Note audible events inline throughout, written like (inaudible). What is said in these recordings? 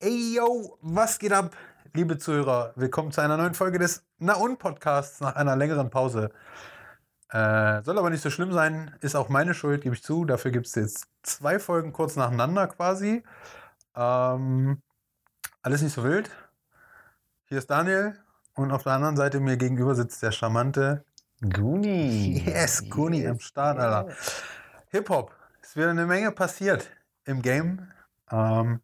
Ey, yo, was geht ab, liebe Zuhörer? Willkommen zu einer neuen Folge des Na und Podcasts nach einer längeren Pause. Äh, soll aber nicht so schlimm sein, ist auch meine Schuld, gebe ich zu. Dafür gibt es jetzt zwei Folgen kurz nacheinander quasi. Ähm, alles nicht so wild. Hier ist Daniel und auf der anderen Seite mir gegenüber sitzt der charmante Guni. Yes, Guni am Start, Alter. Hip-Hop. Es wird eine Menge passiert im Game. Ähm,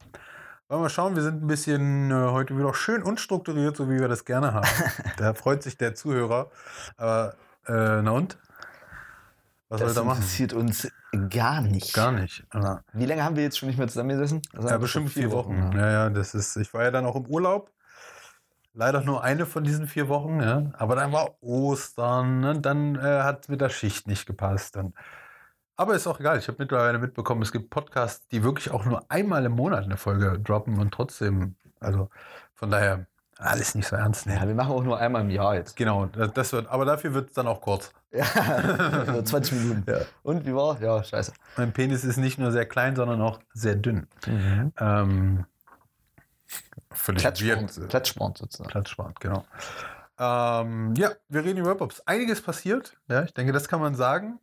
wollen wir schauen, wir sind ein bisschen äh, heute wieder schön unstrukturiert, so wie wir das gerne haben. (laughs) da freut sich der Zuhörer. Aber, äh, na und? Was Das soll er machen? interessiert uns gar nicht. Gar nicht. Ja. Wie lange haben wir jetzt schon nicht mehr zusammengesessen? Also Ja, bestimmt vier Wochen. Ja. Ja, ja, das ist. Ich war ja dann auch im Urlaub. Leider nur eine von diesen vier Wochen, ja. Aber dann war Ostern, ne? dann äh, hat mit der Schicht nicht gepasst. Dann. Aber ist auch egal. Ich habe mittlerweile mitbekommen, es gibt Podcasts, die wirklich auch nur einmal im Monat eine Folge droppen und trotzdem, also von daher alles nicht so ernst nehmen. Ja, wir machen auch nur einmal im Jahr jetzt. Genau, das wird, aber dafür wird es dann auch kurz. (laughs) Ja, nur 20 Minuten. Ja. Und wie war? Ja, scheiße. Mein Penis ist nicht nur sehr klein, sondern auch sehr dünn. Mhm. Ähm, völlig. Klatschsport sozusagen. Platzspart, genau. Ähm, ja, wir reden über Hip-Hops. Einiges passiert, ja, ich denke, das kann man sagen.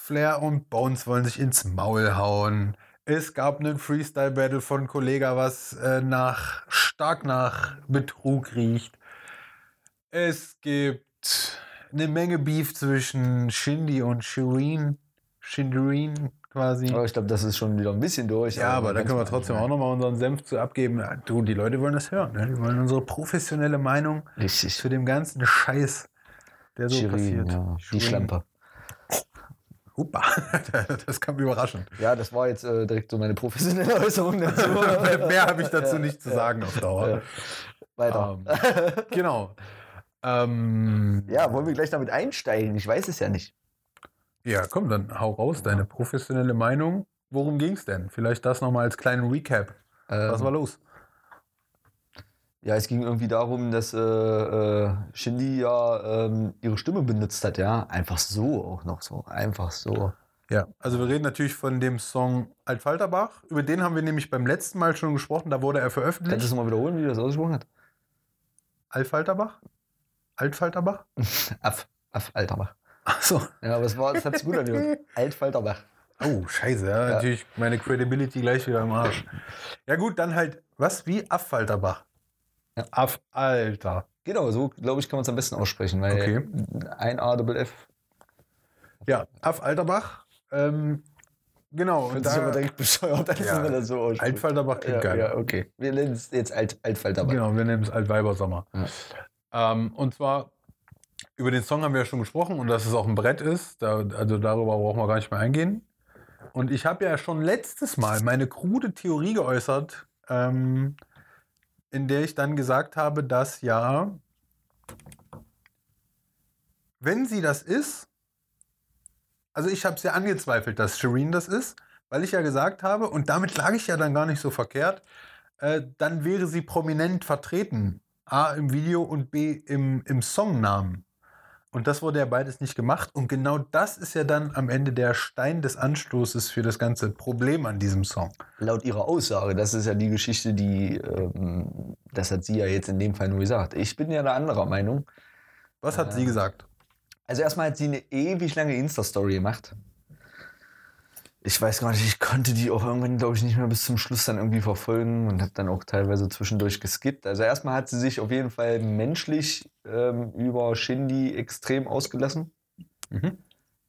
Flair und Bones wollen sich ins Maul hauen. Es gab einen Freestyle-Battle von Kollega, was äh, nach, stark nach Betrug riecht. Es gibt eine Menge Beef zwischen Shindy und Shireen. Shindireen quasi. Aber ich glaube, das ist schon wieder ein bisschen durch. Ja, aber da können wir trotzdem auch nochmal unseren Senf zu abgeben. Du, die Leute wollen das hören. Ne? Die wollen unsere professionelle Meinung Richtig. zu dem ganzen Scheiß, der so Shirin, passiert. ja. Die. Schlampe. Hupa, (laughs) das kam überraschend. Ja, das war jetzt äh, direkt so meine professionelle Äußerung (laughs) dazu. mehr mehr habe ich dazu nicht zu sagen auf Dauer. Ja. Weiter. Ähm, genau. Ähm, Ja, wollen wir gleich damit einsteigen? Ich weiß es ja nicht. ja, komm, dann hau raus, deine professionelle Meinung. Worum ging es denn? Vielleicht das nochmal als kleinen Recap. Was Ähm, war los? Ja, es ging irgendwie darum, dass äh, äh, Shindy ja ähm, ihre Stimme benutzt hat, ja. Einfach so auch noch so. Einfach so. Ja, also wir reden natürlich von dem Song Altfalterbach. Über den haben wir nämlich beim letzten Mal schon gesprochen. Da wurde er Kannst du veröffentlicht. das mal wiederholen, wie du das ausgesprochen hat? Altfalterbach? Altfalterbach? (laughs) Aff, Aff, Alterbach. Achso. Ja, aber es, war, es hat sich gut angehört. (laughs) Altfalterbach. Oh, scheiße. Ja, Ja. Natürlich meine Credibility gleich wieder im Arsch. Ja gut, dann halt, was? Wie? Affalterbach? Aff, Alter. Genau, so glaube ich, kann man es am besten aussprechen, weil Okay. ein A, Doppel F. Ja, Aff Alterbach. Ähm, genau. Und sich aber da, direkt bescheuert an, Ja, wenn man das so ausspricht. Altfalterbach klingt ja, geil. ja, okay. Wir nennen es jetzt Alt, Altfalterbach. Genau, wir nennen es Altweibersommer. Ja. Ähm, und zwar, über den Song haben wir ja schon gesprochen und dass es auch ein Brett ist. Da, also darüber brauchen wir gar nicht mehr eingehen. Und ich habe ja schon letztes Mal meine krude Theorie geäußert, ähm, in der ich dann gesagt habe, dass ja, wenn sie das ist, also ich habe es ja angezweifelt, dass Shireen das ist, weil ich ja gesagt habe, und damit lag ich ja dann gar nicht so verkehrt, äh, dann wäre sie prominent vertreten. A im Video und B im, im Songnamen. Und das wurde ja beides nicht gemacht. Und genau das ist ja dann am Ende der Stein des Anstoßes für das ganze Problem an diesem Song. Laut ihrer Aussage, das ist ja die Geschichte, die, ähm, das hat sie ja jetzt in dem Fall nur gesagt. Ich bin ja eine anderer Meinung. Was hat Ja. sie gesagt? Also erstmal hat sie eine ewig lange Insta-Story gemacht. Ich weiß gar nicht, ich konnte die auch irgendwann, glaube ich, nicht mehr bis zum Schluss dann irgendwie verfolgen und habe dann auch teilweise zwischendurch geskippt. Also erstmal hat sie sich auf jeden Fall menschlich ähm, über Shindy extrem ausgelassen. Mhm.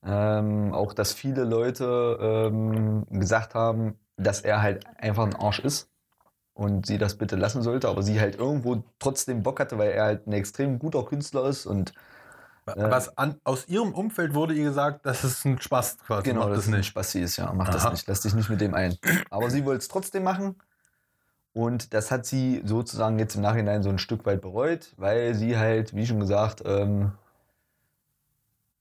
Ähm, auch, dass viele Leute ähm, gesagt haben, dass er halt einfach ein Arsch ist und sie das bitte lassen sollte, aber sie halt irgendwo trotzdem Bock hatte, weil er halt ein extrem guter Künstler ist und Was an, aus ihrem Umfeld wurde ihr gesagt, das ist ein Spaß quasi. Genau, macht das das ist ein nicht. Spassi ist, ja. Mach Aha. das nicht. Lass dich nicht mit dem ein. Aber sie wollte es trotzdem machen. Und das hat sie sozusagen jetzt im Nachhinein so ein Stück weit bereut, weil sie halt, wie schon gesagt, ähm,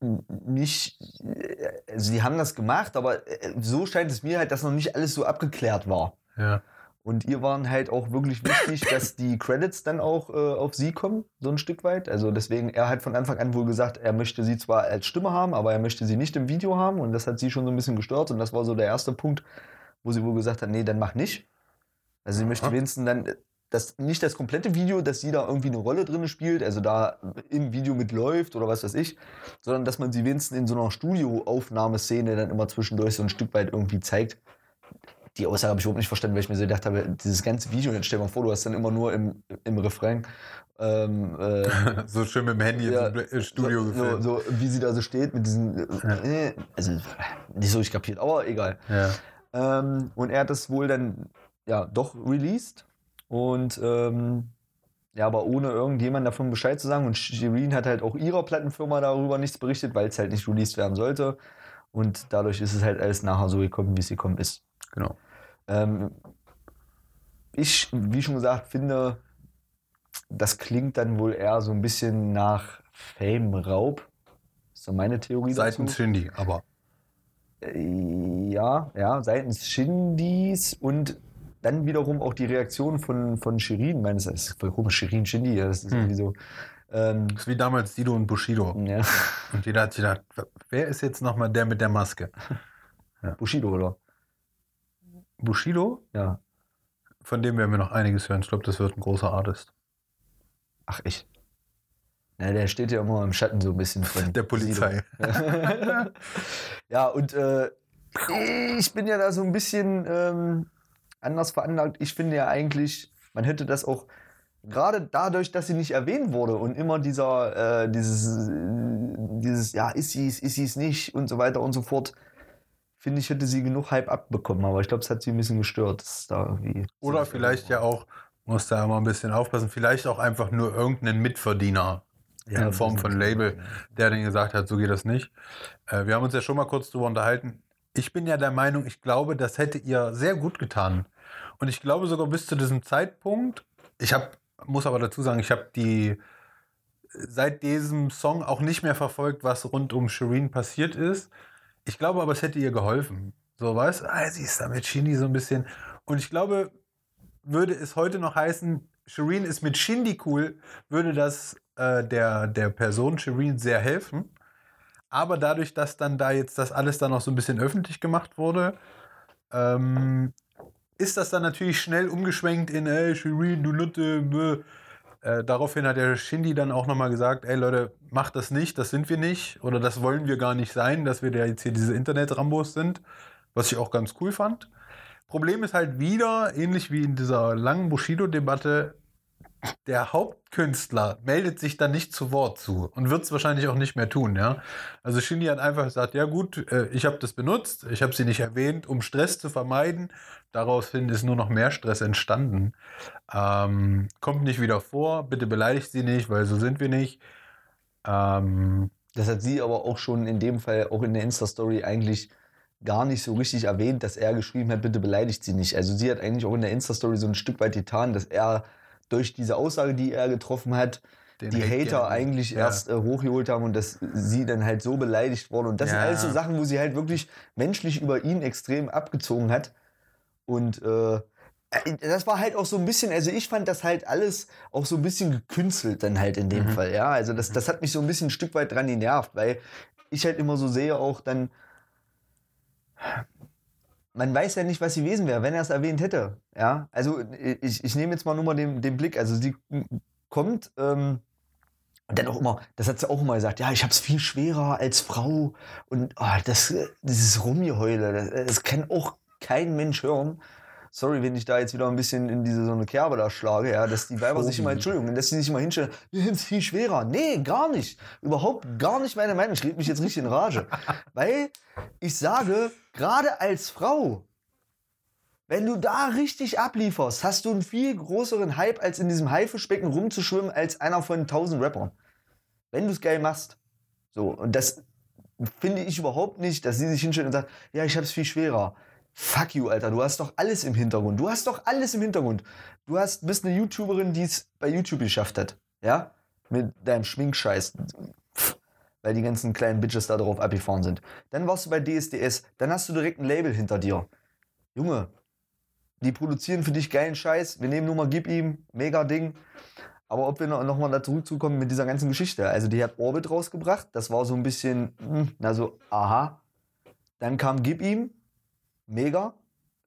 nicht, äh, sie haben das gemacht, aber äh, so scheint es mir halt, dass noch nicht alles so abgeklärt war. Ja. Und ihr waren halt auch wirklich wichtig, dass die Credits dann auch äh, auf sie kommen, so ein Stück weit. Also deswegen, er hat von Anfang an wohl gesagt, er möchte sie zwar als Stimme haben, aber er möchte sie nicht im Video haben. Und das hat sie schon so ein bisschen gestört. Und das war so der erste Punkt, wo sie wohl gesagt hat, nee, dann mach nicht. Also sie möchte Aha. wenigstens dann äh, das, nicht das komplette Video, dass sie da irgendwie eine Rolle drin spielt, also da im Video mitläuft oder was weiß ich, sondern dass man sie wenigstens in so einer Studioaufnahmeszene dann immer zwischendurch so ein Stück weit irgendwie zeigt. Die Aussage habe ich überhaupt nicht verstanden, weil ich mir so gedacht habe, dieses ganze Video, jetzt stell dir mal vor, du hast dann immer nur im, im Refrain ähm, äh, (laughs) so schön mit dem Handy Ja, im Bla- Studio so, gefilmt. so, so, wie sie da so steht mit diesen, äh, also nicht so richtig kapiert, aber egal. Ja. Ähm, und er hat das wohl dann ja doch released und ähm, ja, aber ohne irgendjemand davon Bescheid zu sagen. Und Shirin hat halt auch ihrer Plattenfirma darüber nichts berichtet, weil es halt nicht released werden sollte. Und dadurch ist es halt alles nachher so gekommen, wie es gekommen ist. Genau. Ähm, ich, wie schon gesagt, finde, das klingt dann wohl eher so ein bisschen nach Fame-Raub. Ist so meine Theorie Seitens dazu. Shindy, aber. Äh, Ja, ja, seitens Shindys und dann wiederum auch die Reaktion von, von Shirin. Meines ist voll komisch, Shirin, Shindy, ja, das ist Hm. irgendwie so. Ähm, Das ist wie damals Sido und Bushido. ja, Und jeder hat sich gedacht, wer ist jetzt nochmal der mit der Maske? Bushido, oder? Bushido? Ja. Von dem werden wir noch einiges hören. Ich glaube, das wird ein großer Artist. Ach, ich. Na, der steht ja immer im Schatten so ein bisschen von Der Polizei. (laughs) Ja, und äh, ich bin ja da so ein bisschen ähm, anders veranlagt. Ich finde ja eigentlich, man hätte das auch gerade dadurch, dass sie nicht erwähnt wurde und immer dieser, äh, dieses, dieses, ja, ist sie es, ist sie es nicht und so weiter und so fort, finde ich, hätte sie genug Hype abbekommen. Aber ich glaube, es hat sie ein bisschen gestört. dass da irgendwie Oder vielleicht ja auch, muss da immer ein bisschen aufpassen, vielleicht auch einfach nur irgendeinen Mitverdiener Ja, in Form von Label, der dann gesagt hat, so geht das nicht. Äh, wir haben uns ja schon mal kurz drüber unterhalten. Ich bin ja der Meinung, ich glaube, das hätte ihr sehr gut getan. Und ich glaube sogar bis zu diesem Zeitpunkt, ich habe, muss aber dazu sagen, ich habe die seit diesem Song auch nicht mehr verfolgt, was rund um Shireen passiert ist. Ich glaube aber, es hätte ihr geholfen. So, weißt ah, sie ist da mit Shindy so ein bisschen. Und ich glaube, würde es heute noch heißen, Shireen ist mit Shindy cool, würde das äh, der, der Person Shireen sehr helfen. Aber dadurch, dass dann da jetzt das alles dann noch so ein bisschen öffentlich gemacht wurde, ähm, ist das dann natürlich schnell umgeschwenkt in, ey, Shireen, du Nutte. Äh, daraufhin hat der Shindy dann auch nochmal gesagt, ey Leute, macht das nicht, das sind wir nicht oder das wollen wir gar nicht sein, dass wir da jetzt hier diese Internet-Rambos sind, was ich auch ganz cool fand. Problem ist halt wieder, ähnlich wie in dieser langen Bushido-Debatte, der Hauptkünstler meldet sich dann nicht zu Wort zu und wird es wahrscheinlich auch nicht mehr tun, ja. Also Shindy hat einfach gesagt, ja gut, äh, ich habe das benutzt, ich habe sie nicht erwähnt, um Stress zu vermeiden. Daraufhin ist nur noch mehr Stress entstanden. Ähm, kommt nicht wieder vor, bitte beleidigt sie nicht, weil so sind wir nicht. Ähm, Das hat sie aber auch schon in dem Fall, auch in der Insta-Story, eigentlich gar nicht so richtig erwähnt, dass er geschrieben hat, bitte beleidigt sie nicht. Also sie hat eigentlich auch in der Insta-Story so ein Stück weit getan, dass er durch diese Aussage, die er getroffen hat, den die Hate Hater eigentlich ja. erst äh, hochgeholt haben und dass sie dann halt so beleidigt wurde. Und das Ja. sind alles so Sachen, wo sie halt wirklich menschlich über ihn extrem abgezogen hat. Und äh, äh, das war halt auch so ein bisschen, also ich fand das halt alles auch so ein bisschen gekünstelt dann halt in dem Mhm. Fall, ja. Also das, das hat mich so ein bisschen ein Stück weit dran genervt, weil ich halt immer so sehe auch dann, man weiß ja nicht, was sie gewesen wäre, wenn er es erwähnt hätte, ja. Also ich, ich nehme jetzt mal nur mal den, den Blick, also sie kommt, ähm, und dann auch immer, das hat sie auch immer gesagt, ja, ich habe es viel schwerer als Frau und oh, das, dieses Rumgeheule, das, das kann auch kein Mensch hören. Sorry, wenn ich da jetzt wieder ein bisschen in diese so eine Kerbe da schlage, ja, dass die Weiber sich immer. Entschuldigung, dass die sich immer hinstellen, (laughs) wir es viel schwerer. Nee, gar nicht. Überhaupt gar nicht meine Meinung. Ich rede mich jetzt richtig in Rage. (laughs) Weil ich sage, gerade als Frau, wenn du da richtig ablieferst, hast du einen viel größeren Hype, als in diesem Haifischbecken rumzuschwimmen, als einer von tausend Rappern. Wenn du es geil machst. So, und das finde ich überhaupt nicht, dass sie sich hinstellt und sagt, ja, ich hab's viel schwerer. Fuck you, Alter, du hast doch alles im Hintergrund. Du hast doch alles im Hintergrund. Du hast, bist eine YouTuberin, die es bei YouTube geschafft hat. Ja? Mit deinem Schminkscheiß. Pff, Weil die ganzen kleinen Bitches da drauf abgefahren sind. Dann warst du bei DSDS. Dann hast du direkt ein Label hinter dir. Junge, die produzieren für dich geilen Scheiß. Wir nehmen nur mal Gib ihm, mega Ding. Aber ob wir noch, noch mal da zurückzukommen mit dieser ganzen Geschichte. Also die hat Orbit rausgebracht. Das war so ein bisschen, hm, na so, aha. Dann kam Gib ihm, mega.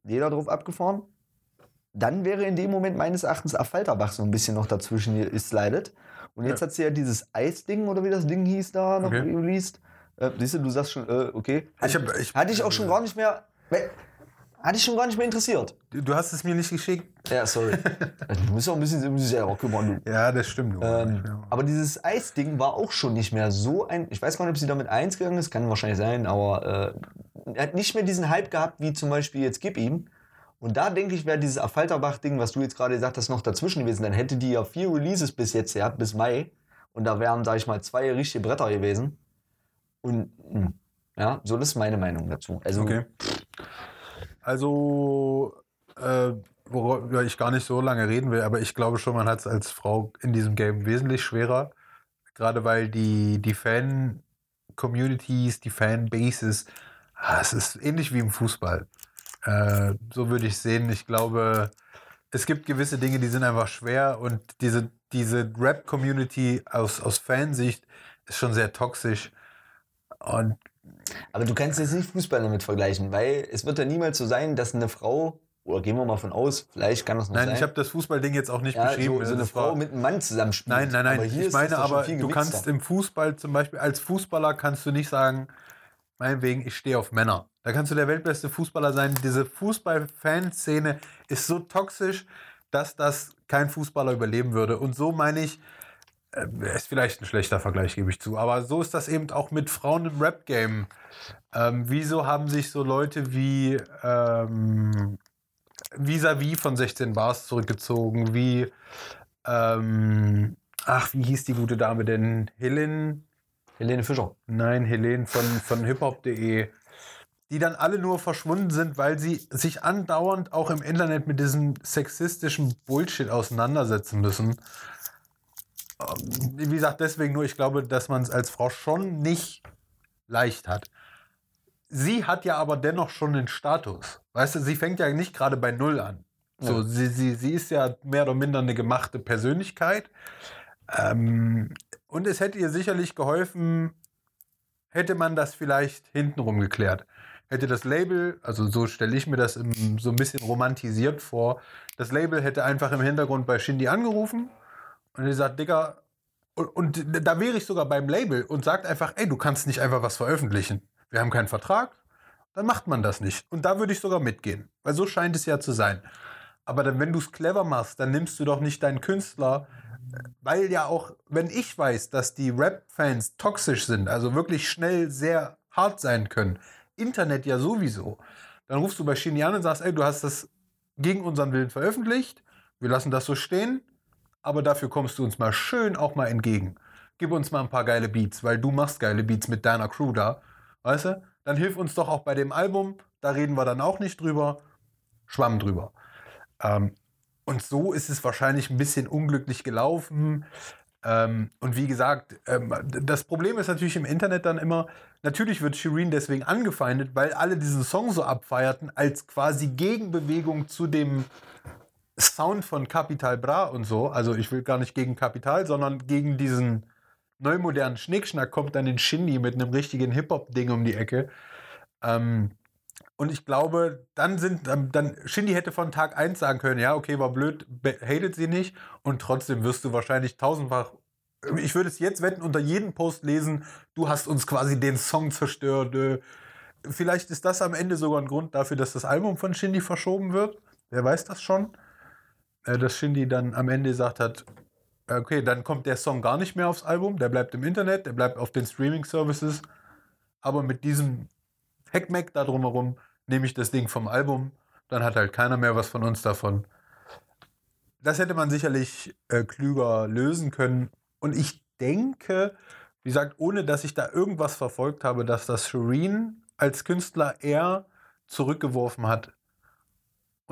Jeder drauf abgefahren. dann wäre in dem Moment meines Erachtens Affalterbach so ein bisschen noch dazwischen geslidet. Und jetzt Ja. hat sie ja dieses Eisding oder wie das Ding hieß da noch Okay. released. Äh, siehst du, du sagst schon, äh, okay. Ich hab- ich- hatte ich auch schon gar nicht mehr. Hatte ich schon gar nicht mehr interessiert. Du, hast es mir nicht geschickt. Ja, sorry. (laughs) du musst auch ein bisschen um dich selber kümmern, du. Ja, das stimmt. Ähm, aber dieses Eisding war auch schon nicht mehr so ein. Ich weiß gar nicht, ob sie damit eins gegangen ist, kann wahrscheinlich sein, aber äh, er hat nicht mehr diesen Hype gehabt, wie zum Beispiel jetzt Gib ihm. Und da denke ich, wäre dieses Affalterbach-Ding, was du jetzt gerade gesagt hast, noch dazwischen gewesen. Dann hätte die ja vier Releases bis jetzt gehabt, bis Mai. Und da wären, sag ich mal, zwei richtige Bretter gewesen. Und mh, ja, so das ist meine Meinung dazu. Also, Okay. Also, äh, worüber ich gar nicht so lange reden will, aber ich glaube schon, man hat es als Frau in diesem Game wesentlich schwerer. Gerade weil die, die Fan-Communities, die Fanbases, ah, es ist ähnlich wie im Fußball. Äh, so würde ich sehen. Ich glaube, es gibt gewisse Dinge, die sind einfach schwer und diese, diese Rap-Community aus, aus Fansicht ist schon sehr toxisch. Und Aber du kannst jetzt nicht Fußball damit vergleichen, weil es wird ja niemals so sein, dass eine Frau, oder gehen wir mal von aus, vielleicht kann das noch nein, sein. ich habe das Fußballding jetzt auch nicht ja, beschrieben. so, so eine Frau mit einem Mann zusammenspielt. Nein, nein, nein. Ich meine aber, du kannst im Fußball zum Beispiel, als Fußballer kannst du nicht sagen, meinetwegen, ich stehe auf Männer. Da kannst du der weltbeste Fußballer sein. Diese Fußball-Fanszene ist so toxisch, dass das kein Fußballer überleben würde. Und so meine ich, ist vielleicht ein schlechter Vergleich, gebe ich zu. Aber so ist das eben auch mit Frauen im Rap-Game. Ähm, wieso haben sich so Leute wie ähm, Vis-a-vis von 16 Bars zurückgezogen, wie ähm, ach, wie hieß die gute Dame denn? Helen? Helene Fischer. Nein, Helen von, von hiphop.de. Die dann alle nur verschwunden sind, weil sie sich andauernd auch im Internet mit diesem sexistischen Bullshit auseinandersetzen müssen. Wie gesagt, deswegen nur, ich glaube, dass man es als Frau schon nicht leicht hat. Sie hat ja aber dennoch schon den Status. Weißt du, sie fängt ja nicht gerade bei Null an. So, Ja. sie, sie, sie ist ja mehr oder minder eine gemachte Persönlichkeit. Ähm, und es hätte ihr sicherlich geholfen, hätte man das vielleicht hintenrum geklärt. Hätte das Label, also so stelle ich mir das im, so ein bisschen romantisiert vor, das Label hätte einfach im Hintergrund bei Shindy angerufen und gesagt, Digga, und, und da wäre ich sogar beim Label und sagt einfach, ey, du kannst nicht einfach was veröffentlichen. Wir haben keinen Vertrag, dann macht man das nicht. Und da würde ich sogar mitgehen, weil so scheint es ja zu sein. Aber dann, wenn du es clever machst, dann nimmst du doch nicht deinen Künstler, weil ja auch, wenn ich weiß, dass die Rap-Fans toxisch sind, also wirklich schnell sehr hart sein können, Internet ja sowieso, dann rufst du bei Shindy an und sagst, ey, du hast das gegen unseren Willen veröffentlicht, wir lassen das so stehen, aber dafür kommst du uns mal schön auch mal entgegen. Gib uns mal ein paar geile Beats, weil du machst geile Beats mit deiner Crew da, weißt du? Dann hilf uns doch auch bei dem Album, da reden wir dann auch nicht drüber, schwamm drüber. Ähm, und so ist es wahrscheinlich ein bisschen unglücklich gelaufen. Ähm, und wie gesagt, ähm, das Problem ist natürlich im Internet dann immer, natürlich wird Shireen deswegen angefeindet, weil alle diesen Song so abfeierten, als quasi Gegenbewegung zu dem Sound von Capital Bra und so. Also ich will gar nicht gegen Kapital, sondern gegen diesen neumodernen Schnickschnack kommt dann in Shindy mit einem richtigen Hip-Hop-Ding um die Ecke. Ähm, und ich glaube, dann sind, dann, Shindy hätte von Tag 1 sagen können, ja, okay, war blöd, hatet sie nicht und trotzdem wirst du wahrscheinlich tausendfach, ich würde es jetzt wetten, unter jedem Post lesen, du hast uns quasi den Song zerstört. Äh, vielleicht ist das am Ende sogar ein Grund dafür, dass das Album von Shindy verschoben wird. Wer weiß das schon? Äh, dass Shindy dann am Ende gesagt hat, okay, dann kommt der Song gar nicht mehr aufs Album, der bleibt im Internet, der bleibt auf den Streaming-Services, aber mit diesem Heckmeck da drumherum nehme ich das Ding vom Album, dann hat halt keiner mehr was von uns davon. Das hätte man sicherlich äh, klüger lösen können. Und ich denke, wie gesagt, ohne dass ich da irgendwas verfolgt habe, dass das Shireen als Künstler eher zurückgeworfen hat.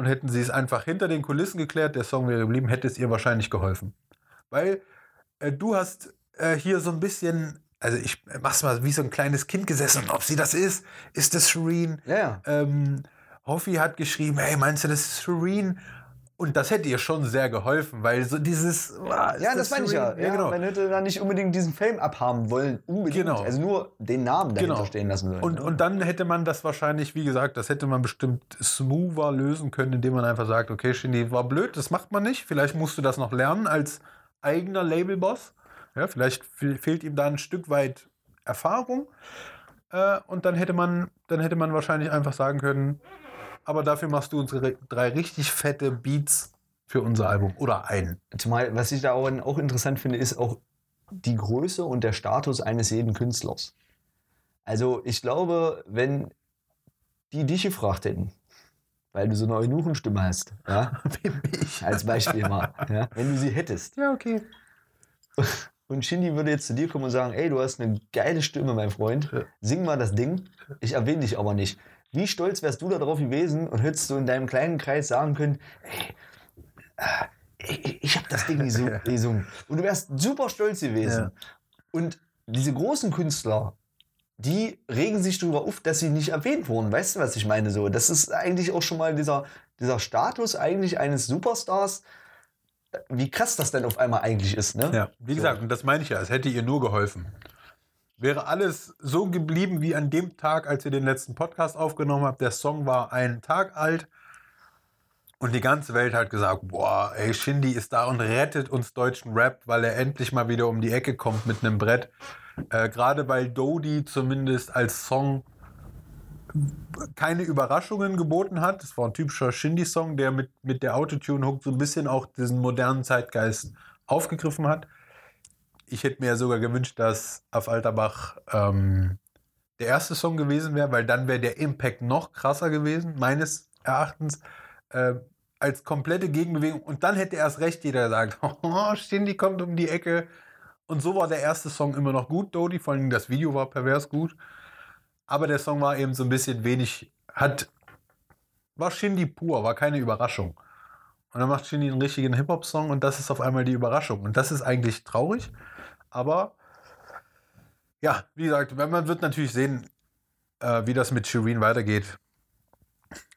Und hätten sie es einfach hinter den Kulissen geklärt, der Song wäre geblieben, hätte es ihr wahrscheinlich geholfen. Weil äh, du hast äh, hier so ein bisschen, also ich mach's mal wie so ein kleines Kind gesessen, ob sie das ist, ist das Shireen? Ja, ja. Ähm, Hoffi hat geschrieben, hey, meinst du, das ist Shireen? Und das hätte ihr schon sehr geholfen, weil so dieses. ah, Ja, das meine ich ja. Shereen? ja, genau. Man hätte da nicht unbedingt diesen Fame abhaben wollen, unbedingt. Genau. Also nur den Namen dahinter Genau. stehen lassen sollen. Und, ne? und dann hätte man das wahrscheinlich, wie gesagt, das hätte man bestimmt smoother lösen können, indem man einfach sagt, okay, Shindy war blöd, das macht man nicht. Vielleicht musst du das noch lernen als eigener Labelboss. Ja, vielleicht fe- fehlt ihm da ein Stück weit Erfahrung. Äh, und dann hätte man, dann hätte man wahrscheinlich einfach sagen können, aber dafür machst du unsere drei richtig fette Beats für unser Album. Oder einen. Zumal, was ich da auch, auch interessant finde, ist auch die Größe und der Status eines jeden Künstlers. Also ich glaube, wenn die dich gefragt hätten, weil du so eine Eunuchenstimme hast, ja, (laughs) als Beispiel mal, ja, wenn du sie hättest. Ja, okay. Und Shindy würde jetzt zu dir kommen und sagen, ey, du hast eine geile Stimme, mein Freund, sing mal das Ding, ich erwähne dich aber nicht. Wie stolz wärst du darauf gewesen und hättest du in deinem kleinen Kreis sagen können, ey, äh, ich, ich habe das Ding (laughs) gesungen. Und du wärst super stolz gewesen. Ja. Und diese großen Künstler, die regen sich darüber auf, dass sie nicht erwähnt wurden. Weißt du, was ich meine? So, das ist eigentlich auch schon mal dieser, dieser Status eigentlich eines Superstars, wie krass das denn auf einmal eigentlich ist. Ne? Ja, wie gesagt, und das meine ich ja, es hätte ihr nur geholfen. Wäre alles so geblieben wie an dem Tag, als ihr den letzten Podcast aufgenommen habt. Der Song war einen Tag alt und die ganze Welt hat gesagt, boah, ey, Shindy ist da und rettet uns deutschen Rap, weil er endlich mal wieder um die Ecke kommt mit einem Brett. Äh, Gerade weil Dodie zumindest als Song keine Überraschungen geboten hat. Das war ein typischer Shindy-Song, der mit, mit der Autotune-Hook so ein bisschen auch diesen modernen Zeitgeist aufgegriffen hat. Ich hätte mir ja sogar gewünscht, dass auf Alterbach ähm, der erste Song gewesen wäre, weil dann wäre der Impact noch krasser gewesen, meines Erachtens, äh, als komplette Gegenbewegung. Und dann hätte erst recht jeder gesagt, (laughs) oh, Shindy kommt um die Ecke. Und so war der erste Song immer noch gut, Dodie. Vor allem das Video war pervers gut. Aber der Song war eben so ein bisschen wenig, hat, war Shindy pur, war keine Überraschung. Und dann macht Shindy einen richtigen Hip-Hop-Song und das ist auf einmal die Überraschung. Und das ist eigentlich traurig, aber ja, wie gesagt, man wird natürlich sehen, äh, wie das mit Shireen weitergeht.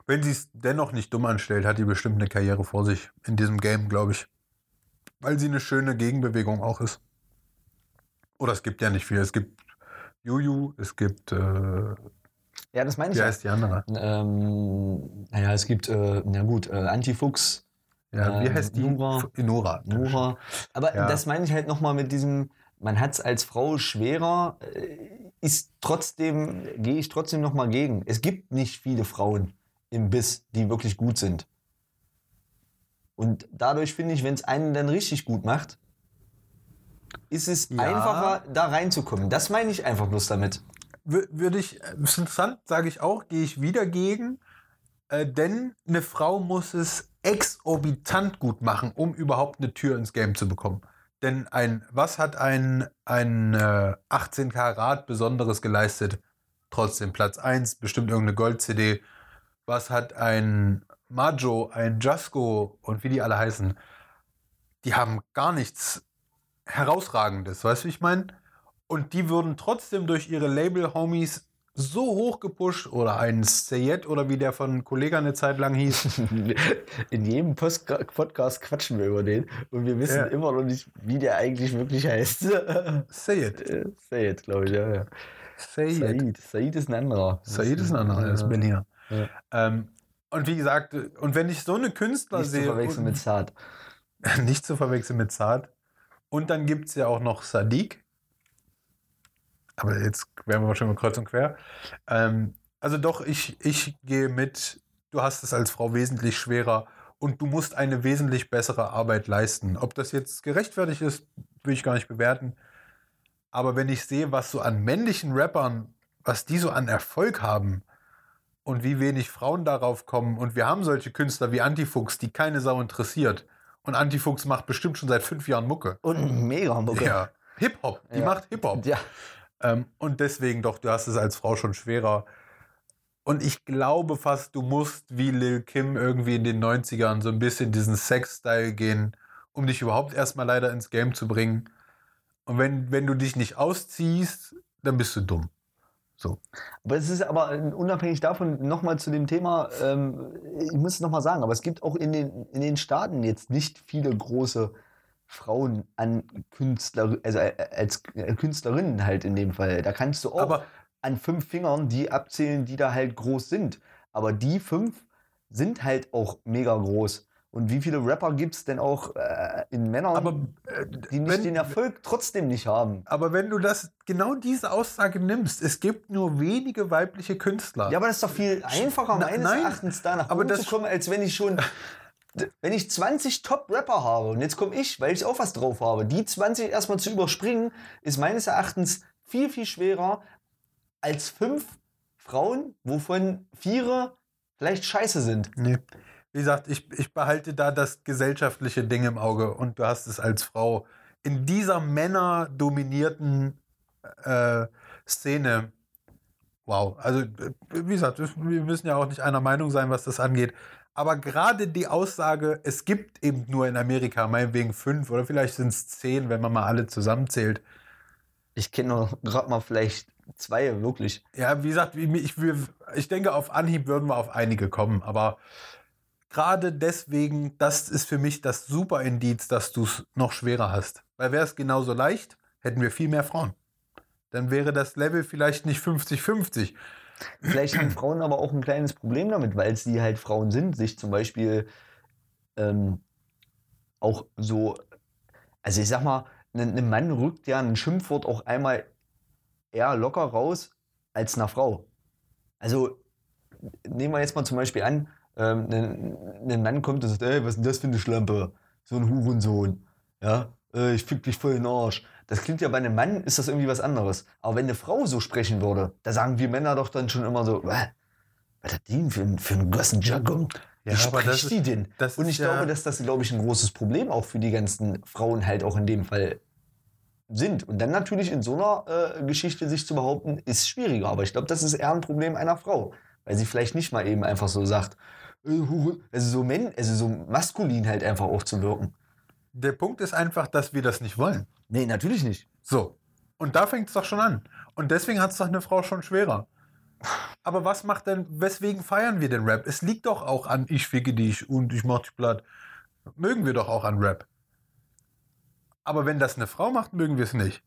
Wenn sie es dennoch nicht dumm anstellt, hat die bestimmt eine Karriere vor sich in diesem Game, glaube ich. Weil sie eine schöne Gegenbewegung auch ist. Oder es gibt ja nicht viel. Es gibt Juju, es gibt, äh, Ja, das meine ich wie ja. heißt die andere? Ähm, naja, es gibt, äh, na gut, äh, Antifuchs, Ja, wie Ähm, heißt die? Nora. F- Nora. Nora. Aber Ja. das meine ich halt nochmal mit diesem, man hat es als Frau schwerer, äh, ist trotzdem, gehe ich trotzdem nochmal gegen. Es gibt nicht viele Frauen im Biss, die wirklich gut sind. Und dadurch finde ich, wenn es einen dann richtig gut macht, ist es Ja. einfacher, da reinzukommen. Das meine ich einfach bloß damit. Wür- Würde ich, äh, ist interessant, sage ich auch, gehe ich wieder gegen. Äh, denn eine Frau muss es exorbitant gut machen, um überhaupt eine Tür ins Game zu bekommen. Denn ein, was hat ein, ein äh, 18 Karat Besonderes geleistet? Trotzdem Platz 1, bestimmt irgendeine Gold-CD. Was hat ein Majo, ein Jasko und wie die alle heißen? Die haben gar nichts Herausragendes, weißt du, wie ich meine? Und die würden trotzdem durch ihre Label-Homies so hoch gepusht oder ein Sayed oder wie der von Kollega eine Zeit lang hieß. (laughs) In jedem Post Podcast quatschen wir über den und wir wissen Ja. immer noch nicht, wie der eigentlich wirklich heißt. (laughs) Sayed. Äh, Said, glaube ich, ja. ja. Sayed. Said. Said ist ein anderer. Sayed ist ein anderer, das bin ich ja. Ja. Ähm, und wie gesagt, und wenn ich so eine Künstler Nicht zu sehe. verwechseln mit Saad. (laughs) nicht zu verwechseln mit Saad. Und dann gibt es ja auch noch Sadiq. Aber jetzt wären wir schon mal kreuz und quer. Ähm, also doch, ich, ich gehe mit, du hast es als Frau wesentlich schwerer und du musst eine wesentlich bessere Arbeit leisten. Ob das jetzt gerechtfertigt ist, will ich gar nicht bewerten. Aber wenn ich sehe, was so an männlichen Rappern, was die so an Erfolg haben und wie wenig Frauen darauf kommen und wir haben solche Künstler wie Antifuchs, die keine Sau interessiert. Und Antifuchs macht bestimmt schon seit fünf Jahren Mucke. Und mega Mucke. Ja. Hip-Hop. Die Ja. macht Hip-Hop. Ja. Ähm, und deswegen doch, du hast es als Frau schon schwerer. Und ich glaube fast, du musst wie Lil Kim irgendwie in den 90ern so ein bisschen diesen Sex-Style gehen, um dich überhaupt erstmal leider ins Game zu bringen. Und wenn, wenn du dich nicht ausziehst, dann bist du dumm. So. Aber es ist aber äh, unabhängig davon nochmal zu dem Thema, ähm, ich muss es nochmal sagen, aber es gibt auch in den, in den Staaten jetzt nicht viele große Frauen an Künstler, also äh, als äh, Künstlerinnen halt in dem Fall. Da kannst du auch Aber an fünf Fingern die abzählen, die da halt groß sind. Aber die fünf sind halt auch mega groß. Und wie viele Rapper gibt es denn auch äh, in Männern, Aber, äh, die nicht wenn- den Erfolg trotzdem nicht haben? aber wenn du das genau diese Aussage nimmst, es gibt nur wenige weibliche Künstler. Ja, aber das ist doch viel einfacher, Na- meines nein, Erachtens, da nach aber das- zu kommen, als wenn ich schon. (laughs) Wenn ich 20 Top-Rapper habe und jetzt komme ich, weil ich auch was drauf habe, die 20 erstmal zu überspringen, ist meines Erachtens viel, viel schwerer als fünf Frauen, wovon vier vielleicht scheiße sind. Nee. Wie gesagt, ich, ich behalte da das gesellschaftliche Ding im Auge und du hast es als Frau in dieser männerdominierten äh, Szene. Wow. Also, äh, wie gesagt, wir müssen ja auch nicht einer Meinung sein, was das angeht. Aber gerade die Aussage, es gibt eben nur in Amerika meinetwegen fünf oder vielleicht sind es zehn, wenn man mal alle zusammenzählt. Ich kenne gerade mal vielleicht zwei, wirklich. Ja, wie gesagt, ich, ich denke, auf Anhieb würden wir auf einige kommen, aber gerade deswegen, das ist für mich das super Indiz, dass du es noch schwerer hast. Weil wäre es genauso leicht, hätten wir viel mehr Frauen. Dann wäre das Level vielleicht nicht 50-50. Vielleicht haben (clears throat) Frauen aber auch ein kleines Problem damit, weil sie halt Frauen sind, sich zum Beispiel ähm, auch so, also ich sag mal, ein, ein Mann rückt ja ein Schimpfwort auch einmal eher locker raus als eine Frau. Also nehmen wir jetzt mal zum Beispiel an, ähm, ein, ein Mann kommt und sagt, ey, was ist denn das für eine Schlampe? So ein Hurensohn. Ja, äh, ich fick dich voll in den Arsch. Das klingt ja bei einem Mann, ist das irgendwie was anderes. Aber wenn eine Frau so sprechen würde, da sagen wir Männer doch dann schon immer so, "Wä? was hat die für, ein- für einen großen Jargon? Wie Ja, aber das spricht die denn? das Und ist ich ja- glaube, dass das, glaube ich, ein großes Problem auch für die ganzen Frauen halt auch in dem Fall sind. Und dann natürlich in so einer äh, Geschichte sich zu behaupten, ist schwieriger. Aber ich glaube, das ist eher ein Problem einer Frau. Weil sie vielleicht nicht mal eben einfach so sagt, äh, also so, men also so maskulin halt einfach aufzuwirken. Der Punkt ist einfach, dass wir das nicht wollen. Nee, natürlich nicht. So. Und da fängt es doch schon an. Und deswegen hat es doch eine Frau schon schwerer. Aber was macht denn, weswegen feiern wir den Rap? Es liegt doch auch an ich ficke dich und ich mach dich platt. Mögen wir doch auch an Rap. Aber wenn das eine Frau macht, mögen wir es nicht.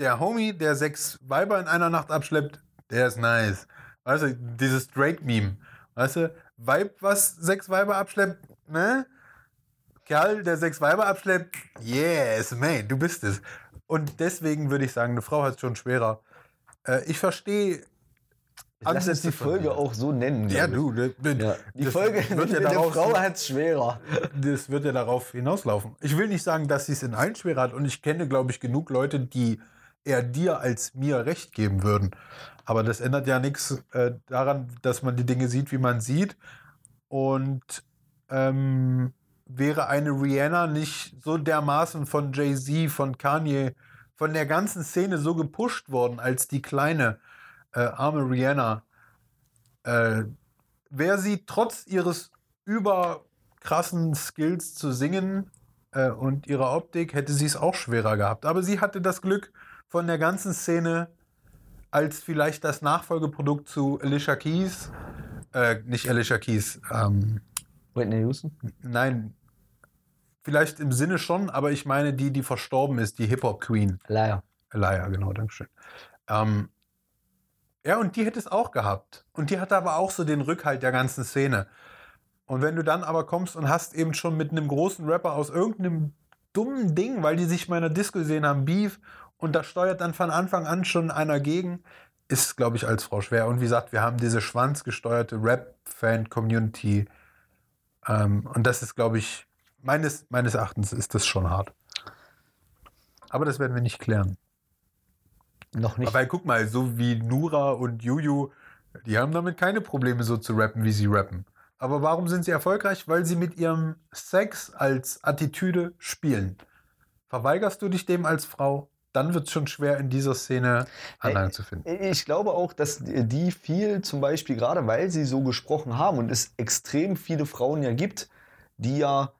Der Homie, der sechs Weiber in einer Nacht abschleppt, der ist nice. Weißt du, dieses Drake-Meme. Weißt du, Weib, was sechs Weiber abschleppt, ne? Kerl, der sechs Weiber abschleppt, yes, man, du bist es. Und deswegen würde ich sagen, eine Frau hat es schon schwerer. Äh, ich verstehe. Lass uns die Folge auch so nennen. Ja, du. ne- ne- Ja. Die das Folge wird ja (laughs) darauf, Frau hat es schwerer. das wird ja darauf hinauslaufen. Ich will nicht sagen, dass sie es in allen schwerer hat. Und ich kenne, glaube ich, genug Leute, die eher dir als mir recht geben würden. Aber das ändert ja nichts äh, daran, dass man die Dinge sieht, wie man sieht. Und ähm, wäre eine Rihanna nicht so dermaßen von Jay-Z, von Kanye, von der ganzen Szene so gepusht worden als die kleine äh, arme Rihanna, äh, wäre sie trotz ihres überkrassen Skills zu singen äh, und ihrer Optik, hätte sie es auch schwerer gehabt. Aber sie hatte das Glück von der ganzen Szene als vielleicht das Nachfolgeprodukt zu Alicia Keys, äh, nicht Alicia Keys, ähm, Whitney Houston? nein, vielleicht im Sinne schon, aber ich meine die, die verstorben ist, die Hip-Hop-Queen. Leier. Elia, genau, Dankeschön. Ähm, ja, und die hätte es auch gehabt. Und die hatte aber auch so den Rückhalt der ganzen Szene. Und wenn du dann aber kommst und hast eben schon mit einem großen Rapper aus irgendeinem dummen Ding, weil die sich mal in der Disco gesehen haben, Beef, und da steuert dann von Anfang an schon einer gegen, ist, glaube ich, als Frau schwer. Und wie gesagt, wir haben diese schwanzgesteuerte Rap-Fan-Community. Ähm, und das ist, glaube ich, meines, meines Erachtens ist das schon hart. Aber das werden wir nicht klären. Noch nicht. Aber guck mal, so wie Nura und Juju, die haben damit keine Probleme, so zu rappen, wie sie rappen. Aber warum sind sie erfolgreich? Weil sie mit ihrem Sex als Attitüde spielen. Verweigerst du dich dem als Frau, dann wird es schon schwer, in dieser Szene Anhang zu finden. Ich glaube auch, dass die viel zum Beispiel, gerade weil sie so gesprochen haben und es extrem viele Frauen ja gibt, die ja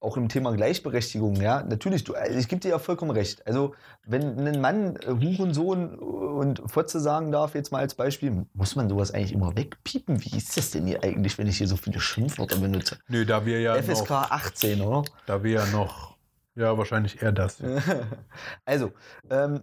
auch im Thema Gleichberechtigung, ja, natürlich, du, also ich gebe dir ja vollkommen recht. Also, wenn ein Mann äh, Hurensohn und Fotze sagen darf, jetzt mal als Beispiel, muss man sowas eigentlich immer wegpiepen? Wie ist das denn hier eigentlich, wenn ich hier so viele Schimpfwörter benutze? Nö, da wir ja FSK noch, 18, oder? da wir ja noch, ja, wahrscheinlich eher das. (laughs) Also, ähm,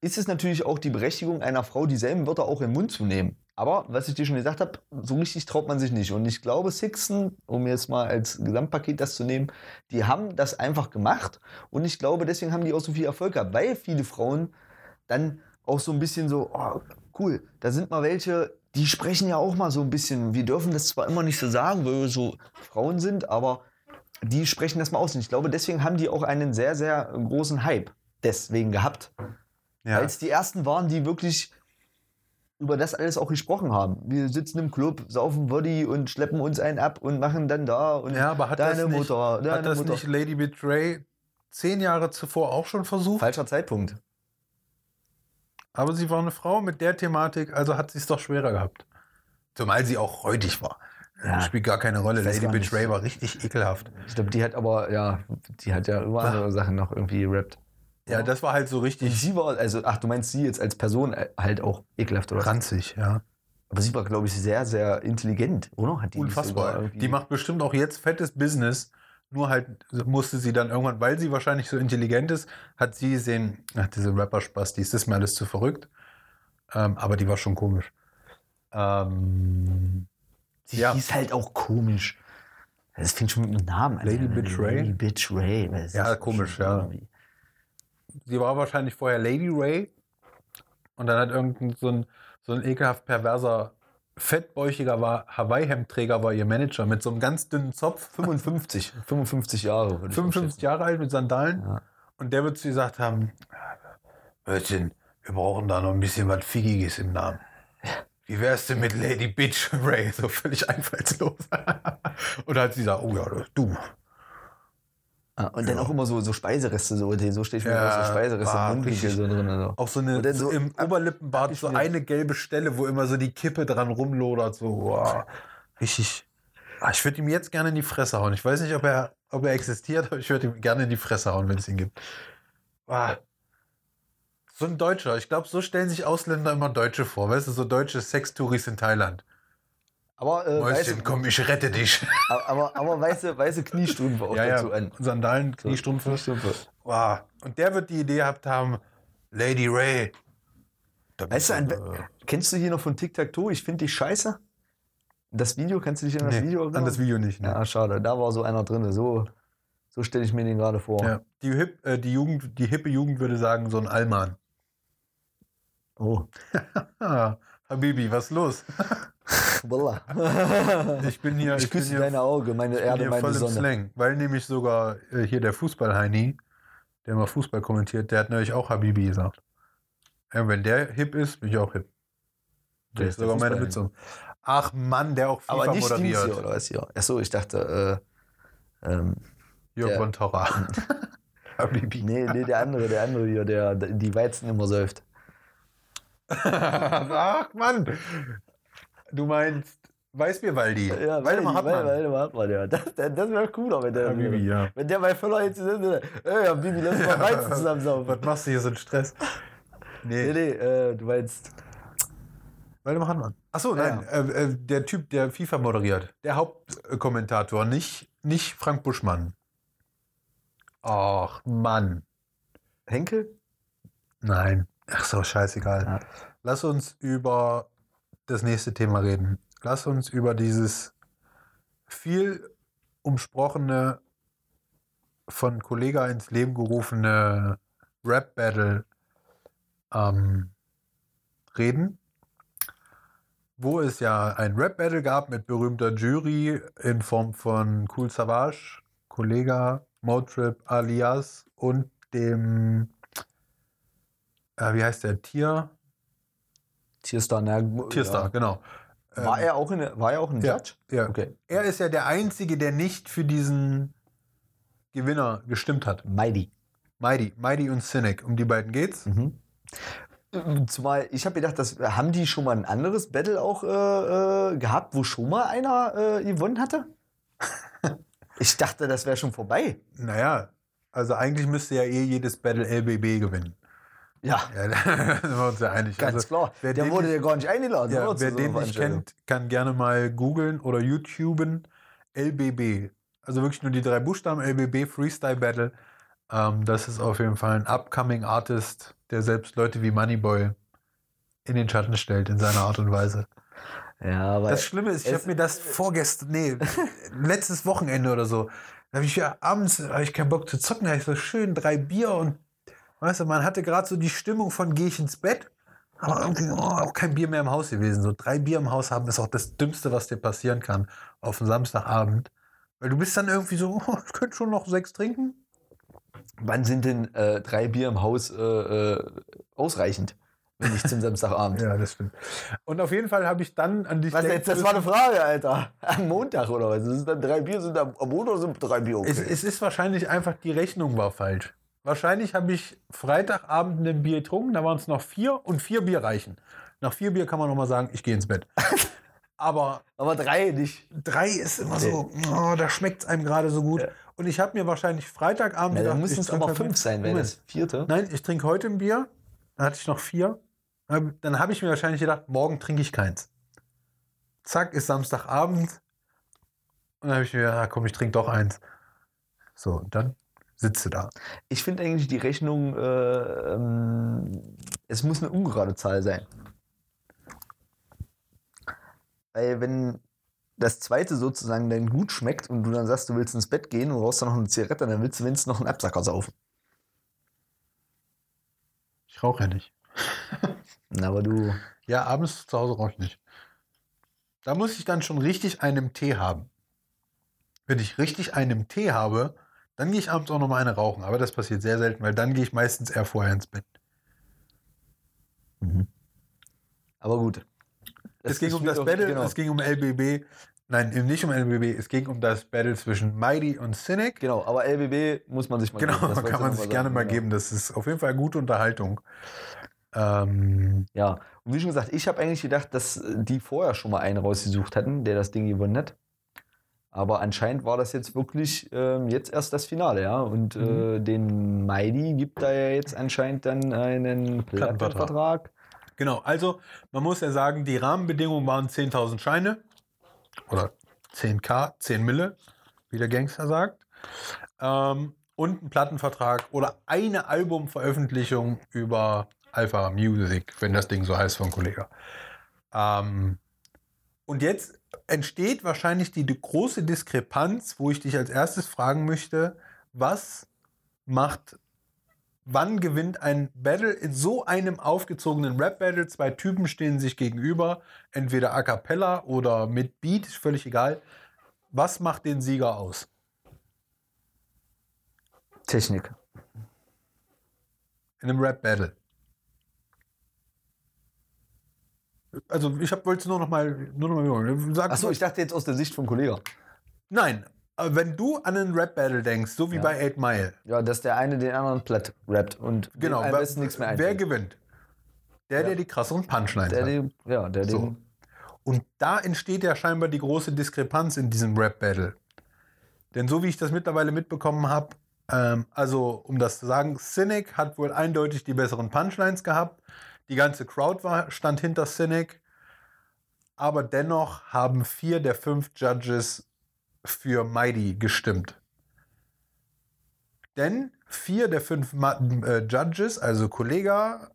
ist es natürlich auch die Berechtigung einer Frau, dieselben Wörter auch im Mund zu nehmen. Aber, was ich dir schon gesagt habe, so richtig traut man sich nicht. Und ich glaube, Sixten, um jetzt mal als Gesamtpaket das zu nehmen, die haben das einfach gemacht. Und ich glaube, deswegen haben die auch so viel Erfolg gehabt, weil viele Frauen dann auch so ein bisschen so, oh, cool, da sind mal welche, die sprechen ja auch mal so ein bisschen. Wir dürfen das zwar immer nicht so sagen, weil wir so Frauen sind, aber die sprechen das mal aus. Und ich glaube, deswegen haben die auch einen sehr, sehr großen Hype deswegen gehabt. Ja. Weil es die ersten waren, die wirklich über das alles auch gesprochen haben. Wir sitzen im Club, saufen Body und schleppen uns einen ab und machen dann da und Ja, aber hat deine das nicht, Mutter, deine hat das Mutter. nicht Lady Betray zehn Jahre zuvor auch schon versucht? Falscher Zeitpunkt. Aber sie war eine Frau mit der Thematik, also hat sie es doch schwerer gehabt. Zumal sie auch räudig war. Ja. Spielt gar keine Rolle. Lady. Betray war richtig ekelhaft. Ich glaube, die hat aber, ja, die hat ja über andere Sachen noch irgendwie gerappt. Ja, das war halt so Und richtig sie war, also, ach, du meinst sie jetzt als Person äh, halt auch ekelhaft, oder? ranzig, ja. Aber sie war, glaube ich, sehr, sehr intelligent, oder? Hat die Unfassbar. Die macht bestimmt auch jetzt fettes Business. Nur halt musste sie dann irgendwann, weil sie wahrscheinlich so intelligent ist, hat sie gesehen, ach, diese Rapper-Spastis, das ist mir alles zu verrückt. Ähm, aber die war schon komisch. Ähm, Sie ja. hieß halt auch komisch. Das fängt schon mit dem Namen an. Lady ja, Betray? Lady Betray. Das Ja, komisch, ja. irgendwie- sie war wahrscheinlich vorher Lady Ray. Und dann hat irgendein so ein, so ein ekelhaft perverser, fettbäuchiger war, Hawaii-Hemdträger war ihr Manager mit so einem ganz dünnen Zopf. 55, 55 (laughs) Jahre. würde ich 55 Jahre alt mit Sandalen. Ja. Und der wird zu gesagt haben: Hörchen, wir brauchen da noch ein bisschen was Figgiges im Namen. (laughs) Wie wär's denn mit Lady Bitch Ray? So völlig (laughs) einfallslos. Und dann hat sie gesagt: Oh ja, du. Ah, und dann Ja. auch immer so, so Speisereste, so, so stehe ich mir Ja, so Speisereste im Mundwinkel so drin. Also. Auch so eine so so im Oberlippenbart so eine gelbe Stelle, wo immer so die Kippe dran rumlodert. So, wow. richtig. Ah, Ich würde ihm jetzt gerne in die Fresse hauen. Ich weiß nicht, ob er, ob er existiert, aber ich würde ihm gerne in die Fresse hauen, wenn es ihn gibt. Ah. So ein Deutscher. Ich glaube, so stellen sich Ausländer immer Deutsche vor. Weißt du, so deutsche Sextouris in Thailand. Aber, äh, Mäuschen, weiße, komm, ich rette dich. aber, aber weiße, weiße Kniestrümpfe auch ja, ja. dazu an. Sandalen, Kniestrümpfe. Kniestrümpfe. Wow. Und der wird die Idee gehabt haben, Lady Ray. Weißt du, an, äh, kennst du hier noch von Tic-Tac-Toe? Ich finde dich scheiße. Das Video, kannst du dich an das nee, Video an das Video nicht. Ne? Ja, schade. Da war so einer drin. So, so stelle ich mir den gerade vor. Ja. Die, hip, äh, die, Jugend, die hippe Jugend würde sagen, so ein Allmann. Oh. Ah, (laughs) Habibi, was los? (laughs) Wallah. (laughs) Ich bin hier, Ich ich bin küsse deine Augen, meine ich bin Erde, hier meine voll im Sonne. Slang. Weil nämlich sogar äh, hier der Fußball-Heini, der mal Fußball kommentiert, der hat natürlich auch Habibi gesagt. Ja, wenn der hip ist, bin ich auch hip. Der Das ist sogar meine. Witze. Ach Mann, der auch FIFA Aber nicht moderiert. hier, oder was hier? Achso, ich dachte, äh, ähm, Jörg von Torra. (laughs) Habibi. nee, nee, der andere, der andere hier, der der die Weizen immer säuft. (laughs) Ach Mann. Du meinst Weißbierwaldi. Ja, Waldemar Hartmann. Waldemar Hartmann, ja. Das, das, das wäre cooler, wenn der, Habibi, ja. wenn der bei Völler jetzt sitzt, ey, Habibi, lass mal Weizen (laughs) zusammen saufen. Was machst du hier so einen Stress? Nee, Nee, nee, äh, du meinst, Waldemar Hartmann. Achso, Ja, nein. Äh, äh, der Typ, der FIFA moderiert. Der Hauptkommentator, nicht, nicht Frank Buschmann. Ach, Mann. Henkel? Nein. Ach so, scheißegal. Ja. Lass uns über das nächste Thema reden. Lass uns über dieses viel umsprochene, von Kollega ins Leben gerufene Rap-Battle ähm, reden. Wo es ja ein Rap-Battle gab mit berühmter Jury in Form von Cool Savage, Kollega, Motrip, Alias und dem, äh, wie heißt der, Tier? Tierstar, na, Tierstar, ja. genau. War Ähm, er auch in, war er auch ein ja, Judge? ja. Okay. Er ist ja der Einzige, der nicht für diesen Gewinner gestimmt hat. Mighty. Mighty, Mighty und Cynic, um die beiden geht's. Mhm. Zumal, ich habe gedacht, das, haben die schon mal ein anderes Battle auch äh, äh, gehabt, wo schon mal einer äh, gewonnen hatte? (laughs) Ich dachte, das wäre schon vorbei. Naja, also eigentlich müsste ja eh jedes Battle LBB gewinnen. Ja, (laughs) Ja, da sind wir uns ja einig. ganz also, klar. Der den wurde ja gar nicht eingeladen. Ja, wer den nicht kennt, kann gerne mal googeln oder YouTuben LBB. Also wirklich nur die drei Buchstaben LBB Freestyle Battle. Ähm, das ist auf jeden Fall ein upcoming Artist, der selbst Leute wie Moneyboy in den Schatten stellt in seiner Art und Weise. Ja, aber Das Schlimme ist, ich habe mir das vorgestern, nee, (laughs) letztes Wochenende oder so, da habe ich ja abends, habe ich keinen Bock zu zocken, da habe ich so schön drei Bier und, weißt du, man hatte gerade so die Stimmung von gehe ich ins Bett, aber irgendwie oh, auch kein Bier mehr im Haus gewesen. So drei Bier im Haus haben ist auch das Dümmste, was dir passieren kann auf einen Samstagabend. Weil du bist dann irgendwie so, oh, ich könnte schon noch sechs trinken. wann sind denn äh, drei Bier im Haus äh, äh, ausreichend? Wenn nicht zum (laughs) Samstagabend. Ja, das stimmt. Und auf jeden Fall habe ich dann an dich Was jetzt? Das war eine Frage, Alter. Am Montag oder was? Sind dann drei Bier, sind am, am Montag sind drei Bier okay? Es, es ist wahrscheinlich einfach, die Rechnung war falsch. Wahrscheinlich habe ich Freitagabend ein Bier getrunken, da waren es noch vier und vier Bier reichen. Nach vier Bier kann man noch mal sagen, ich gehe ins Bett. (laughs) Aber aber drei nicht. drei ist immer so, oh, da schmeckt es einem gerade so gut. Ja. Und ich habe mir wahrscheinlich Freitagabend dann gedacht, müssen es aber heute- fünf sein, wenn das vierte. Nein, ich trinke heute ein Bier. Dann hatte ich noch vier. Dann habe ich mir wahrscheinlich gedacht, morgen trinke ich keins. Zack, ist Samstagabend. Und dann habe ich mir gedacht, ah, komm, ich trinke doch eins. So, und dann sitze da. Ich finde eigentlich die Rechnung, äh, ähm, es muss eine ungerade Zahl sein. Weil wenn das zweite sozusagen dann gut schmeckt und du dann sagst, du willst ins Bett gehen und brauchst dann noch eine Zigarette, dann willst du wenigstens noch einen Absacker saufen. Ich rauche ja nicht. (laughs) Na, aber du. Ja, abends zu Hause rauche ich nicht. Da muss ich dann schon richtig einen Tee haben. Wenn ich richtig einen Tee habe, dann gehe ich abends auch noch mal eine rauchen. Aber das passiert sehr selten, weil dann gehe ich meistens eher vorher ins Bett. Aber gut. Es ging um das Battle, Genau, es ging um LBB. Nein, nicht um LBB, es ging um das Battle zwischen Mighty und Cynic. genau, aber LBB muss man sich mal Genau, geben. (laughs) Wollte kann man sich gerne sagen, mal genau. geben. Das ist auf jeden Fall gute Unterhaltung. Ähm, Ja, und wie schon gesagt, ich habe eigentlich gedacht, dass äh, die vorher schon mal einen rausgesucht hatten, der das Ding gewonnen hat. Aber anscheinend war das jetzt wirklich ähm, jetzt erst das Finale, ja. Und Mhm. äh, den Mighty gibt da ja jetzt anscheinend dann einen Plattenvertrag. Genau, also man muss ja sagen, die Rahmenbedingungen waren 10.000 Scheine oder 10k, 10 Mille, wie der Gangster sagt. Ähm, und ein Plattenvertrag oder eine Albumveröffentlichung über Alpha Music, wenn das Ding so heißt von Kollege. Ähm, und jetzt entsteht wahrscheinlich die große Diskrepanz, wo ich dich als erstes fragen möchte, was macht, wann gewinnt ein Battle in so einem aufgezogenen Rap-Battle? Zwei Typen stehen sich gegenüber, entweder a cappella oder mit Beat, ist völlig egal. Was macht den Sieger aus? Technik. In einem Rap-Battle. Also ich wollte es nur noch mal, nur noch mal wiederholen. Achso, ich dachte jetzt aus der Sicht vom Kollegen. Nein, wenn du an einen Rap-Battle denkst, so wie Ja. bei 8 Mile, Ja, dass der eine den anderen platt rappt und genau, am wer, besten nichts mehr wer einfällt. gewinnt? Der, der Ja. die krasseren Punchlines Der, hat. den, ja, der So. den. Und da entsteht ja scheinbar die große Diskrepanz in diesem Rap-Battle. Denn so wie ich das mittlerweile mitbekommen habe, ähm, also um das zu sagen, Cynic hat wohl eindeutig die besseren Punchlines gehabt. Die ganze Crowd war, stand hinter Cynic. Aber dennoch haben vier der fünf Judges für Mighty gestimmt. Denn vier der fünf Ma äh, Judges, also Kollega,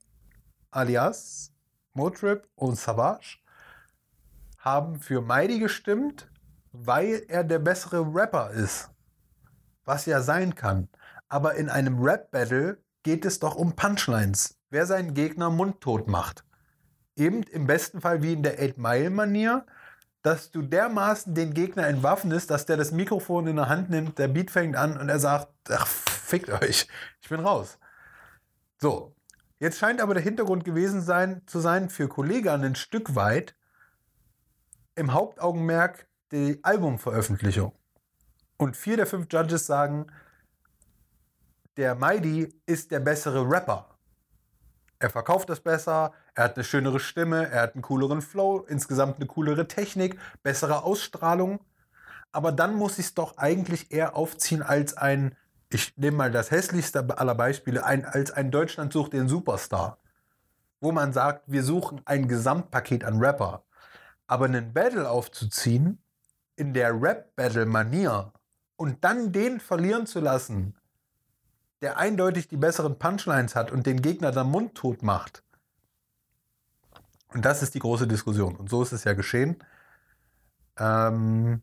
alias Motrip und Savage, haben für Mighty gestimmt, weil er der bessere Rapper ist. Was ja sein kann. Aber in einem Rap-Battle geht es doch um Punchlines. Wer seinen Gegner mundtot macht. Eben im besten Fall wie in der 8-Mile-Manier, dass du dermaßen den Gegner entwaffnest, dass der das Mikrofon in der Hand nimmt, der Beat fängt an und er sagt, ach, fickt euch, ich bin raus. So, jetzt scheint aber der Hintergrund gewesen sein, zu sein für Kollegan ein Stück weit im Hauptaugenmerk die Albumveröffentlichung. Und vier der fünf Judges sagen, der Mighty ist der bessere Rapper. Er verkauft das besser, er hat eine schönere Stimme, er hat einen cooleren Flow, insgesamt eine coolere Technik, bessere Ausstrahlung. aber dann muss ich es doch eigentlich eher aufziehen als ein, ich nehme mal das hässlichste aller Beispiele, ein, als ein Deutschland sucht den Superstar. Wo man sagt, wir suchen ein Gesamtpaket an Rapper. Aber einen Battle aufzuziehen, in der Rap-Battle-Manier und dann den verlieren zu lassen, der eindeutig die besseren Punchlines hat und den Gegner dann mundtot macht. Und das ist die große Diskussion. Und so ist es ja geschehen. Ähm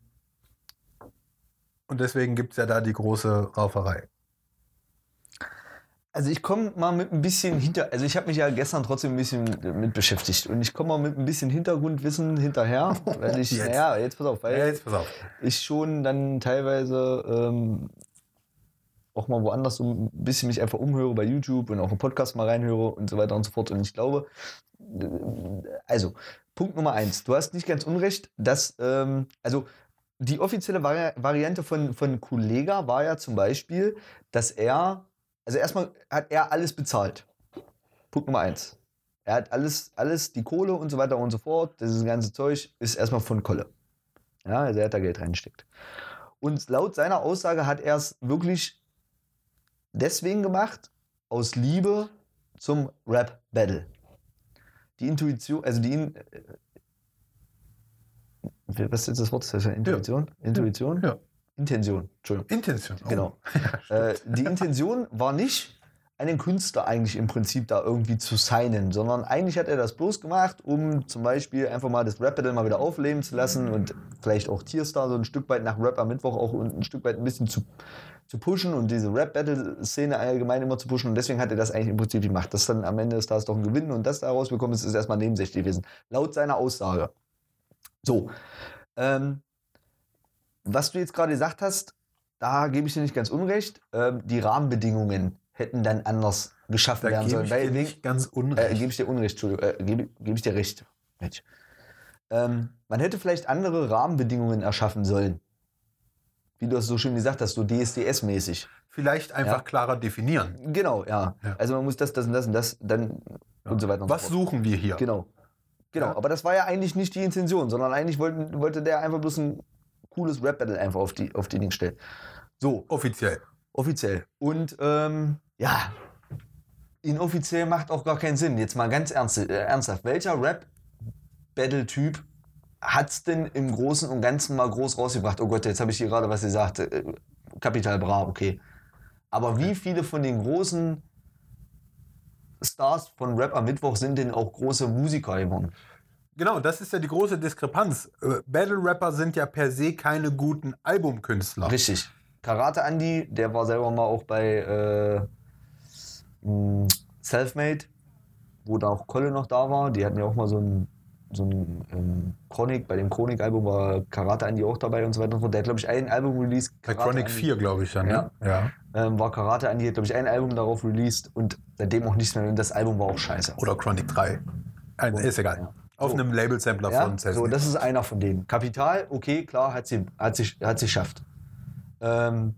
und deswegen gibt es ja da die große Rauferei. Also ich komme mal mit ein bisschen hinter, also ich habe mich ja gestern trotzdem ein bisschen mit beschäftigt und ich komme mal mit ein bisschen Hintergrundwissen hinterher, weil (laughs) ich, Jetzt. naja, jetzt pass auf, weil Ja, jetzt pass auf. ich schon dann teilweise ähm, auch mal woanders so ein bisschen mich einfach umhöre bei YouTube und auch im Podcast mal reinhöre und so weiter und so fort. Und ich glaube, äh, also Punkt Nummer eins, du hast nicht ganz unrecht, dass, ähm, also die offizielle Vari Variante von, von Kollega war ja zum Beispiel, dass er, also erstmal hat er alles bezahlt. Punkt Nummer eins. Er hat alles, alles, die Kohle und so weiter und so fort, dieses ganze Zeug ist erstmal von Kolle. Ja, also er hat da Geld reingesteckt. Und laut seiner Aussage hat er es wirklich deswegen gemacht, aus Liebe zum Rap-Battle. Die Intuition, also die, In äh, was ist jetzt das Wort? Das heißt ja Intuition? Intuition? Ja. Intention, Entschuldigung. Intention. Oh. Genau. (laughs) Äh, die Intention war nicht, einen Künstler eigentlich im Prinzip da irgendwie zu signen, sondern eigentlich hat er das bloß gemacht, um zum Beispiel einfach mal das Rap-Battle mal wieder aufleben zu lassen und vielleicht auch Tierstar so ein Stück weit nach Rap am Mittwoch auch ein Stück weit ein bisschen zu, zu pushen und diese Rap-Battle-Szene allgemein immer zu pushen und deswegen hat er das eigentlich im Prinzip gemacht. Dass dann am Ende des Tages doch ein Gewinn und das da rausbekommen ist, ist erstmal nebensächlich gewesen. Laut seiner Aussage. So. Ähm, was du jetzt gerade gesagt hast, da gebe ich dir nicht ganz unrecht. Ähm, die Rahmenbedingungen hätten dann anders geschaffen Da werden gebe sollen. ich Weil dir wegen- nicht ganz äh, unrecht. gebe ich dir Unrecht, Entschuldigung, äh, gebe, gebe ich dir Recht. Mensch. Ähm, man hätte vielleicht andere Rahmenbedingungen erschaffen sollen. Wie du es so schön gesagt hast, so DSDS-mäßig. Vielleicht einfach Ja. klarer definieren. Genau, ja. Ja. Also man muss das, das und das und das dann und so weiter und Was so fort. suchen wir hier? Genau. Genau, Ja. aber das war ja eigentlich nicht die Intention, sondern eigentlich wollten, wollte der einfach bloß ein cooles Rap-Battle einfach auf die, auf die Ding stellen. So, Offiziell. offiziell. Und ähm, ja, inoffiziell macht auch gar keinen Sinn. Jetzt mal ganz ernst, äh, ernsthaft. Welcher Rap-Battle-Typ hat's denn im Großen und Ganzen mal groß rausgebracht? Oh Gott, jetzt habe ich hier gerade was gesagt. Äh, Capital Bra, okay. Aber wie viele von den großen Stars von Rap am Mittwoch sind denn auch große Musiker geworden? Genau, das ist ja die große Diskrepanz. Äh, Battle-Rapper sind ja per se keine guten Albumkünstler. Richtig. Karate Andy, der war selber mal auch bei äh, mh, Selfmade, wo da auch Kolle noch da war. Die hatten ja auch mal so ein, so ein ähm, Chronic, bei dem Chronic-Album war Karate Andy auch dabei und so weiter und so fort. Der hat, glaube ich, ein Album released. Bei Chronic Andy. 4, glaube ich, dann. Ne? Ja. Ähm, war Karate Andy, hat, glaube ich, ein Album darauf released und seitdem auch nichts mehr. Und das Album war auch scheiße. Oder Chronic 3. Ein, ist egal. Ja. Auf So. einem Label-Sampler Ja, von Cessny. so, das ist einer von denen. Kapital, okay, klar, hat sie, hat sie, hat sie schafft. Ähm,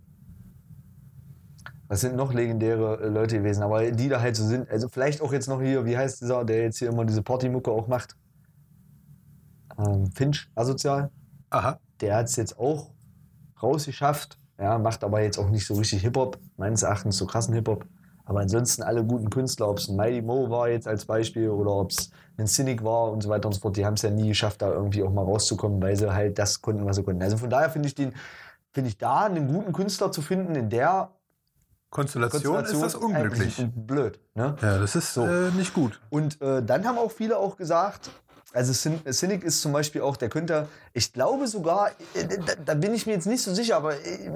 was sind noch legendäre äh, Leute gewesen, aber die da halt so sind. Also vielleicht auch jetzt noch hier, wie heißt dieser, der jetzt hier immer diese Partymucke auch macht? Ähm, Finch, asozial. Aha. Der hat es jetzt auch rausgeschafft. Ja, macht aber jetzt auch nicht so richtig Hip-Hop, meines Erachtens so krassen Hip-Hop. Aber ansonsten alle guten Künstler, ob es ein Mighty Mo war jetzt als Beispiel oder ob es ein Cynic war und so weiter und so fort, die haben es ja nie geschafft, da irgendwie auch mal rauszukommen, weil sie halt das konnten, was sie konnten. Also von daher finde ich den, finde ich da einen guten Künstler zu finden, in der Konstellation, ist das unglücklich. blöd. Ne? Ja, das ist So. äh, nicht gut. Und äh, dann haben auch viele auch gesagt, also Cyn- Cynic ist zum Beispiel auch, der könnte, ich glaube sogar, äh, da, da bin ich mir jetzt nicht so sicher, aber äh,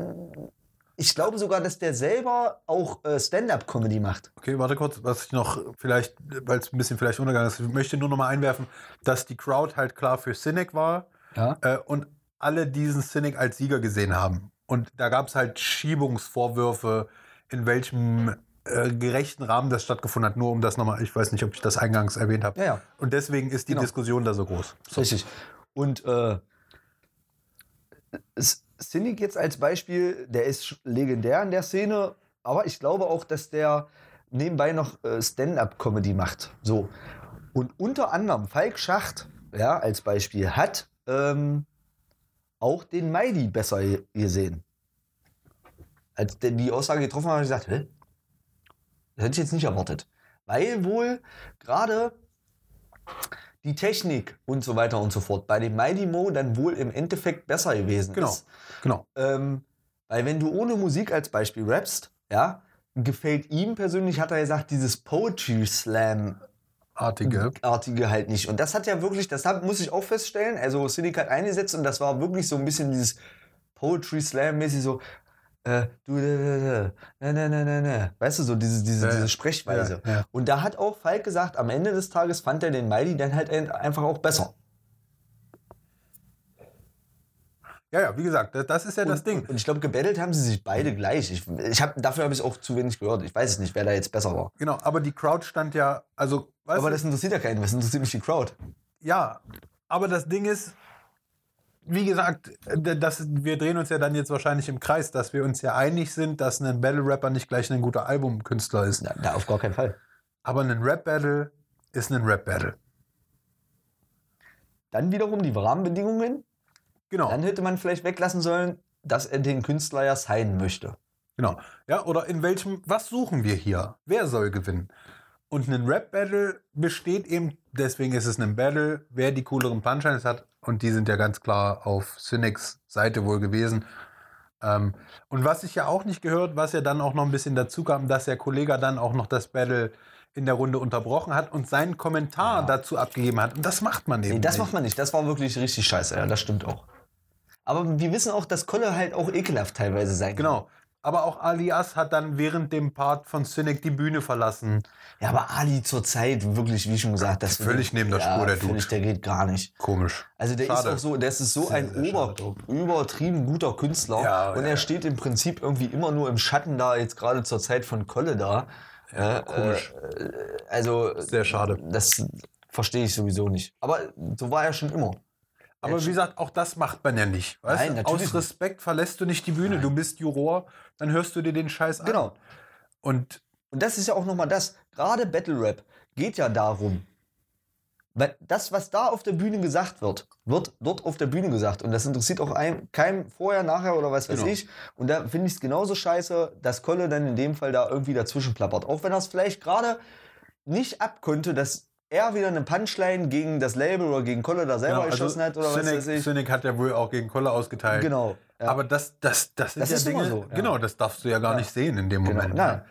ich glaube sogar, dass der selber auch äh, Stand-up-Comedy macht. Okay, warte kurz, was ich noch vielleicht, weil es ein bisschen vielleicht untergegangen ist, ich möchte nur noch mal einwerfen, dass die Crowd halt klar für Cynic war Ja. äh, und alle diesen Cynic als Sieger gesehen haben. Und da gab es halt Schiebungsvorwürfe, in welchem äh, gerechten Rahmen das stattgefunden hat, nur um das nochmal, ich weiß nicht, ob ich das eingangs erwähnt habe. Ja, ja. Und deswegen ist die Genau. Diskussion da so groß. So. Richtig. Und äh, Cynic jetzt als Beispiel, der ist legendär in der Szene, aber ich glaube auch, dass der nebenbei noch äh, Stand-up-Comedy macht. So. Und unter anderem Falk Schacht, ja, als Beispiel, hat ähm, auch den Mighty besser ge- gesehen. Als der die Aussage getroffen hat, habe ich gesagt, hä? Das hätte ich jetzt nicht erwartet. Weil wohl gerade die Technik und so weiter und so fort bei dem Mighty Mo dann wohl im Endeffekt besser gewesen Genau. ist. Genau. Ähm, weil wenn du ohne Musik als Beispiel rappst, ja, gefällt ihm persönlich, hat er gesagt, dieses Poetry Slam Artige. artige halt nicht. Und das hat ja wirklich, das hab, muss ich auch feststellen, also Cynic hat eingesetzt und das war wirklich so ein bisschen dieses Poetry Slam mäßig so, äh, du, na, na, na, na, na. weißt du, so diese, diese, Ja, diese Sprechweise. Ja, ja. Und da hat auch Falk gesagt, am Ende des Tages fand er den Mighty dann halt ein- einfach auch besser. Ja, ja, wie gesagt, das, das ist ja das und, Ding. Und ich glaube, gebettelt haben sie sich beide gleich. Ich, ich hab, dafür habe ich auch zu wenig gehört. Ich weiß es nicht, wer da jetzt besser war. Genau, aber die Crowd stand ja, also, Aber du, das interessiert ja keinen. Was interessiert mich die Crowd? ja, aber das Ding ist, wie gesagt, das, wir drehen uns ja dann jetzt wahrscheinlich im Kreis, dass wir uns ja einig sind, dass ein Battle-Rapper nicht gleich ein guter Albumkünstler ist. Na, da auf gar keinen Fall. Aber ein Rap-Battle ist ein Rap-Battle. Dann wiederum die Rahmenbedingungen. Genau. Dann hätte man vielleicht weglassen sollen, dass er den Künstler ja sein möchte. Genau. Ja, oder in welchem, was suchen wir hier? Wer soll gewinnen? Und ein Rap-Battle besteht eben, deswegen ist es ein Battle, wer die cooleren Punchlines hat. Und die sind ja ganz klar auf Cynics Seite wohl gewesen. Ähm, und was ich ja auch nicht gehört, was ja dann auch noch ein bisschen dazu kam, dass der Kollege dann auch noch das Battle in der Runde unterbrochen hat und seinen Kommentar Ja. dazu abgegeben hat. Und das macht man eben Nee, das nicht. macht man nicht. Das war wirklich richtig scheiße. Ja, das stimmt auch. Aber wir wissen auch, dass Kolle halt auch ekelhaft teilweise sein kann. Genau. Aber auch Alias hat dann während dem Part von Cynic die Bühne verlassen. Ja, aber Ali zur Zeit, wirklich, wie schon gesagt, das Völlig neben der ja, Spur, der Dude. völlig, Der geht gar nicht. Komisch. Also der Schade. ist auch so, das ist so Sehr, ein sehr ober, übertrieben guter Künstler. Ja, und ja. er steht im Prinzip irgendwie immer nur im Schatten da, jetzt gerade zur Zeit von Kolle da. Ja, komisch. Äh, also Sehr schade. das verstehe ich sowieso nicht. Aber so war er schon immer. Aber wie gesagt, auch das macht man ja nicht. Weißt Nein, du? Aus Respekt verlässt du nicht die Bühne. Du bist Juror, dann hörst du dir den Scheiß an. Genau. Und Und das ist ja auch nochmal das. Gerade Battle Rap geht ja darum. Weil das, was da auf der Bühne gesagt wird, wird dort auf der Bühne gesagt. Und das interessiert auch ein, keinem vorher, nachher oder was weiß Genau. ich. Und da finde ich es genauso scheiße, dass Kolle dann in dem Fall da irgendwie dazwischen plappert. Auch wenn er es vielleicht gerade nicht abkonnte, dass er wieder eine Punchline gegen das Label oder gegen Kolle da selber genau, geschossen hat oder was Cynic, weiß ich. Cynic hat ja wohl auch gegen Kolle ausgeteilt. Genau. Ja. Aber das, das, das Das ja ist Dinge, immer so, ja. genau, das darfst du ja gar Ja. nicht sehen in dem Genau. Moment. Nein.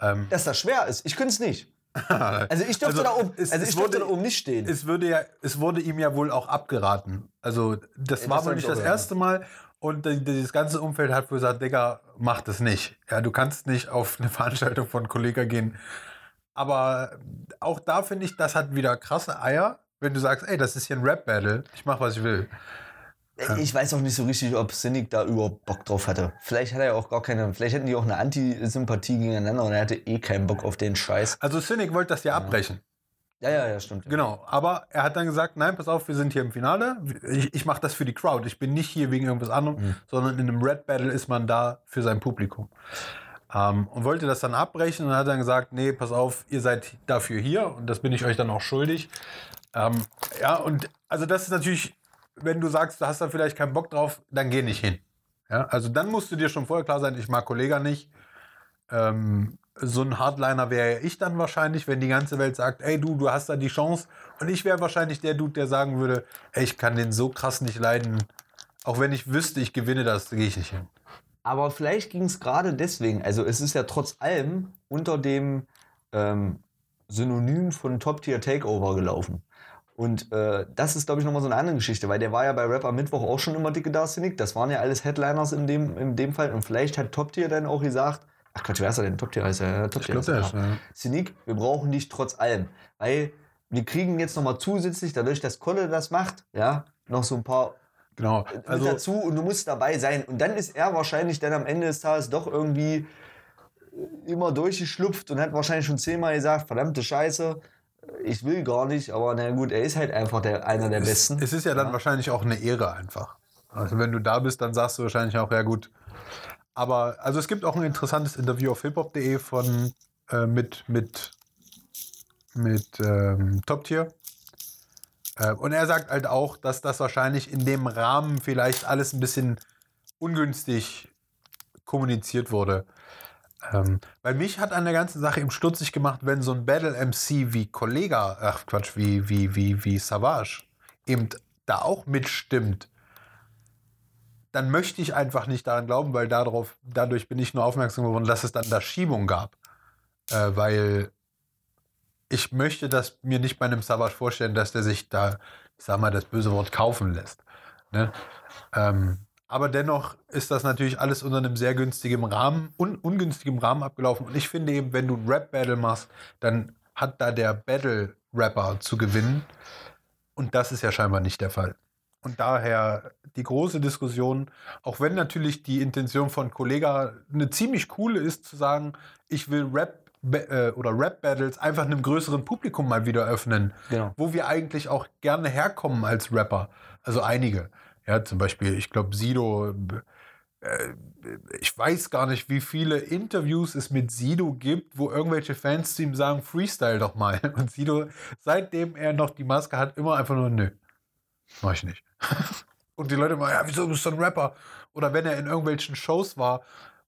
Ähm, dass das schwer ist. Ich könnte es nicht. (laughs) Also ich dürfte Also, da oben, also es ich wurde- da oben nicht stehen. es, würde ja, es wurde ihm ja wohl auch abgeraten. Also das Ja, war das wohl nicht das erste Mal. Und dieses ganze Umfeld hat wohl gesagt, Digga, mach das nicht. Ja, du kannst nicht auf eine Veranstaltung von Kollega gehen. Aber auch da finde ich, das hat wieder krasse Eier, wenn du sagst, ey, das ist hier ein Rap-Battle, ich mach, was ich will. Ich weiß auch nicht so richtig, ob Cynic da überhaupt Bock drauf hatte. Vielleicht hat er auch gar keine, vielleicht hätten die auch eine Antisympathie gegeneinander und er hatte eh keinen Bock auf den Scheiß. Also Cynic wollte das ja abbrechen. Ja, ja, ja, stimmt. Genau, aber er hat dann gesagt, nein, pass auf, wir sind hier im Finale. Ich, ich mache das für die Crowd. Ich bin nicht hier wegen irgendwas anderem, Mhm. sondern in einem Red Battle ist man da für sein Publikum. Ähm, und wollte das dann abbrechen und hat dann gesagt, nee, pass auf, ihr seid dafür hier und das bin ich euch dann auch schuldig. Ähm, ja, und also das ist natürlich, wenn du sagst, du hast da vielleicht keinen Bock drauf, dann geh nicht hin. Ja, also dann musst du dir schon vorher klar sein, ich mag Kollega nicht. Ähm, so ein Hardliner wäre ich dann wahrscheinlich, wenn die ganze Welt sagt, ey du, du hast da die Chance. Und ich wäre wahrscheinlich der Dude, der sagen würde, ey, ich kann den so krass nicht leiden. Auch wenn ich wüsste, ich gewinne das, gehe ich nicht hin. Aber vielleicht ging es gerade deswegen, also es ist ja trotz allem unter dem ähm, Synonym von Top Tier Takeover gelaufen. Und äh, das ist, glaube ich, nochmal so eine andere Geschichte, weil der war ja bei Rap am Mittwoch auch schon immer dicke da, Cynic. Das waren ja alles Headliners in dem, in dem Fall. Und vielleicht hat Top Tier dann auch gesagt, ach Quatsch, wer ist er denn? Top Tier heißt er. ja, Top Tier heißt er, ja. Wir brauchen dich trotz allem. Weil wir kriegen jetzt nochmal zusätzlich, dadurch, dass Kolle das macht, ja, noch so ein paar Genau. Also, dazu und du musst dabei sein. Und dann ist er wahrscheinlich dann am Ende des Tages doch irgendwie immer durchgeschlupft und hat wahrscheinlich schon zehnmal gesagt, verdammte Scheiße, ich will gar nicht, aber na gut, er ist halt einfach der, einer der es, Besten. es ist ja dann wahrscheinlich auch eine Ehre einfach. Also wenn du da bist, dann sagst du wahrscheinlich auch, ja gut. Aber also es gibt auch ein interessantes Interview auf hiphop.de von äh, mit mit mit ähm, Top Tier. Äh, und er sagt halt auch, dass das wahrscheinlich in dem Rahmen vielleicht alles ein bisschen ungünstig kommuniziert wurde. Ähm, weil mich hat an der ganzen Sache eben stutzig gemacht, wenn so ein Battle MC wie Kollega, ach Quatsch, wie, wie, wie, wie Savage eben da auch mitstimmt, dann möchte ich einfach nicht daran glauben, weil darauf, dadurch bin ich nur aufmerksam geworden, dass es dann da Schiebung gab. Äh, weil ich möchte das mir nicht bei einem Savage vorstellen, dass der sich da, ich sag mal, das böse Wort kaufen lässt. Ne? Ähm, aber dennoch ist das natürlich alles unter einem sehr günstigen Rahmen, un ungünstigen Rahmen abgelaufen. Und ich finde eben, wenn du ein Rap-Battle machst, dann hat da der Battle-Rapper zu gewinnen. Und das ist ja scheinbar nicht der Fall. Und daher die große Diskussion, auch wenn natürlich die Intention von Kollega eine ziemlich coole ist, zu sagen, ich will Rap oder Rap-Battles einfach einem größeren Publikum mal wieder öffnen, Genau. wo wir eigentlich auch gerne herkommen als Rapper. Also einige. Ja, zum Beispiel, ich glaube, Sido, äh, ich weiß gar nicht, wie viele Interviews es mit Sido gibt, wo irgendwelche Fans zu ihm sagen, Freestyle doch mal. (laughs) Und Sido, seitdem er noch die Maske hat, immer einfach nur, nö, mach ich nicht. (laughs) Und die Leute immer, ja, wieso bist du ein Rapper? Oder wenn er in irgendwelchen Shows war,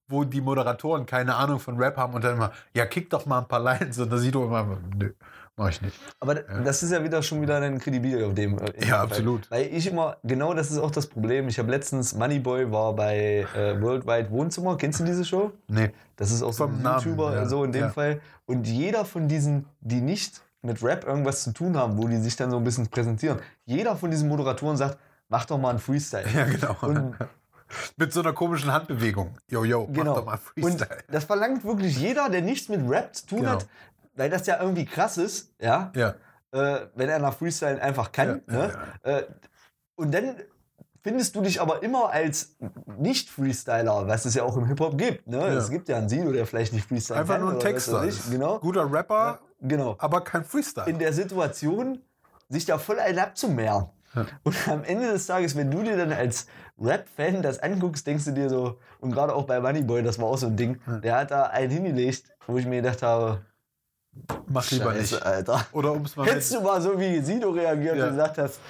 wo die Moderatoren keine Ahnung von Rap haben und dann immer, ja, kick doch mal ein paar Lines. Und da Sido immer, nö, mach ich nicht. Aber das ist ja wieder schon wieder ein Kredibil auf dem. äh, Ja, absolut. Weil ich immer, genau das ist auch das Problem. Ich habe letztens, Moneyboy war bei äh, Worldwide Wohnzimmer. Kennst du diese Show? Nee. Das ist auch so Vom ein Namen, YouTuber, ja, so in dem ja. Fall. Und jeder von diesen, die nicht mit Rap irgendwas zu tun haben, wo die sich dann so ein bisschen präsentieren, jeder von diesen Moderatoren sagt, mach doch mal einen Freestyle. Ja, genau. Und (laughs) Mit so einer komischen Handbewegung. Yo, yo, Genau. mach doch mal Und Freestyle. das verlangt wirklich jeder, der nichts mit Rap zu tun Genau. hat, weil das ja irgendwie krass ist, ja, ja. äh, wenn er nach Freestyle einfach kann. Ja, ne? Äh, und dann findest du dich aber immer als Nicht-Freestyler, was es ja auch im Hip-Hop gibt. Ne? Ja. Es gibt ja einen Silo, der vielleicht nicht freestylen Einfach kann. nur ein Texter. Genau. Guter Rapper, genau. aber kein Freestyle. In der Situation, sich da voll einen abzumehren. Und am Ende des Tages, wenn du dir dann als Rap-Fan das anguckst, denkst du dir so, und gerade auch bei Moneyboy, das war auch so ein Ding, der hat da einen hingelegt, wo ich mir gedacht habe, Mach lieber Scheiße, nicht. Alter. Oder um es mal Hättest du mal so wie Sido reagiert Ja. und gesagt hast,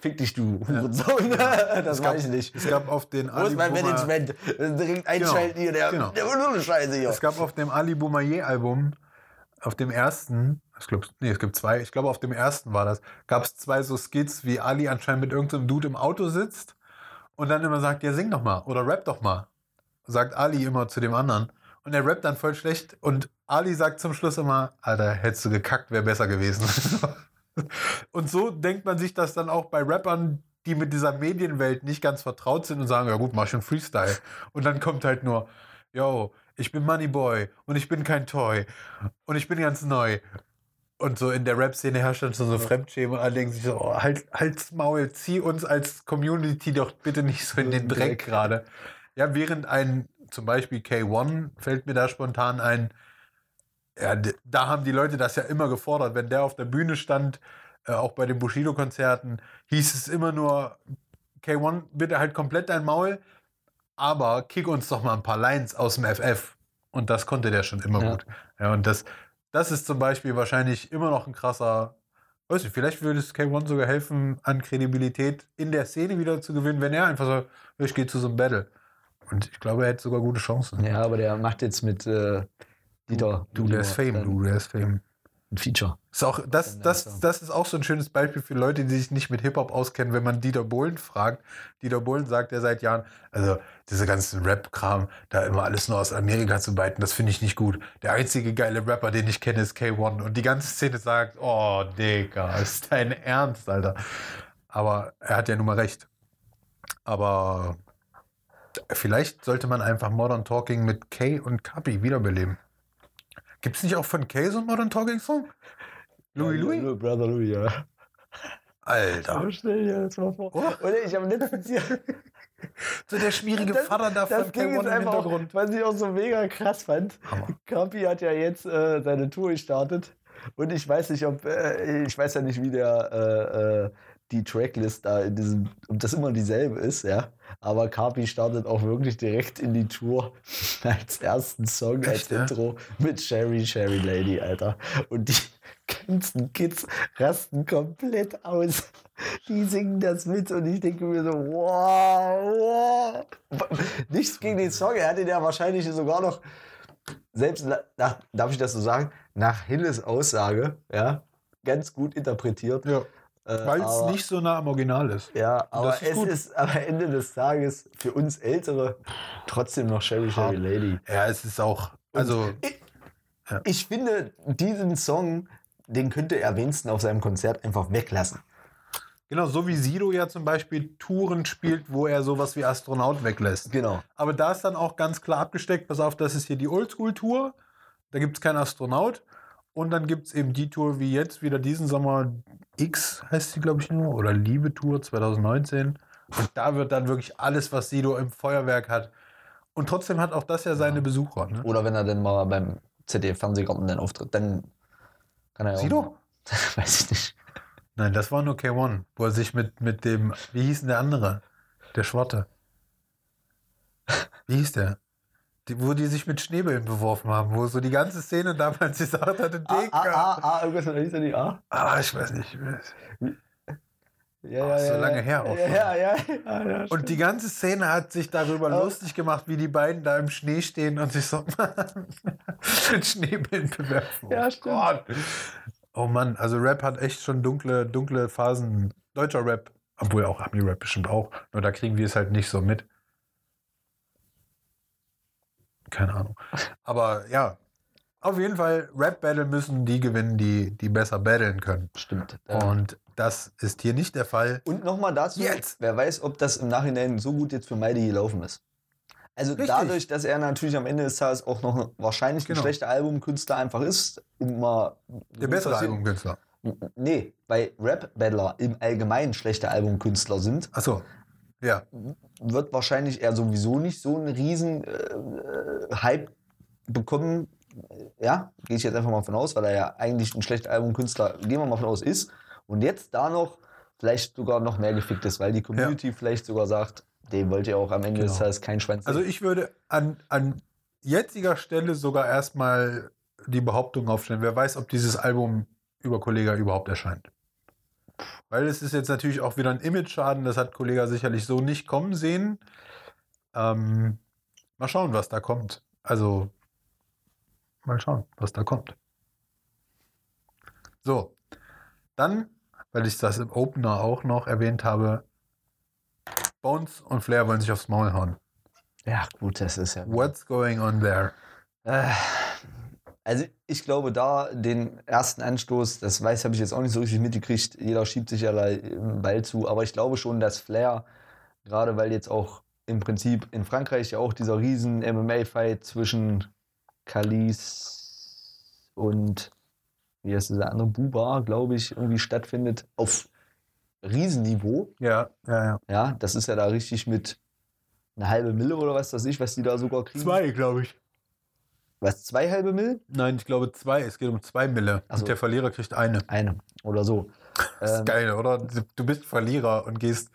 fick dich du, Hurensohn. (laughs) das es gab, weiß ich nicht. Es gab auf den Wo ist Ali mein Bouma- Management? Direkt einschalten hier, der, genau. der eine Scheiße hier. Es gab auf dem Ali Boumaier Album, auf dem ersten, ich glaube, nee, es gibt zwei, ich glaube, auf dem ersten war das, gab es zwei so Skits, wie Ali anscheinend mit irgendeinem Dude im Auto sitzt und dann immer sagt, ja, sing doch mal oder rap doch mal. Sagt Ali immer zu dem anderen. Und er rappt dann voll schlecht und Ali sagt zum Schluss immer, Alter, hättest du gekackt, wäre besser gewesen. (laughs) und so denkt man sich das dann auch bei Rappern, die mit dieser Medienwelt nicht ganz vertraut sind und sagen, ja gut, mach schon Freestyle. Und dann kommt halt nur, yo, ich bin Moneyboy und ich bin kein Toy und ich bin ganz neu. Und so in der Rap-Szene herrscht dann schon so Fremdschämen und alle denken sich so, oh, halt, halt's Maul, zieh uns als Community doch bitte nicht so in den Dreck gerade. Ja, während ein, zum Beispiel K1 fällt mir da spontan ein, ja, da haben die Leute das ja immer gefordert. Wenn der auf der Bühne stand, äh, auch bei den Bushido-Konzerten, hieß es immer nur, K1, bitte halt komplett dein Maul, aber kick uns doch mal ein paar Lines aus dem FF. Und das konnte der schon immer Ja. gut. Ja, und das, das ist zum Beispiel wahrscheinlich immer noch ein krasser, weiß nicht, vielleicht würde es K1 sogar helfen, an Kredibilität in der Szene wieder zu gewinnen, wenn er einfach so, ich gehe zu so einem Battle. Und ich glaube, er hätte sogar gute Chancen. Ja, aber der macht jetzt mit äh, Dieter. Du, der ist Fame, du, der ist Fame. Ein Feature. Ist auch, das, Dann das, das ist auch so ein schönes Beispiel für Leute, die sich nicht mit Hip-Hop auskennen, wenn man Dieter Bohlen fragt. Dieter Bohlen sagt ja seit Jahren, also diese ganzen Rap-Kram, da immer alles nur aus Amerika zu beiten, das finde ich nicht gut. Der einzige geile Rapper, den ich kenne, ist K1. Und die ganze Szene sagt, oh, Digga, ist dein Ernst, Alter. Aber er hat ja nun mal recht. Aber vielleicht sollte man einfach Modern Talking mit Kay und Kapi wiederbeleben. Gibt es nicht auch von Kay so einen Modern Talking Song? Louis Louis? Louis? Brother Louis, ja. Alter. stell dir das mal vor. Oh. Oder ich habe letztens hier. (laughs) So der schwierige Das- Vater da von Ding K1 ist im auch, Hintergrund. was ich auch so mega krass fand. Kapi hat ja jetzt äh, seine Tour gestartet. Und ich weiß nicht, ob, äh, ich weiß ja nicht, wie der, äh, äh, die Tracklist da in diesem, ob das immer dieselbe ist, ja. Aber Kapi startet auch wirklich direkt in die Tour (laughs) als ersten Song, Echt, als ja? Intro mit Sherry, Sherry Lady, Alter. Und die, (laughs) ganzen Kids rasten komplett aus. Die singen das mit und ich denke mir so, wow, wow. Nichts gegen den Song, er hatte ja wahrscheinlich sogar noch, selbst nach, darf ich das so sagen, nach Hilles Aussage, ja, ganz gut interpretiert. Ja. Äh, Weil es nicht so nah am Original ist. Ja, aber ist es gut. ist am Ende des Tages für uns Ältere trotzdem noch Sherry Sherry. Lady. Ja, es ist auch. Also, Ich finde, diesen Song, den könnte er wenigstens auf seinem Konzert einfach weglassen. genau, so wie Sido ja zum Beispiel Touren spielt, wo er sowas wie Astronaut weglässt. Genau. Aber da ist dann auch ganz klar abgesteckt, pass auf, das ist hier die Oldschool-Tour. Da gibt es keinen Astronaut. Und dann gibt es eben die Tour wie jetzt, wieder diesen Sommer X heißt sie, glaube ich, nur. Oder Liebe Tour 2019. Und da wird dann wirklich alles, was Sido im Feuerwerk hat. Und trotzdem hat auch das ja seine Besucher. Ne? Oder wenn er dann mal beim ZDF-Fernsehgarten dann auftritt, dann kann er ja auch Sido? (laughs) mal- Weiß ich nicht. Nein, das war nur K1, wo er sich mit, mit dem, wie hieß denn der andere? Der Schwarte. Wie hieß der? Die, wo die sich mit Schneebällen beworfen haben, wo so die ganze Szene damals gesagt hatte, A, Dicker. A, A, A, irgendwas hieß er nicht A? Ah, ich weiß nicht. Ja, Ach, so lange her auch Ja, ja, ja. ja, ja Und die ganze Szene hat sich darüber Oh. lustig gemacht, wie die beiden da im Schnee stehen und sich so (laughs) mit Schneebällen bewerfen. Ja, Oh stimmt. Gott. Oh Mann, also Rap hat echt schon dunkle, dunkle Phasen. Deutscher Rap, obwohl auch Ami-Rap bestimmt auch. Nur da kriegen wir es halt nicht so mit. Keine Ahnung. Aber ja, auf jeden Fall, Rap-Battle müssen die gewinnen, die, die besser battlen können. Stimmt. Und das ist hier nicht der Fall. Und nochmal dazu, Jetzt. wer weiß, ob das im Nachhinein so gut jetzt für Meidi gelaufen ist. Also Richtig. dadurch, dass er natürlich am Ende des Tages auch noch wahrscheinlich Genau. ein schlechter Albumkünstler einfach ist, um mal Der bessere Albumkünstler. Nee, weil Rap-Battler im Allgemeinen schlechte Albumkünstler sind, Achso. Ja. wird wahrscheinlich er sowieso nicht so einen riesen äh, äh, Hype bekommen. Ja, gehe ich jetzt einfach mal von aus, weil er ja eigentlich ein schlechter Albumkünstler, gehen wir mal von aus, ist. Und jetzt da noch vielleicht sogar noch mehr gefickt ist, weil die Community vielleicht sogar sagt, den wollt ihr auch am Ende des Genau. Tages kein Schwanz Also ich würde an, an jetziger Stelle sogar erstmal die Behauptung aufstellen, wer weiß, ob dieses Album über Kollega überhaupt erscheint. Weil es ist jetzt natürlich auch wieder ein Image-Schaden, das hat Kollega sicherlich so nicht kommen sehen. Ähm, mal schauen, was da kommt. Also, mal schauen, was da kommt. So, dann, weil ich das im Opener auch noch erwähnt habe, Bones und Flair wollen sich aufs Maul hauen. Ja, gut, das ist ja. What's going on there? Äh, Also ich glaube, da den ersten Anstoß, das weiß, habe ich jetzt auch nicht so richtig mitgekriegt. Jeder schiebt sich ja da einen Ball zu, aber ich glaube schon, dass Flair, gerade weil jetzt auch im Prinzip in Frankreich ja auch dieser riesen MMA-Fight zwischen Kalis und wie heißt dieser andere Buba, glaube ich, irgendwie stattfindet auf Riesenniveau. Ja, ja, ja. Ja, das ist ja da richtig mit eine halbe Mille oder was weiß ich, was die da sogar kriegen. glaube ich. Was, zwei halbe Mille? Nein, ich glaube zwei. Es geht um zwei Mille. So. Und der Verlierer kriegt eine. Eine oder so. Das ist Ähm, geil, oder? Du bist Verlierer und gehst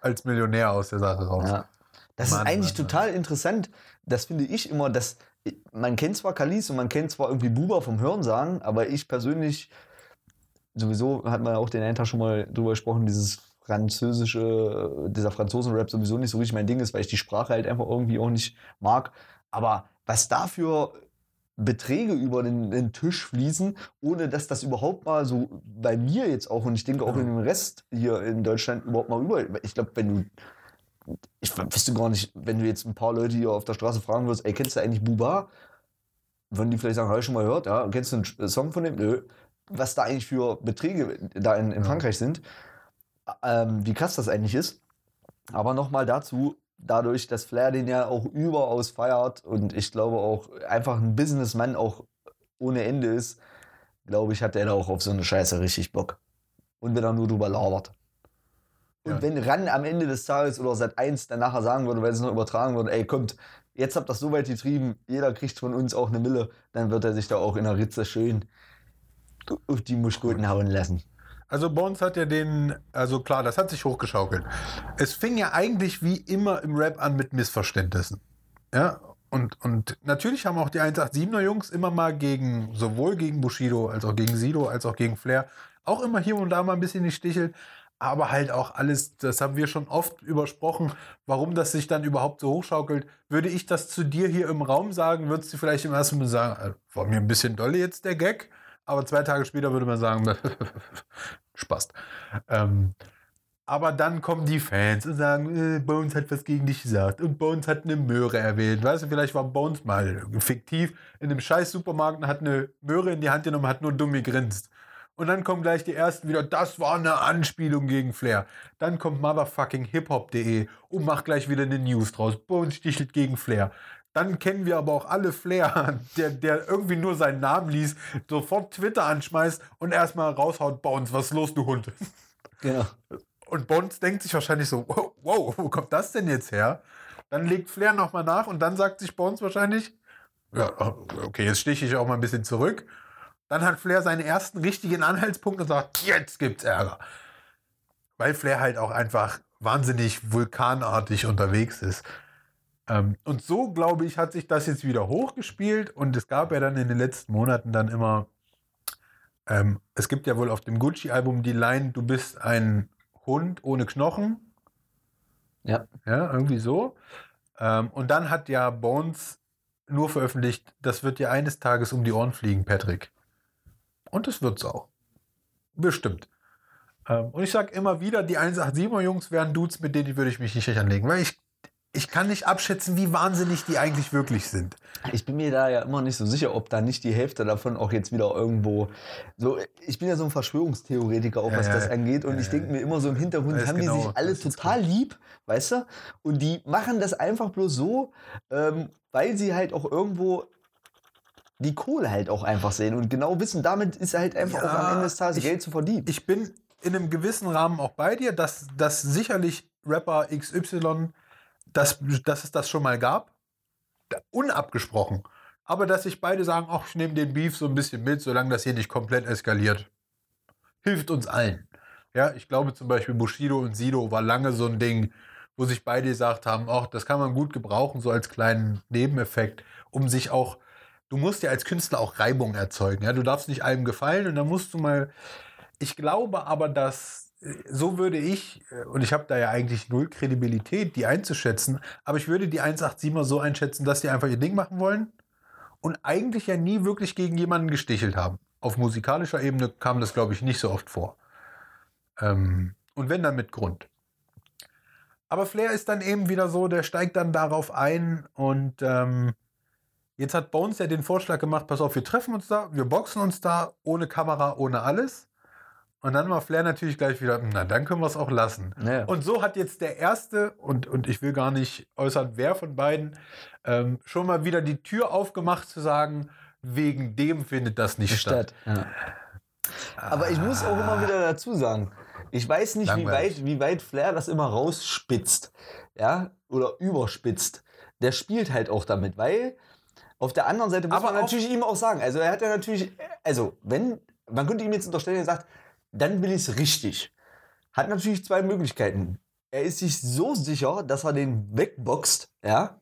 als Millionär aus der Sache raus. Ja. Das Mann, ist eigentlich Mann, Mann. total interessant. Das finde ich immer, dass man kennt zwar Kalis und man kennt zwar irgendwie Buba vom Hörensagen, aber ich persönlich, sowieso hat man ja auch den einen Tag schon mal drüber gesprochen, dieses französische, dieser Franzosen-Rap sowieso nicht so richtig mein Ding ist, weil ich die Sprache halt einfach irgendwie auch nicht mag. Aber was dafür Beträge über den, den Tisch fließen, ohne dass das überhaupt mal so bei mir jetzt auch und ich denke auch in dem Rest hier in Deutschland überhaupt mal über. Ich glaube, wenn du ich wüsste gar nicht, wenn du jetzt ein paar Leute hier auf der Straße fragen würdest, ey, kennst du eigentlich Buba? Würden die vielleicht sagen, habe ich schon mal gehört, ja, kennst du einen Song von dem? Nö. Was da eigentlich für Beträge da in, in. Frankreich sind, ähm, wie krass das eigentlich ist. Aber nochmal dazu, dadurch, dass Flair den ja auch überaus feiert und ich glaube auch einfach ein Businessman auch ohne Ende ist, glaube ich, hat er da auch auf so eine Scheiße richtig Bock. Und wenn er nur drüber labert. Und Ja. wenn Ran am Ende des Tages oder seit eins dann nachher sagen würde, weil sie es noch übertragen würde, ey, kommt, jetzt habt ihr das so weit getrieben, jeder kriegt von uns auch eine Mille, dann wird er sich da auch in der Ritze schön auf die Muschkoten hauen lassen. Also Bones hat ja den, also klar, das hat sich hochgeschaukelt. Es fing ja eigentlich wie immer im Rap an mit Missverständnissen. Ja, und, und natürlich haben auch die 187er Jungs immer mal gegen, sowohl gegen Bushido als auch gegen Sido, als auch gegen Flair, auch immer hier und da mal ein bisschen gestichelt. Aber halt auch alles, das haben wir schon oft übersprochen, warum das sich dann überhaupt so hochschaukelt. Würde ich das zu dir hier im Raum sagen, würdest du vielleicht im ersten Mal sagen, äh, war mir ein bisschen dolle jetzt der Gag. Aber zwei Tage später würde man sagen, (laughs) Spaß. Ähm, aber dann kommen die Fans und sagen, äh, Bones hat was gegen dich gesagt und Bones hat eine Möhre erwähnt. Weißt du, vielleicht war Bones mal fiktiv in einem scheiß Supermarkt und hat eine Möhre in die Hand genommen, hat nur dumm gegrinst. Und dann kommen gleich die ersten wieder, das war eine Anspielung gegen Flair. Dann kommt motherfucking hiphop.de und macht gleich wieder eine News draus. Bones stichelt gegen Flair. Dann kennen wir aber auch alle Flair, (laughs) der, der irgendwie nur seinen Namen liest, sofort Twitter anschmeißt und erstmal raushaut, Bones, was ist los, du Hund? Genau. Und Bones denkt sich wahrscheinlich so, wow, wow, wo kommt das denn jetzt her? Dann legt Flair nochmal nach und dann sagt sich Bones wahrscheinlich, ja, okay, jetzt stiche ich auch mal ein bisschen zurück. Dann hat Flair seinen ersten richtigen Anhaltspunkt und sagt, jetzt gibt's Ärger. Weil Flair halt auch einfach wahnsinnig vulkanartig unterwegs ist. Ähm, und so, glaube ich, hat sich das jetzt wieder hochgespielt und es gab ja dann in den letzten Monaten dann immer, ähm, es gibt ja wohl auf dem Gucci-Album die Line, du bist ein Hund ohne Knochen. Ja. Ja, irgendwie so. Ähm, und dann hat ja Bones nur veröffentlicht, das wird dir eines Tages um die Ohren fliegen, Patrick. Und das wird's auch. Bestimmt. Ähm, und ich sage immer wieder, die 187er Jungs wären Dudes, mit denen würde ich mich nicht anlegen, weil ich, ich kann nicht abschätzen, wie wahnsinnig die eigentlich wirklich sind. Ich bin mir da ja immer nicht so sicher, ob da nicht die Hälfte davon auch jetzt wieder irgendwo so. Ich bin ja so ein Verschwörungstheoretiker, auch was Ja, ja, das angeht. Und ja, ich denke ja. mir immer so im Hintergrund, haben die genau, sich alle total lieb, weißt du? Und die machen das einfach bloß so, ähm, weil sie halt auch irgendwo die Kohle halt auch einfach sehen und genau wissen, damit ist halt einfach Ja, auch am Ende des Tages ich- Geld zu verdienen. Ich bin in einem gewissen Rahmen auch bei dir, dass, dass sicherlich Rapper XY, dass, dass es das schon mal gab. Unabgesprochen. Aber dass sich beide sagen, ach, ich nehme den Beef so ein bisschen mit, solange das hier nicht komplett eskaliert. Hilft uns allen. Ja, ich glaube zum Beispiel Bushido und Sido war lange so ein Ding, wo sich beide gesagt haben, ach, das kann man gut gebrauchen, so als kleinen Nebeneffekt, um sich auch, du musst ja als Künstler auch Reibung erzeugen. Ja, du darfst nicht allem gefallen und dann musst du mal, ich glaube aber, dass so würde ich, äh, und ich habe da ja eigentlich null Kredibilität, die einzuschätzen, aber ich würde die 187er so einschätzen, dass die einfach ihr Ding machen wollen und eigentlich ja nie wirklich gegen jemanden gestichelt haben. Auf musikalischer Ebene kam das, glaube ich, nicht so oft vor. Ähm, und wenn dann mit Grund. Aber Flair ist dann eben wieder so, der steigt dann darauf ein und ähm, jetzt hat Bones ja den Vorschlag gemacht, pass auf, wir treffen uns da, wir boxen uns da, ohne Kamera, ohne alles. Und dann war Flair natürlich gleich wieder, na, dann können wir es auch lassen. Naja. Und so hat jetzt der Erste, und, und ich will gar nicht äußern, wer von beiden, ähm, schon mal wieder die Tür aufgemacht zu sagen, wegen dem findet das nicht statt. Stadt. Ja. Aber ich muss auch immer wieder dazu sagen, ich weiß nicht, wie weit, wie weit Flair das immer rausspitzt, ja, oder überspitzt. Der spielt halt auch damit, weil auf der anderen Seite muss Aber man natürlich ihm auch sagen, also er hat ja natürlich, also wenn, man könnte ihm jetzt unterstellen, er sagt, dann will ich es richtig. Hat natürlich zwei Möglichkeiten. Er ist sich so sicher, dass er den wegboxt, ja,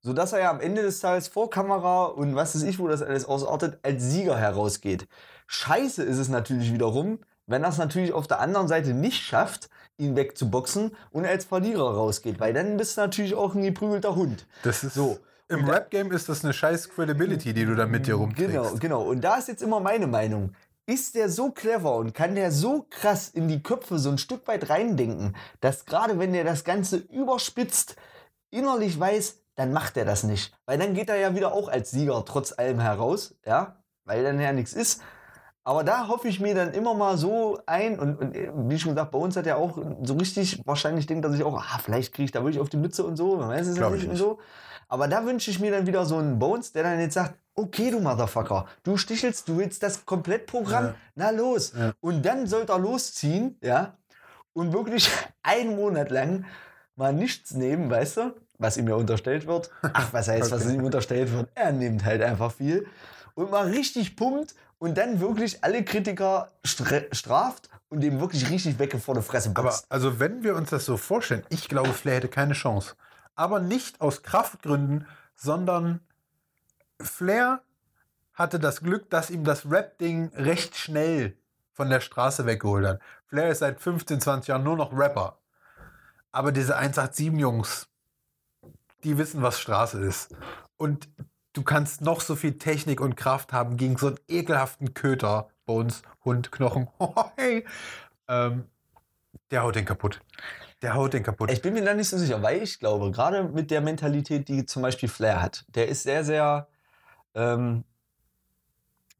sodass er ja am Ende des Tages vor Kamera und was weiß ich, wo das alles ausartet, als Sieger herausgeht. Scheiße ist es natürlich wiederum, wenn er es natürlich auf der anderen Seite nicht schafft, ihn wegzuboxen und als Verlierer rausgeht, weil dann bist du natürlich auch ein geprügelter Hund. Das ist So. Im Rap-Game ist das eine scheiß Credibility, die du da mit dir rumträgst. Genau, genau. Und da ist jetzt immer meine Meinung. Ist der so clever und kann der so krass in die Köpfe so ein Stück weit reindenken, dass gerade wenn der das Ganze überspitzt, innerlich weiß, dann macht er das nicht. Weil dann geht er ja wieder auch als Sieger trotz allem heraus, ja, weil dann ja nichts ist. Aber da hoffe ich mir dann immer mal so ein, und, und äh, wie schon gesagt, bei uns hat er auch so richtig, wahrscheinlich denkt er sich auch, ah, vielleicht kriege ich da wirklich auf die Mütze und so, man weiß es ja nicht ich und so. Aber da wünsche ich mir dann wieder so einen Bones, der dann jetzt sagt, okay, du Motherfucker, du stichelst, du willst das Komplettprogramm, Ja. na los. Ja. Und dann sollte er losziehen, ja, und wirklich (laughs) einen Monat lang mal nichts nehmen, weißt du, was ihm ja unterstellt wird. Ach, was heißt, was Okay. ihm unterstellt wird? Er nimmt halt einfach viel und mal richtig pumpt und dann wirklich alle Kritiker stra straft und dem wirklich richtig weg vor der Fresse Aber boxt. also wenn wir uns das so vorstellen, ich glaube, Flair hätte keine Chance. Aber nicht aus Kraftgründen, sondern Flair hatte das Glück, dass ihm das Rap-Ding recht schnell von der Straße weggeholt hat. Flair ist seit 15, 20 Jahren nur noch Rapper. Aber diese 187-Jungs, die wissen, was Straße ist. Und du kannst noch so viel Technik und Kraft haben gegen so einen ekelhaften Köter, Bones, Hund, Knochen. (laughs) Oh, hey. ähm, der haut den kaputt. Der haut den kaputt. Ich bin mir da nicht so sicher, weil ich glaube, gerade mit der Mentalität, die zum Beispiel Flair hat, der ist sehr, sehr. Ähm,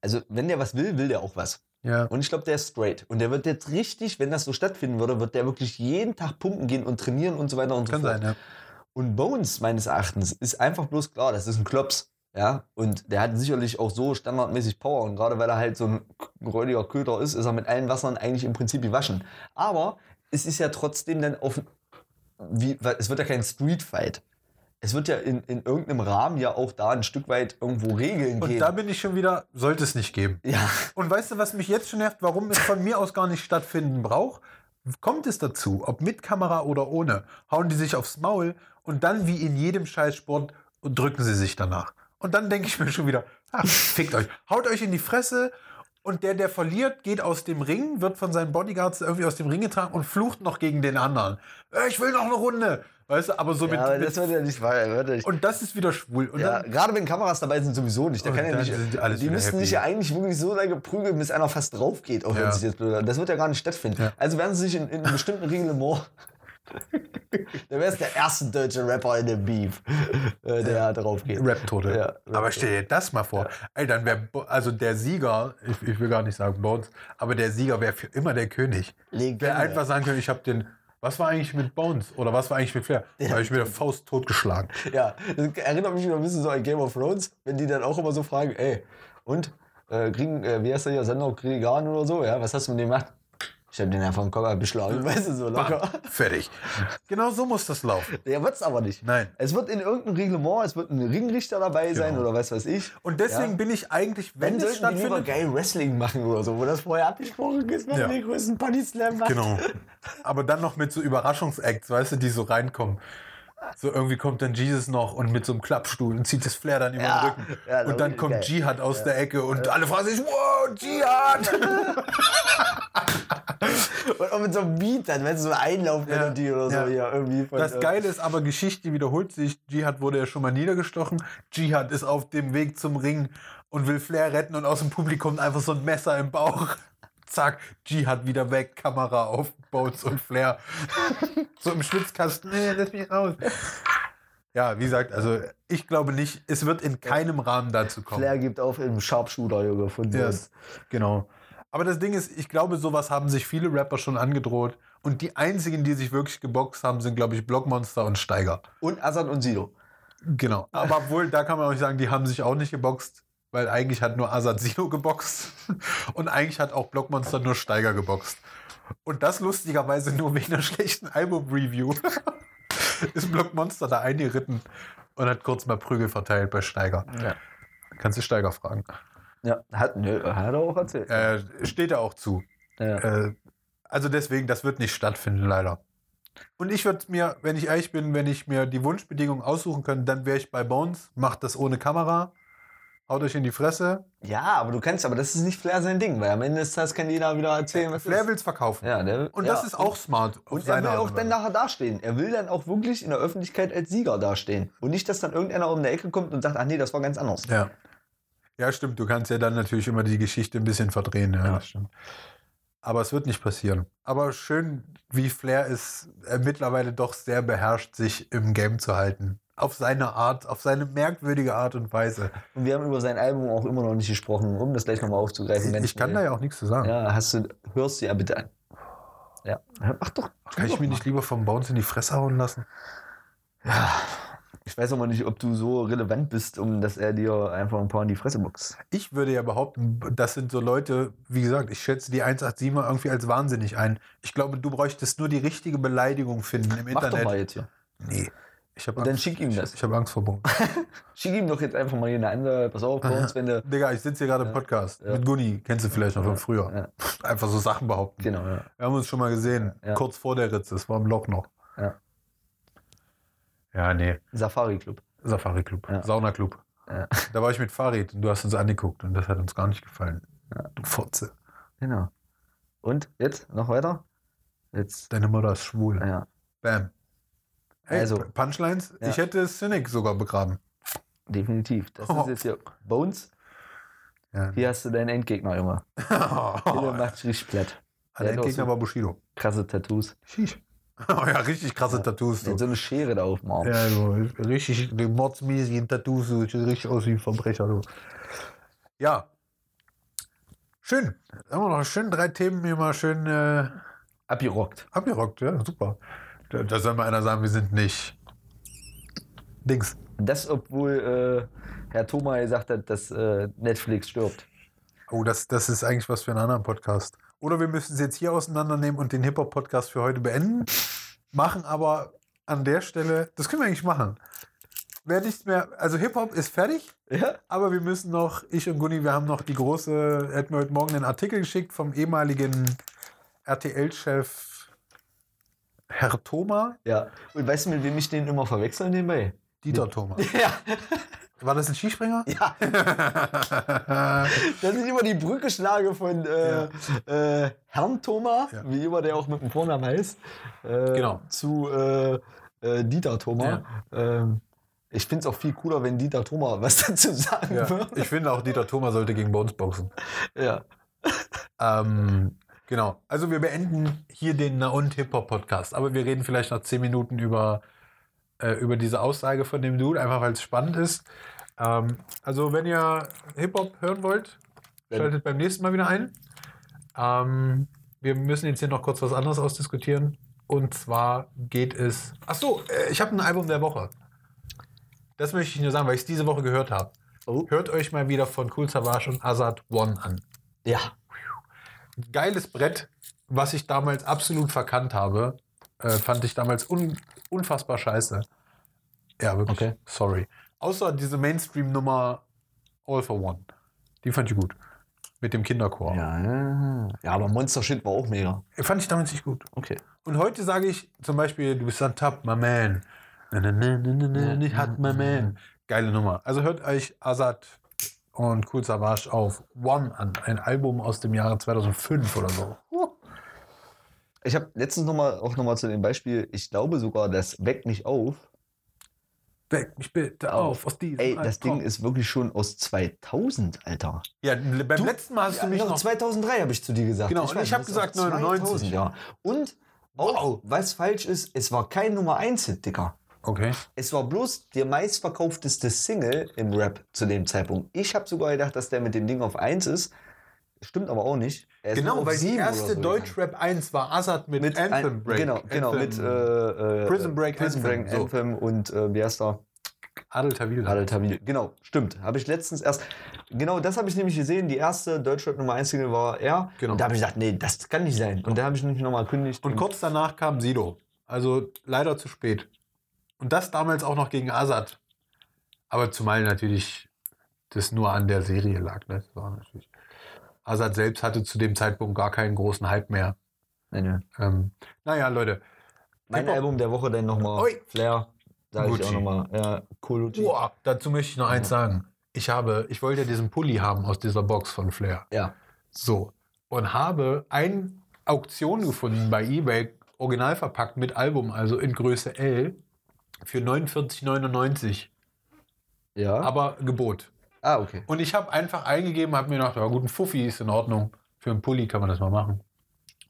also, wenn der was will, will der auch was. Ja. Und ich glaube, der ist straight. Und der wird jetzt richtig, wenn das so stattfinden würde, wird der wirklich jeden Tag pumpen gehen und trainieren und so weiter und so Kann fort. sein, ja. Und Bones, meines Erachtens, ist einfach bloß klar, das ist ein Klops. Ja, und der hat sicherlich auch so standardmäßig Power. Und gerade weil er halt so ein räudiger Köter ist, ist er mit allen Wassern eigentlich im Prinzip gewaschen. Aber es ist ja trotzdem dann auf. Wie, es wird ja kein Streetfight. Es wird ja in, in irgendeinem Rahmen ja auch da ein Stück weit irgendwo Regeln Und geben. da bin ich schon wieder, sollte es nicht geben. ja, Und weißt du, was mich jetzt schon nervt, warum es von mir aus gar nicht stattfinden braucht? Kommt es dazu, ob mit Kamera oder ohne, hauen die sich aufs Maul und dann wie in jedem Scheißsport drücken sie sich danach. Und dann denke ich mir schon wieder, ach, fickt euch. Haut euch in die Fresse und der, der verliert, geht aus dem Ring, wird von seinen Bodyguards irgendwie aus dem Ring getragen und flucht noch gegen den anderen. Äh, Ich will noch eine Runde. Weißt du, aber so mit, ja aber mit das wird ja nicht wahr. Ja und das ist wieder schwul. Und Ja, dann, gerade wenn Kameras dabei sind, sowieso nicht. Da Und kann ja nicht die müssten sich ja eigentlich wirklich so lange prügeln, bis einer fast drauf geht, auch wenn Ja. sich jetzt blöd Das wird ja gar nicht stattfinden. Ja. Also werden sie sich in, in einem bestimmten Reglement. (laughs) Dann wäre es der erste deutsche Rapper in dem Beef, äh, der drauf geht. Rap-Tote. Ja, aber Rap-Tote. stell dir das mal vor. Ey, dann wäre, also der Sieger, ich, ich will gar nicht sagen Bones, aber der Sieger wäre für immer der König. Wer einfach sagen können, ich habe den, was war eigentlich mit Bones oder was war eigentlich mit Flair? Da habe ich mit der Faust totgeschlagen. Ja, das erinnert mich wieder ein bisschen so an Game of Thrones, wenn die dann auch immer so fragen, ey, und, äh, kriegen, äh, wie heißt der hier, Sender Krigan oder so, ja, was hast du mit dem gemacht? Ich hab den einfach im Kopf beschlagen, (laughs) weißt du, so locker. Bam, fertig. Genau so muss das laufen. Der wird's aber nicht. Nein. Es wird in irgendeinem Reglement, es wird ein Ringrichter dabei sein Genau. oder was weiß ich. Und deswegen Ja. bin ich eigentlich, wenn Wenn es stattfindet, geil Wrestling machen oder so, wo das vorher abgesprochen ist, wenn Ja. den größten Body Slam macht. Genau. (laughs) Aber dann noch mit so Überraschungsacts, weißt du, die so reinkommen. So irgendwie kommt dann Jesus noch und mit so einem Klappstuhl und zieht das Flair dann über Ja, den Rücken. ja, und dann geil. kommt Jihad aus der Ecke und alle fragen sich, wow, Jihad! (laughs) Und auch mit so einem Beat dann, wenn es so eine Einlaufmelodie Ja, oder so ja. hier irgendwie von, Das Geile ist aber, Geschichte wiederholt sich. Jihad wurde ja schon mal niedergestochen. Jihad ist auf dem Weg zum Ring und will Flair retten und aus dem Publikum einfach so ein Messer im Bauch. (laughs) Zack, Jihad wieder weg, Kamera auf Bones und Flair. (laughs) so im Schwitzkasten. Nee, lass mich raus. Ja, wie gesagt, also ich glaube nicht, es wird in keinem Rahmen dazu kommen. Flair gibt auf im Sharpshooter, Junge, von Ja, yes. genau. Aber das Ding ist, ich glaube, sowas haben sich viele Rapper schon angedroht. Und die einzigen, die sich wirklich geboxt haben, sind, glaube ich, Blockmonster und Steiger. Und Azad und Sido. Genau. (laughs) Aber obwohl, da kann man auch nicht sagen, die haben sich auch nicht geboxt, weil eigentlich hat nur Azad Sino (laughs) geboxt und eigentlich hat auch Blockmonster nur Steiger geboxt. Und das lustigerweise nur wegen einer schlechten Album-Review. (laughs) Ist Blockmonster da eingeritten und hat kurz mal Prügel verteilt bei Steiger. Ja. Kannst du Steiger fragen. Ja, hat, nö, hat er auch erzählt. Äh, steht er auch zu. ja. Äh, also deswegen, das wird nicht stattfinden, leider. Und ich würde mir, wenn ich ehrlich bin, wenn ich mir die Wunschbedingungen aussuchen könnte, dann wäre ich bei Bones, macht das ohne Kamera, haut euch in die Fresse. ja, aber du kannst, aber das ist nicht Flair sein Ding, weil am Ende des Tages kann jeder wieder erzählen, was Flair ist. will es verkaufen. Ja, der, Und ja, das ist auch smart. Und er will Art auch dann nachher dastehen. Er will dann auch wirklich in der Öffentlichkeit als Sieger dastehen. Und nicht, dass dann irgendeiner um die Ecke kommt und sagt, ach nee, das war ganz anders. Ja. Ja, stimmt. Du kannst ja dann natürlich immer die Geschichte ein bisschen verdrehen. Ja, das stimmt. Aber es wird nicht passieren. Aber schön, wie Flair ist, äh, mittlerweile doch sehr beherrscht, sich im Game zu halten. Auf seine Art, auf seine merkwürdige Art und Weise. Und wir haben über sein Album auch immer noch nicht gesprochen, um das gleich nochmal aufzugreifen. ganz Ich kann da schnell. ja auch nichts zu sagen. Ja, hast du, hörst du ja bitte an. Ja, mach doch. Kann ich mich nicht lieber vom Bounce in die Fresse hauen lassen? Ich weiß aber nicht, ob du so relevant bist, um dass er dir einfach ein paar in die Fresse boxt. Ich würde ja behaupten, das sind so Leute, wie gesagt, ich schätze die 187er irgendwie als wahnsinnig ein. Ich glaube, du bräuchtest nur die richtige Beleidigung finden im Mach doch Internet. mal jetzt hier. Nee. Ich habe Und dann schick ihm das. Ich, habe Angst vor Bones. (laughs) Schick ihm doch jetzt einfach mal hier eine andere. Pass auf, bei uns, wenn du. Digga, ich sitze hier gerade im Podcast mit Gunni. Kennst du vielleicht noch von früher. Ja. Einfach so Sachen behaupten. Genau, ja. Wir haben uns schon mal gesehen. Ja. Kurz vor der Ritze. Es war im Loch noch. Ja. Ja, nee. Safari Club. Safari Club, Ja. Sauna Club. Ja. Da war ich mit Farid und du hast uns angeguckt und das hat uns gar nicht gefallen. Du Fotze. Genau. Und jetzt noch weiter? Jetzt, Deine Mutter ist schwul. ja. Bam. Hey, Also- Punchlines? Ja. Ich hätte Cynic sogar begraben. Definitiv. Das Oh. ist jetzt hier Bones. Ja. Hier hast du deinen Endgegner, Junge. (laughs) Der macht richtig platt. Der Endgegner war Bushido. Krasse Tattoos. Sheesh. (laughs) Oh ja, richtig krasse Tattoos. Der Du. hat so eine Schere da auf dem Arm. Ja, so, richtig die mordsmäßigen Tattoos, so, sieht richtig aus wie ein Verbrecher. Du. Ja. Schön. Haben wir noch schön drei Themen hier mal schön äh, Abgerockt. abgerockt. Ja, super. Da, da soll mal einer sagen, wir sind nicht Dings. Das, obwohl äh, Herr Thoma gesagt hat, dass äh, Netflix stirbt. Oh, das, das ist eigentlich was für einen anderen Podcast. Oder wir müssen es jetzt hier auseinandernehmen und den Hip-Hop-Podcast für heute beenden. (laughs) Machen aber an der Stelle, das können wir eigentlich machen. Wer nichts mehr, also Hip-Hop ist fertig, Ja? aber wir müssen noch, ich und Gunni, wir haben noch die große, hat mir heute Morgen einen Artikel geschickt vom ehemaligen RTL-Chef Herr Thoma, Ja. Und weißt du, mit wem ich den immer verwechsel nebenbei? Dieter Thoma. (laughs) Ja. War das ein Skispringer? (laughs) Ja. (laughs) Dass ich immer die Brücke schlage von äh, äh, Herrn Thoma, Ja. wie immer der auch mit dem Vornamen heißt, äh, Genau. zu äh, äh, Dieter Thoma. Ähm, ich finde es auch viel cooler, wenn Dieter Thoma was (laughs) dazu sagen Ja, würde. ich finde auch, Dieter Thoma sollte gegen Bones boxen. Ja. Ähm, genau. Also wir beenden hier den Na und Hip-Hop Podcast. Aber wir reden vielleicht noch zehn Minuten über, äh, über diese Aussage von dem Dude, einfach weil es spannend ist. Ähm, also wenn ihr Hip-Hop hören wollt, Wenn- schaltet beim nächsten Mal wieder ein. Ähm, wir müssen jetzt hier noch kurz was anderes ausdiskutieren. Und zwar geht es. Ach so, äh, ich habe ein Album der Woche. Das möchte ich nur sagen, weil ich es diese Woche gehört habe. Oh. Hört euch mal wieder von Cool Savage und Azad One an Ja. geiles Brett, was ich damals absolut verkannt habe. Äh, fand ich damals un unfassbar scheiße. Ja, wirklich. Okay. Sorry. Außer diese Mainstream-Nummer All for One. Die fand ich gut. Mit dem Kinderchor. Ja, ja. ja, aber Monster Shit war auch mega. Fand ich damals nicht gut. Okay. Und heute sage ich zum Beispiel, du bist on top, my man. Na, na, na, na, na, na, Ich hat my man. Geile Nummer. Also hört euch Azad und Cool Savage auf One an. Ein Album aus dem Jahre 2005 oder so. Ich habe letztens noch mal, auch nochmal zu dem Beispiel, ich glaube sogar, das weckt mich auf. Weck mich bitte auf aus diesem Ey, das Ding ist wirklich schon aus 2000, Alter. Ja, beim letzten Mal hast Ja, du mich noch noch. 2003 habe ich zu dir gesagt. Genau, und weiß, ich hab das war gesagt 99. ja. Und auch, Wow. was falsch ist, es war kein Nummer 1 Hit, Dicker. Okay. Es war bloß der meistverkaufteste Single im Rap zu dem Zeitpunkt. Ich habe sogar gedacht, dass der mit dem Ding auf 1 ist. Stimmt aber auch nicht. Genau, weil die erste so Deutschrap 1 war Azad mit, mit Anthem Break. Genau, genau Anthem. mit äh, äh, Prison Break Prison Anthem, Break so. Anthem und äh, wie heißt er? Adel Tawil. Adel Tawil. Genau, stimmt. Habe ich letztens erst. Genau, das habe ich nämlich gesehen. Die erste Deutschrap Nummer 1 Single war er. Genau. Und da habe ich gedacht, nee, das kann nicht sein. Und da habe ich nämlich nochmal gekündigt. Und kurz danach kam Sido. Also leider zu spät. Und das damals auch noch gegen Azad. Aber zumal natürlich das nur an der Serie lag. Ne? Das war natürlich. Azad selbst hatte zu dem Zeitpunkt gar keinen großen Hype mehr. Nee, nee. Ähm, naja, Leute. Mein Hip-Hop. Album der Woche dann nochmal. Ui. Flair. Sag ich Gucci. auch nochmal. Ja, Colucci. Boah, dazu möchte ich noch eins sagen. Ich habe, ich wollte ja diesen Pulli haben aus dieser Box von Flair. Ja. So. Und habe eine Auktion gefunden bei eBay, original verpackt mit Album, also in Größe L, für 49,99. Ja. Aber Gebot. Ah, okay. Und ich habe einfach eingegeben, habe mir gedacht, ja gut, ein Fuffi ist in Ordnung. Für einen Pulli kann man das mal machen.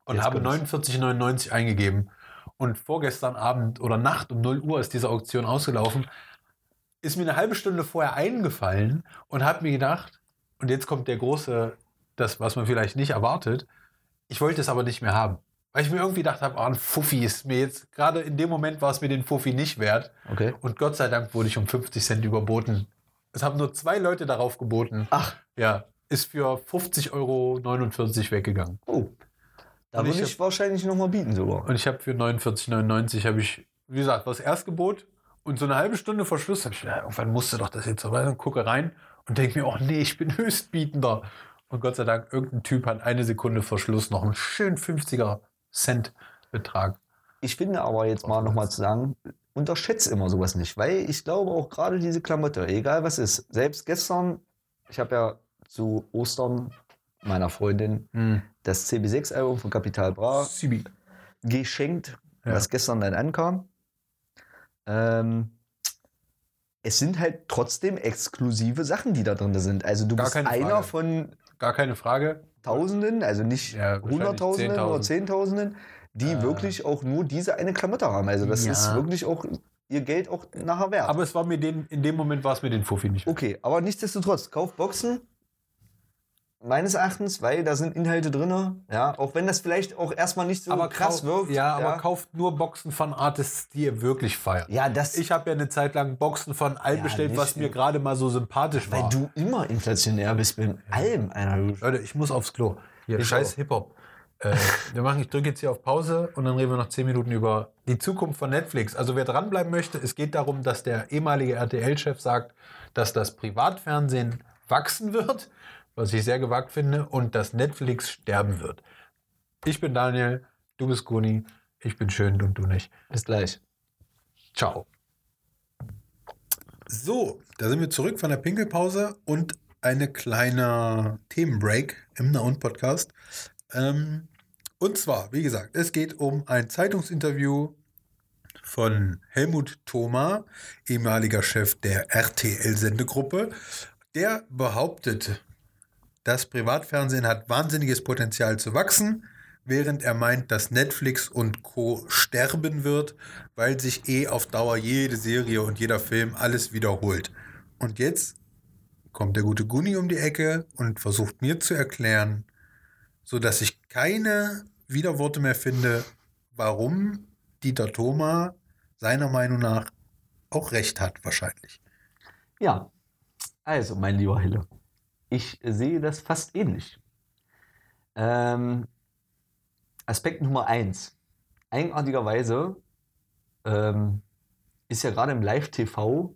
Und Jetzt habe kommt's. 49,99 eingegeben. Und vorgestern Abend oder Nacht um 0 Uhr ist diese Auktion ausgelaufen. Ist mir eine halbe Stunde vorher eingefallen und habe mir gedacht, und jetzt kommt der große, das, was man vielleicht nicht erwartet, ich wollte es aber nicht mehr haben. Weil ich mir irgendwie gedacht habe, oh, ein Fuffi ist mir jetzt, gerade in dem Moment war es mir den Fuffi nicht wert. Okay. Und Gott sei Dank wurde ich um 50 Cent überboten. Es haben nur zwei Leute darauf geboten. Ach. Ja, ist für 50,49 Euro weggegangen. Oh. Da würde ich ich, wahrscheinlich nochmal bieten sogar. Und ich habe für 49,99 habe ich, wie gesagt, was Erstgebot und so eine halbe Stunde vor Schluss habe ich, ja, irgendwann musste doch das jetzt so weiter und gucke rein und denke mir, oh nee, ich bin (laughs) Höchstbietender. Und Gott sei Dank, irgendein Typ hat eine Sekunde vor Schluss noch einen schönen 50er Cent Betrag. Ich finde aber jetzt mal nochmal zu sagen, unterschätze immer sowas nicht, weil ich glaube auch gerade diese Klamotte, egal was ist, selbst gestern, ich habe ja zu Ostern meiner Freundin Hm. das CB6-Album von Capital Bra Sibi. geschenkt, Ja. was gestern dann ankam. Ähm, es sind halt trotzdem exklusive Sachen, die da drin sind. Also du Gar bist einer Frage. von Gar keine Frage. Tausenden, also nicht Ja, Hunderttausenden oder 10.000. Zehntausenden, die Äh. wirklich auch nur diese eine Klamotte haben. Also das Ja. ist wirklich auch ihr Geld auch nachher wert. Aber es war mir den, in dem Moment war es mir den Fuffi nicht. wert. okay, aber nichtsdestotrotz, kauf Boxen. Meines Erachtens, weil da sind Inhalte drin, ja, auch wenn das vielleicht auch erstmal nicht so krass kauf- wirkt. Ja, aber kauft nur Boxen von Artists, die ihr wirklich feiert. ja, das, Ich habe ja eine Zeit lang Boxen von allem Ja, bestellt, was mir gerade mal so sympathisch weil war. du immer inflationär bist mit allem, einer. Leute, ich muss aufs Klo. Hier, Ich scheiß. Hip-Hop. Äh, wir machen, ich drücke jetzt hier auf Pause und dann reden wir noch 10 Minuten über die Zukunft von Netflix. Also wer dranbleiben möchte, es geht darum, dass der ehemalige RTL-Chef sagt, dass das Privatfernsehen wachsen wird, was ich sehr gewagt finde, und dass Netflix sterben wird. Ich bin Daniel, du bist Guni, ich bin schön und du nicht. Bis gleich. Ciao. So, da sind wir zurück von der Pinkelpause und eine kleine Themenbreak im Naun Podcast. Ähm, und zwar, wie gesagt, es geht um ein Zeitungsinterview von Helmut Thoma, ehemaliger Chef der RTL-Sendegruppe. Der behauptet, das Privatfernsehen hat wahnsinniges Potenzial zu wachsen, während er meint, dass Netflix und Co. sterben wird, weil sich eh auf Dauer jede Serie und jeder Film alles wiederholt. Und jetzt kommt der gute Guni um die Ecke und versucht mir zu erklären, so dass ich keine Widerworte mehr finde, warum Dieter Thoma seiner Meinung nach auch recht hat, wahrscheinlich. Ja, also, mein lieber Hille, ich sehe das fast ähnlich. Ähm, Aspekt Nummer eins. Eigenartigerweise ähm, ist ja gerade im Live-TV,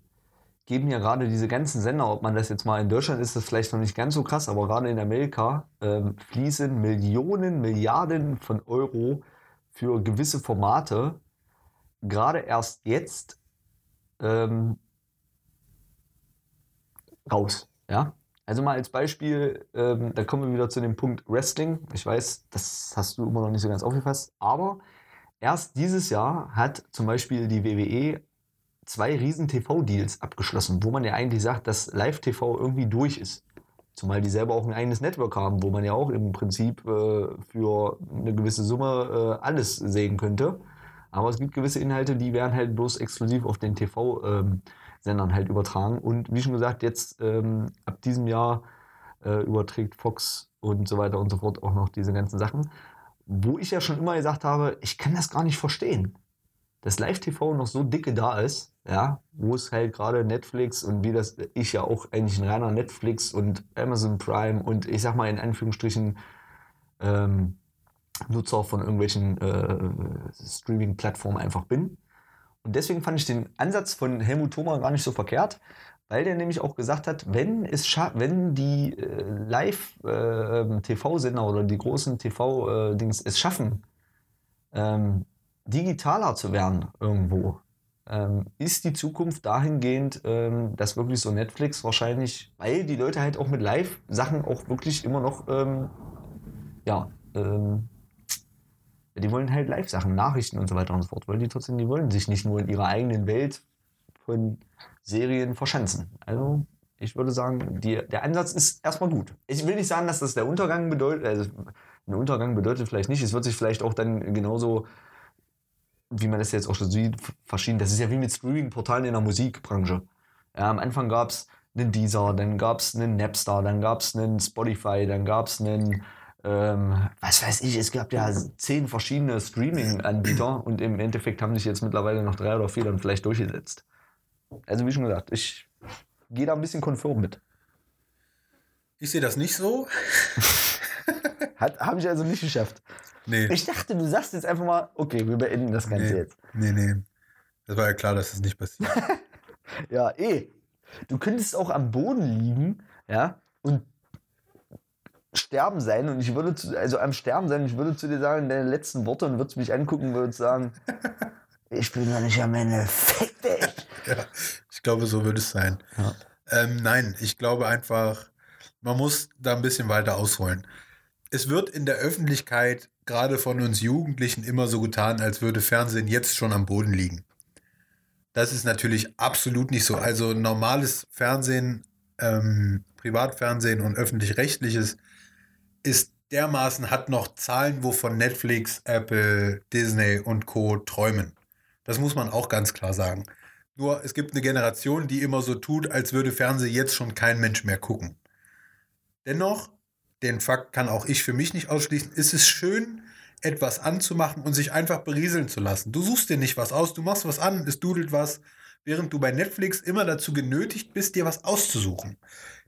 geben ja gerade diese ganzen Sender, ob man das jetzt mal in Deutschland ist, das vielleicht noch nicht ganz so krass, aber gerade in Amerika ähm, fließen Millionen, Milliarden von Euro für gewisse Formate, gerade erst jetzt ähm, raus. Ja? Also mal als Beispiel, ähm, da kommen wir wieder zu dem Punkt Wrestling. Ich weiß, das hast du immer noch nicht so ganz aufgefasst, aber erst dieses Jahr hat zum Beispiel die WWE zwei riesen TV-Deals abgeschlossen, wo man ja eigentlich sagt, dass Live-TV irgendwie durch ist. Zumal die selber auch ein eigenes Network haben, wo man ja auch im Prinzip äh, für eine gewisse Summe äh, alles sehen könnte. Aber es gibt gewisse Inhalte, die werden halt bloß exklusiv auf den TV-Sendern halt übertragen. Und wie schon gesagt, jetzt ähm, ab diesem Jahr äh, überträgt Fox und so weiter und so fort auch noch diese ganzen Sachen. Wo ich ja schon immer gesagt habe, ich kann das gar nicht verstehen. Dass Live-TV noch so dicke da ist, ja, wo es halt gerade Netflix und wie das ich ja auch eigentlich ein reiner Netflix und Amazon Prime und ich sag mal in Anführungsstrichen ähm, Nutzer von irgendwelchen äh, Streaming-Plattformen einfach bin. Und deswegen fand ich den Ansatz von Helmut Thoma gar nicht so verkehrt, weil der nämlich auch gesagt hat, wenn, es wenn die äh, Live-TV-Sender oder die großen TV-Dings es schaffen, ähm, digitaler zu werden irgendwo, ähm, ist die Zukunft dahingehend, ähm, dass wirklich so Netflix wahrscheinlich, weil die Leute halt auch mit Live-Sachen auch wirklich immer noch, ähm, ja, ähm, die wollen halt Live-Sachen, Nachrichten und so weiter und so fort, weil die trotzdem, die wollen sich nicht nur in ihrer eigenen Welt von Serien verschanzen. Also ich würde sagen, die, der Ansatz ist erstmal gut. Ich will nicht sagen, dass das der Untergang bedeutet, also ein Untergang bedeutet vielleicht nicht, es wird sich vielleicht auch dann genauso, wie man das jetzt auch schon sieht, verschieden. Das ist ja wie mit Streaming-Portalen in der Musikbranche. Ja, am Anfang gab es einen Deezer, dann gab es einen Napster, dann gab es einen Spotify, dann gab es einen, ähm, was weiß ich, es gab ja zehn verschiedene Streaming-Anbieter (clears throat) und im Endeffekt haben sich jetzt mittlerweile noch drei oder vier dann vielleicht durchgesetzt. Also wie schon gesagt, ich gehe da ein bisschen konform mit. Ich sehe das nicht so. (laughs) Habe ich also nicht geschafft. Nee. Ich dachte, du sagst jetzt einfach mal, okay, wir beenden das Ganze nee, jetzt. nee, nee. Das war ja klar, dass das nicht passiert. (laughs) Ja, eh. Du könntest auch am Boden liegen, ja, und sterben sein und ich würde zu, also am Sterben sein, ich würde zu dir sagen, deine letzten Worte und würdest mich angucken und würdest sagen, (laughs) Ich bin noch nicht am Ende. Fick dich! ja, ich glaube, so würde es sein. Ja. Ähm, nein, ich glaube einfach, man muss da ein bisschen weiter ausholen. Es wird in der Öffentlichkeit, gerade von uns Jugendlichen, immer so getan, als würde Fernsehen jetzt schon am Boden liegen. Das ist natürlich absolut nicht so. Also normales Fernsehen, ähm, Privatfernsehen und öffentlich-rechtliches ist dermaßen, hat noch Zahlen, wovon Netflix, Apple, Disney und Co. träumen. Das muss man auch ganz klar sagen. Nur es gibt eine Generation, die immer so tut, als würde Fernsehen jetzt schon kein Mensch mehr gucken. Dennoch, den Fakt kann auch ich für mich nicht ausschließen, ist es schön, etwas anzumachen und sich einfach berieseln zu lassen. Du suchst dir nicht was aus, du machst was an, es dudelt was, während du bei Netflix immer dazu genötigt bist, dir was auszusuchen.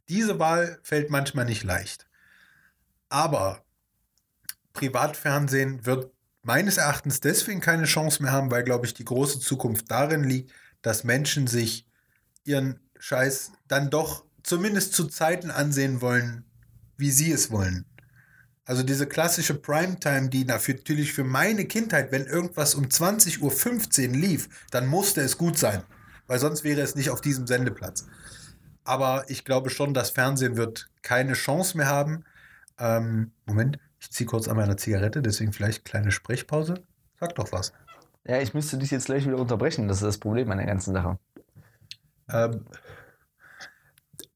Diese Wahl fällt manchmal nicht leicht. Aber Privatfernsehen wird meines Erachtens deswegen keine Chance mehr haben, weil, glaube ich, die große Zukunft darin liegt, dass Menschen sich ihren Scheiß dann doch zumindest zu Zeiten ansehen wollen, wie sie es wollen. Also diese klassische Primetime, die natürlich für meine Kindheit, wenn irgendwas um 20.15 Uhr lief, dann musste es gut sein, weil sonst wäre es nicht auf diesem Sendeplatz. Aber ich glaube schon, das Fernsehen wird keine Chance mehr haben. Ähm, Moment, ich ziehe kurz an meiner Zigarette, deswegen vielleicht kleine Sprechpause. Sag doch was. Ja, ich müsste dich jetzt gleich wieder unterbrechen. Das ist das Problem an der ganzen Sache. Ähm,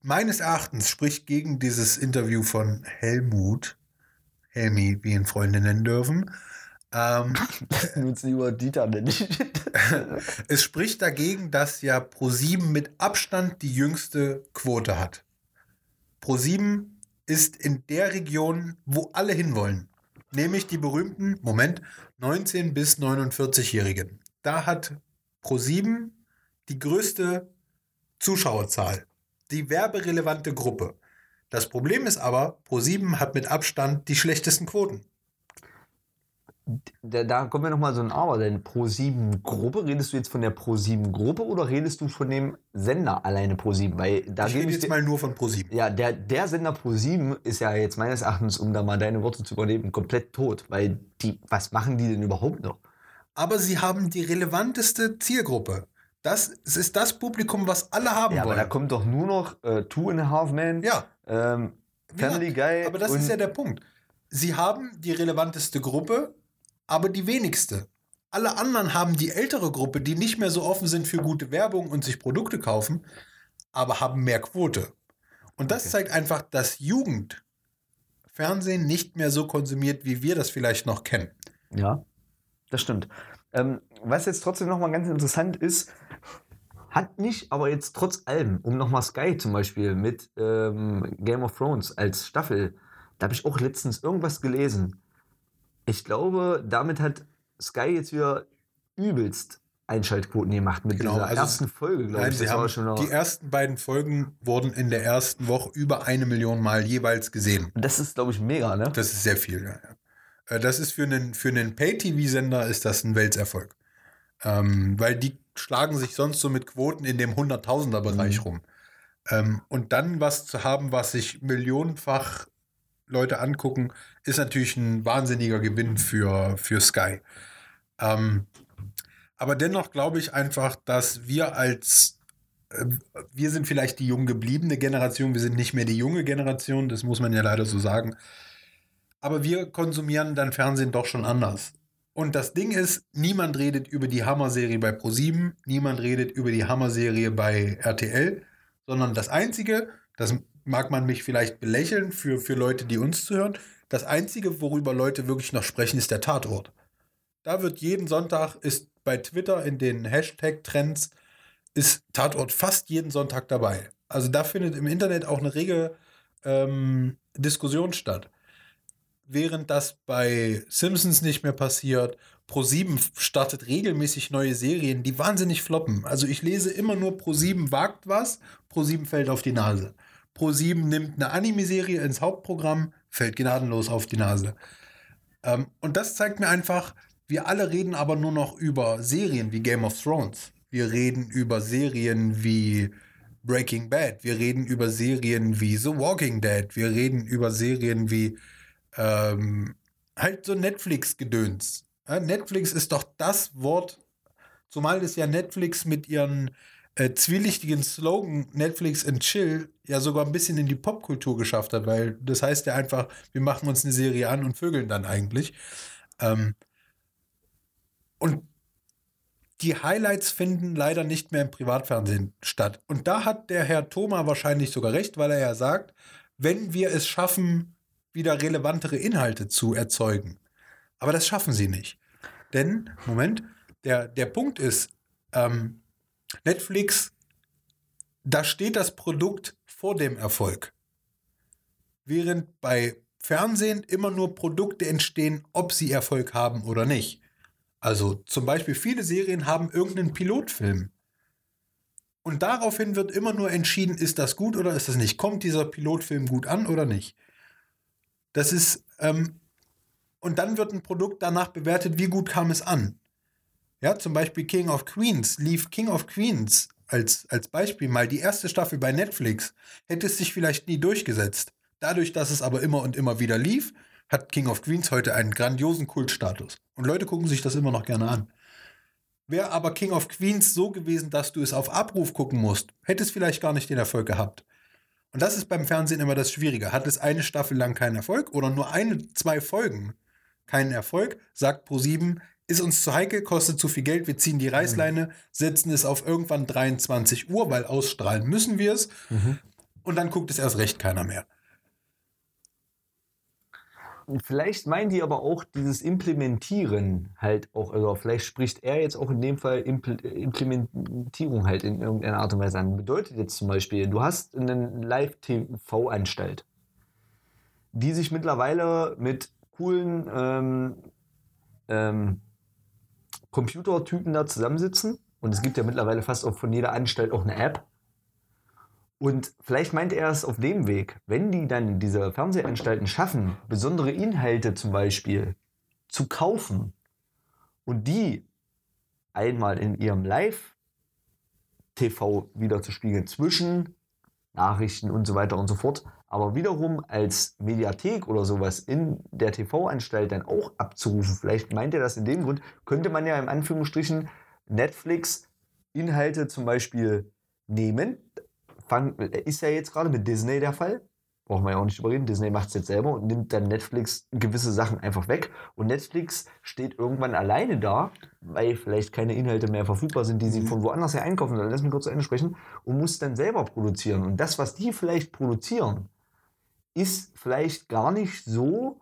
meines Erachtens spricht gegen dieses Interview von Helmut, Helmi, wie ihn Freunde nennen dürfen. Ähm, (laughs) Nutzen lieber Dieter nennen. (laughs) es spricht dagegen, dass ja Pro7 mit Abstand die jüngste Quote hat. Pro7 ist in der Region, wo alle hinwollen. Nämlich die berühmten, Moment, 19 bis 49-Jährigen. Da hat Pro7 die größte Zuschauerzahl. Die werberelevante Gruppe. Das Problem ist aber, Pro7 hat mit Abstand die schlechtesten Quoten. Da, da kommen wir nochmal so ein Aber, denn Pro7-Gruppe, redest du jetzt von der Pro7-Gruppe oder redest du von dem Sender alleine Pro7? Weil da ich rede jetzt dir- mal nur von Pro7. Ja, der, der Sender Pro7 ist ja jetzt meines Erachtens, um da mal deine Worte zu übernehmen, komplett tot. Weil die, was machen die denn überhaupt noch? Aber sie haben die relevanteste Zielgruppe. Das es ist das Publikum, was alle haben Ja, aber wollen. da kommt doch nur noch äh, Two and a Half Men, ja, ähm, Family Guy. aber das ist ja der Punkt. Sie haben die relevanteste Gruppe, aber die wenigste. Alle anderen haben die ältere Gruppe, die nicht mehr so offen sind für gute Werbung und sich Produkte kaufen, aber haben mehr Quote. Und das Okay. zeigt einfach, dass Jugend Fernsehen nicht mehr so konsumiert, wie wir das vielleicht noch kennen. Ja, das stimmt. Ähm, was jetzt trotzdem nochmal ganz interessant ist, hat nicht, aber jetzt trotz allem, um nochmal Sky zum Beispiel mit ähm, Game of Thrones als Staffel, da habe ich auch letztens irgendwas gelesen. Ich glaube, damit hat Sky jetzt wieder übelst Einschaltquoten gemacht mit Genau, dieser also ersten Folge, glaube Nein, ich. Das haben, schon die ersten beiden Folgen wurden in der ersten Woche über eine Million Mal jeweils gesehen. das ist, glaube ich, mega, ne? Das ist sehr viel, ja. Äh, Das ist für einen, für einen Pay-TV-Sender ist das ein Welterfolg. Ähm, weil die schlagen sich sonst so mit Quoten in dem Hunderttausender-Bereich Mhm. rum. Ähm, und dann was zu haben, was sich millionenfach Leute angucken, ist natürlich ein wahnsinniger Gewinn für, für Sky. Ähm, aber dennoch glaube ich einfach, dass wir als äh, wir sind vielleicht die jung gebliebene Generation, wir sind nicht mehr die junge Generation, das muss man ja leider so sagen. Aber wir konsumieren dann Fernsehen doch schon anders. Und das Ding ist, niemand redet über die Hammer-Serie bei ProSieben, niemand redet über die Hammer-Serie bei RTL, sondern das Einzige, das mag man mich vielleicht belächeln für, für Leute, die uns zuhören, das Einzige, worüber Leute wirklich noch sprechen, ist der Tatort. Da wird jeden Sonntag, ist bei Twitter in den Hashtag-Trends, ist Tatort fast jeden Sonntag dabei. Also da findet im Internet auch eine rege ähm, Diskussion statt. Während das bei Simpsons nicht mehr passiert, Pro7 startet regelmäßig neue Serien, die wahnsinnig floppen. Also ich lese immer nur Pro7 wagt was, Pro7 fällt auf die Nase. Pro7 nimmt eine Anime-Serie ins Hauptprogramm, fällt gnadenlos auf die Nase. Ähm, und das zeigt mir einfach, wir alle reden aber nur noch über Serien wie Game of Thrones. Wir reden über Serien wie Breaking Bad. Wir reden über Serien wie The Walking Dead. Wir reden über Serien wie ähm, halt so Netflix-Gedöns. Ja, Netflix ist doch das Wort, Zumal das ja Netflix mit ihren äh, zwielichtigen Slogan Netflix and Chill ja sogar ein bisschen in die Popkultur geschafft hat, weil das heißt ja einfach, wir machen uns eine Serie an und vögeln dann eigentlich. Ähm, und die Highlights finden leider nicht mehr im Privatfernsehen statt. Und da hat der Herr Thoma wahrscheinlich sogar recht, weil er ja sagt, wenn wir es schaffen, wieder relevantere Inhalte zu erzeugen. Aber das schaffen sie nicht. Denn, Moment, der, der Punkt ist, ähm, Netflix, da steht das Produkt vor dem Erfolg. Während bei Fernsehen immer nur Produkte entstehen, ob sie Erfolg haben oder nicht. Also zum Beispiel viele Serien haben irgendeinen Pilotfilm. Und daraufhin wird immer nur entschieden, ist das gut oder ist das nicht? Kommt dieser Pilotfilm gut an oder nicht? Das ist, ähm, und dann wird ein Produkt danach bewertet, wie gut kam es an. Ja, zum Beispiel King of Queens lief King of Queens als, als Beispiel mal die erste Staffel bei Netflix, hätte es sich vielleicht nie durchgesetzt. Dadurch, dass es aber immer und immer wieder lief, hat King of Queens heute einen grandiosen Kultstatus. Und Leute gucken sich das immer noch gerne an. Wäre aber King of Queens so gewesen, dass du es auf Abruf gucken musst, hätte es vielleicht gar nicht den Erfolg gehabt. Und das ist beim Fernsehen immer das Schwierige. Hat es eine Staffel lang keinen Erfolg oder nur eine, zwei Folgen keinen Erfolg, sagt Pro7, ist uns zu heikel, kostet zu viel Geld, wir ziehen die Reißleine, setzen es auf irgendwann 23 Uhr, weil ausstrahlen müssen wir es. Mhm. Und dann guckt es erst recht keiner mehr. Vielleicht meinen die aber auch dieses Implementieren halt auch, also vielleicht spricht er jetzt auch in dem Fall Implementierung halt in irgendeiner Art und Weise an. Bedeutet jetzt zum Beispiel, du hast eine Live-TV-Anstalt, die sich mittlerweile mit coolen ähm, ähm, Computertypen da zusammensitzen. Und es gibt ja mittlerweile fast auch von jeder Anstalt auch eine App. Und vielleicht meint er es auf dem Weg, wenn die dann diese Fernsehanstalten schaffen, besondere Inhalte zum Beispiel zu kaufen und die einmal in ihrem Live-TV wieder zu spiegeln zwischen Nachrichten und so weiter und so fort, aber wiederum als Mediathek oder sowas in der TV-Anstalt dann auch abzurufen, vielleicht meint er das in dem Grund, könnte man ja in Anführungsstrichen Netflix Inhalte zum Beispiel nehmen. Fang, ist ja jetzt gerade mit Disney der Fall. Brauchen wir ja auch nicht überreden. Disney macht es jetzt selber und nimmt dann Netflix gewisse Sachen einfach weg. Und Netflix steht irgendwann alleine da, weil vielleicht keine Inhalte mehr verfügbar sind, die sie mhm. von woanders her einkaufen sollen. Lass mich kurz zu Ende sprechen. Und muss dann selber produzieren. Und das, was die vielleicht produzieren, ist vielleicht gar nicht so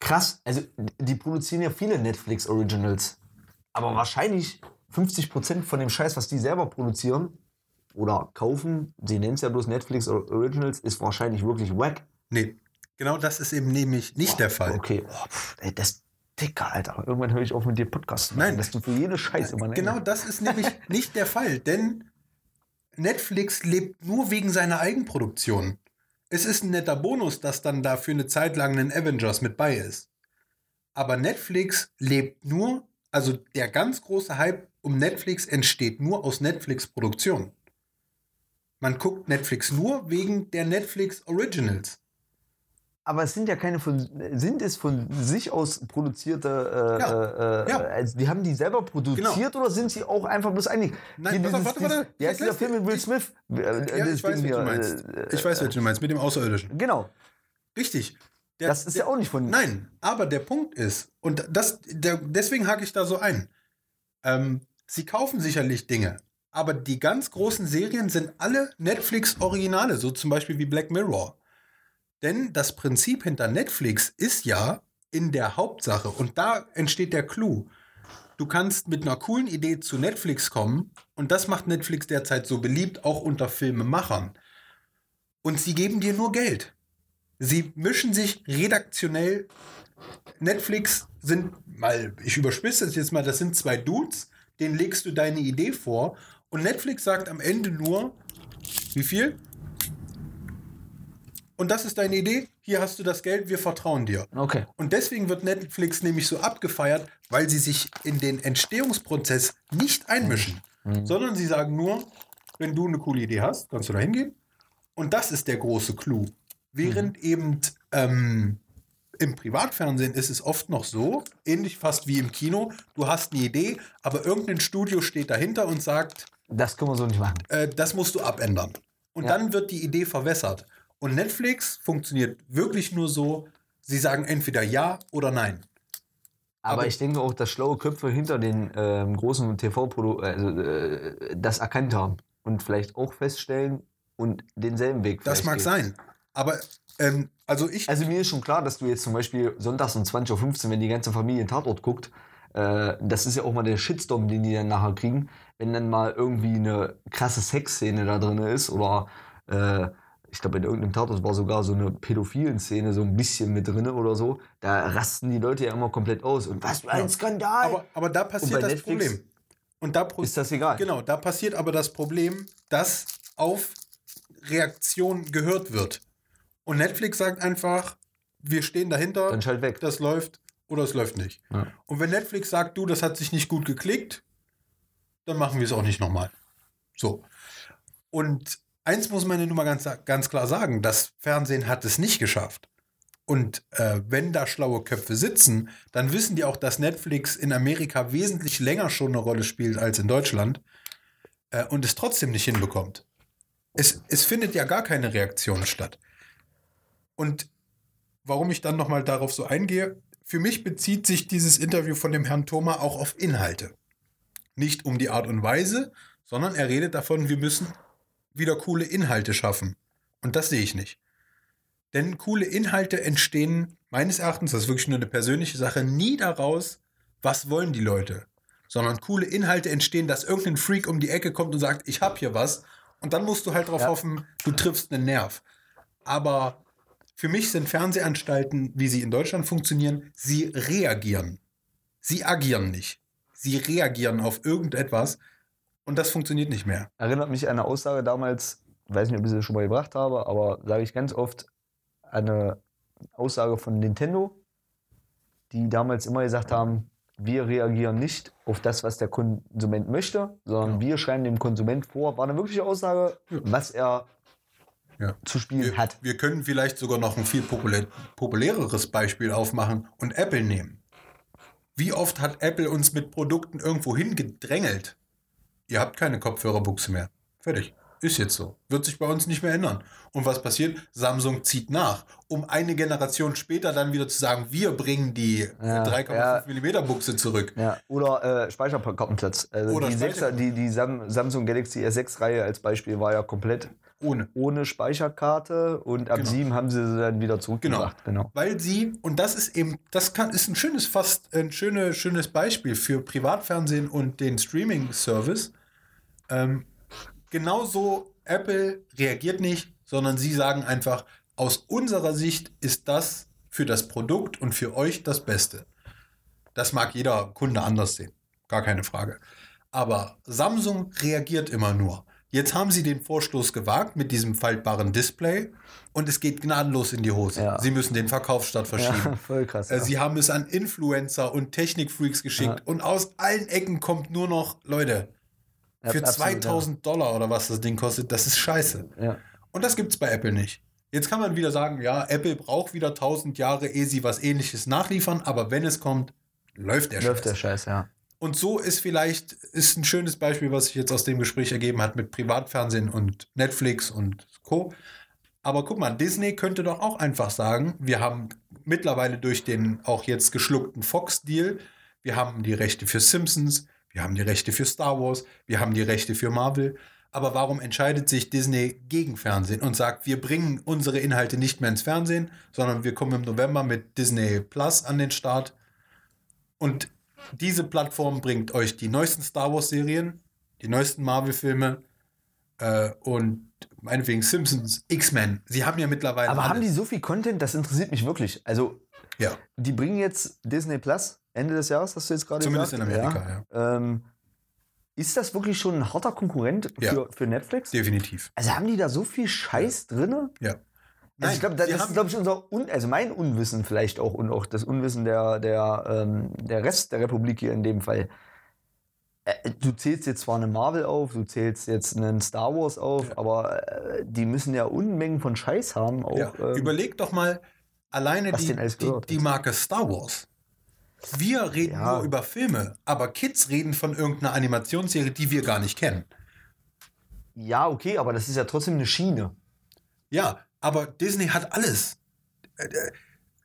krass. Also, die produzieren ja viele Netflix Originals. Aber wahrscheinlich 50% von dem Scheiß, was die selber produzieren oder kaufen, sie nennen es ja bloß Netflix Originals, ist wahrscheinlich wirklich wack. Nee, genau das ist eben nämlich nicht oh, der Fall. Okay, oh, pff, ey, das Dicker, Alter. Irgendwann höre ich auf mit dir Podcast. Nein, dass du für jede Scheiße immer Genau das ist nämlich (laughs) nicht der Fall, denn Netflix lebt nur wegen seiner Eigenproduktion. Es ist ein netter Bonus, dass dann dafür eine Zeit lang ein Avengers mit bei ist. Aber Netflix lebt nur, also der ganz große Hype um Netflix entsteht nur aus Netflix-Produktion. Man guckt Netflix nur wegen der Netflix Originals aber es sind ja keine von, sind es von sich aus produzierte, äh, ja. Äh, ja. Also die haben die selber produziert genau. oder sind sie auch einfach bloß eigentlich? Nein, warte, warte, warte. Ja, dieser Film mit Will Smith. Ich, äh, ja, ich weiß, hier, du meinst. Äh, ich weiß, was du meinst, mit dem Außerirdischen. Genau. Richtig. Der, das ist der, ja auch nicht von. Nein, aber der Punkt ist, und das, der, deswegen hake ich da so ein. Ähm, sie kaufen sicherlich Dinge, aber die ganz großen Serien sind alle Netflix-Originale, so zum Beispiel wie Black Mirror. Denn das Prinzip hinter Netflix ist ja in der Hauptsache, und da entsteht der Clou. Du kannst mit einer coolen Idee zu Netflix kommen, und das macht Netflix derzeit so beliebt, auch unter Filmemachern. Und sie geben dir nur Geld. Sie mischen sich redaktionell. Netflix sind mal, ich überspitze das jetzt mal, das sind zwei Dudes, denen legst du deine Idee vor und Netflix sagt am Ende nur, wie viel? und das ist deine Idee, hier hast du das Geld, wir vertrauen dir. Okay. Und deswegen wird Netflix nämlich so abgefeiert, weil sie sich in den Entstehungsprozess nicht einmischen, mhm. sondern sie sagen nur, wenn du eine coole Idee hast, kannst du da hingehen. Und das ist der große Clou. Während mhm. eben ähm, im Privatfernsehen ist es oft noch so, ähnlich fast wie im Kino, du hast eine Idee, aber irgendein Studio steht dahinter und sagt, Das können wir so nicht machen. äh, das musst du abändern. Und Ja. dann wird die Idee verwässert. Und Netflix funktioniert wirklich nur so, sie sagen entweder ja oder nein. Aber, Aber- ich denke auch, dass schlaue Köpfe hinter den ähm, großen TV-Produkten also, äh, das erkannt haben und vielleicht auch feststellen und denselben Weg Das mag gehen. sein. Aber ähm, also ich, Also mir ist schon klar, dass du jetzt zum Beispiel sonntags um 20.15 Uhr, wenn die ganze Familie Tatort guckt, äh, das ist ja auch mal der Shitstorm, den die dann nachher kriegen, wenn dann mal irgendwie eine krasse Sexszene da drin ist oder äh, ich glaube in irgendeinem Tatort war sogar so eine pädophilen Szene so ein bisschen mit drin oder so, da rasten die Leute ja immer komplett aus und was für ein Ja. Skandal! aber, aber da passiert das Netflix Problem. Und da ist das egal. Genau, da passiert aber das Problem, dass auf Reaktion gehört wird. Und Netflix sagt einfach, wir stehen dahinter, Dann schalt weg. das läuft oder es läuft nicht. Ja. Und wenn Netflix sagt, du, das hat sich nicht gut geklickt, dann machen wir es auch nicht nochmal. So. Und eins muss man ja nun mal ganz, ganz klar sagen, das Fernsehen hat es nicht geschafft. Und äh, wenn da schlaue Köpfe sitzen, dann wissen die auch, dass Netflix in Amerika wesentlich länger schon eine Rolle spielt als in Deutschland äh, und es trotzdem nicht hinbekommt. Es, es findet ja gar keine Reaktion statt. Und warum ich dann nochmal darauf so eingehe, für mich bezieht sich dieses Interview von dem Herrn Thoma auch auf Inhalte. Nicht um die Art und Weise, sondern er redet davon, wir müssen wieder coole Inhalte schaffen. Und das sehe ich nicht. Denn coole Inhalte entstehen meines Erachtens, das ist wirklich nur eine persönliche Sache, nie daraus, was wollen die Leute. Sondern coole Inhalte entstehen, dass irgendein Freak um die Ecke kommt und sagt, ich habe hier was. Und dann musst du halt darauf Ja. hoffen, du triffst einen Nerv. Aber für mich sind Fernsehanstalten, wie sie in Deutschland funktionieren, sie reagieren. Sie agieren nicht. Sie reagieren auf irgendetwas und das funktioniert nicht mehr. Erinnert mich an eine Aussage damals, weiß nicht, ob ich sie schon mal gebracht habe, aber sage ich ganz oft, eine Aussage von Nintendo, die damals immer gesagt haben, wir reagieren nicht auf das, was der Konsument möchte, sondern wir schreiben dem Konsument vor, war eine wirkliche Aussage, Ja. was er Ja. zu spielen Wir, hat. wir können vielleicht sogar noch ein viel populär, populäreres Beispiel aufmachen und Apple nehmen. Wie oft hat Apple uns mit Produkten irgendwo hingedrängelt? Ihr habt keine Kopfhörerbuchse mehr. Fertig. Ist jetzt so. Wird sich bei uns nicht mehr ändern. Und was passiert? Samsung zieht nach, um eine Generation später dann wieder zu sagen, wir bringen die Ja, 3,5 ja. mm Buchse zurück. Ja, oder äh, Speicherkartenplatz. Also Oder die, 6er, Speicher- die, die Sam Samsung Galaxy S6-Reihe als Beispiel war ja komplett Ohne. ohne Speicherkarte und ab Genau. 7 haben sie sie dann wieder zurückgebracht. Genau. Weil sie, und das ist eben, das kann, ist ein schönes, fast ein schöne, schönes Beispiel für Privatfernsehen und den Streaming-Service. Ähm, genauso Apple reagiert nicht, sondern sie sagen einfach, aus unserer Sicht ist das für das Produkt und für euch das Beste. Das mag jeder Kunde anders sehen, gar keine Frage. Aber Samsung reagiert immer nur. Jetzt haben sie den Vorstoß gewagt mit diesem faltbaren Display und es geht gnadenlos in die Hose. Ja. Sie müssen den Verkaufsstart verschieben. Ja, (laughs) voll krass. Äh, Ja. Sie haben es an Influencer und Technikfreaks geschickt und aus allen Ecken kommt nur noch, Leute, für absolut, 2000 Dollar oder was das Ding kostet, das ist scheiße. Und das gibt es bei Apple nicht. Jetzt kann man wieder sagen, ja, Apple braucht wieder 1000 Jahre, ehe sie was ähnliches nachliefern, aber wenn es kommt, läuft der Läuft der Scheiß. Scheiß, ja. Und so ist vielleicht, ist ein schönes Beispiel, was sich jetzt aus dem Gespräch ergeben hat mit Privatfernsehen und Netflix und Co. Aber guck mal, Disney könnte doch auch einfach sagen, wir haben mittlerweile durch den auch jetzt geschluckten Fox-Deal, wir haben die Rechte für Simpsons, wir haben die Rechte für Star Wars, wir haben die Rechte für Marvel. Aber warum entscheidet sich Disney gegen Fernsehen und sagt, wir bringen unsere Inhalte nicht mehr ins Fernsehen, sondern wir kommen im November mit Disney Plus an den Start und diese Plattform bringt euch die neuesten Star Wars-Serien, die neuesten Marvel-Filme äh, und meinetwegen Simpsons, X-Men. Sie haben ja mittlerweile. Aber haben alles. die so viel Content? Das interessiert mich wirklich. Also, Ja, die bringen jetzt Disney Plus Ende des Jahres, hast du jetzt gerade zumindest gesagt? in Amerika, ja. Ähm, ist das wirklich schon ein harter Konkurrent Ja. für, für Netflix? Definitiv. Also haben die da so viel Scheiß drin? Ja. Also ich glaube, das ist, glaube ich, unser Un also mein Unwissen vielleicht auch und auch das Unwissen der, der, ähm, der Rest der Republik hier in dem Fall. Äh, Du zählst jetzt zwar eine Marvel auf, du zählst jetzt einen Star Wars auf, aber äh, die müssen ja Unmengen von Scheiß haben. Auch, ja. ähm, Überleg doch mal, alleine die, die, die. Marke Star Wars. Wir reden Ja. nur über Filme, aber Kids reden von irgendeiner Animationsserie, die wir gar nicht kennen. Ja, okay, aber das ist ja trotzdem eine Schiene. Ja, aber Disney hat alles. Äh, äh,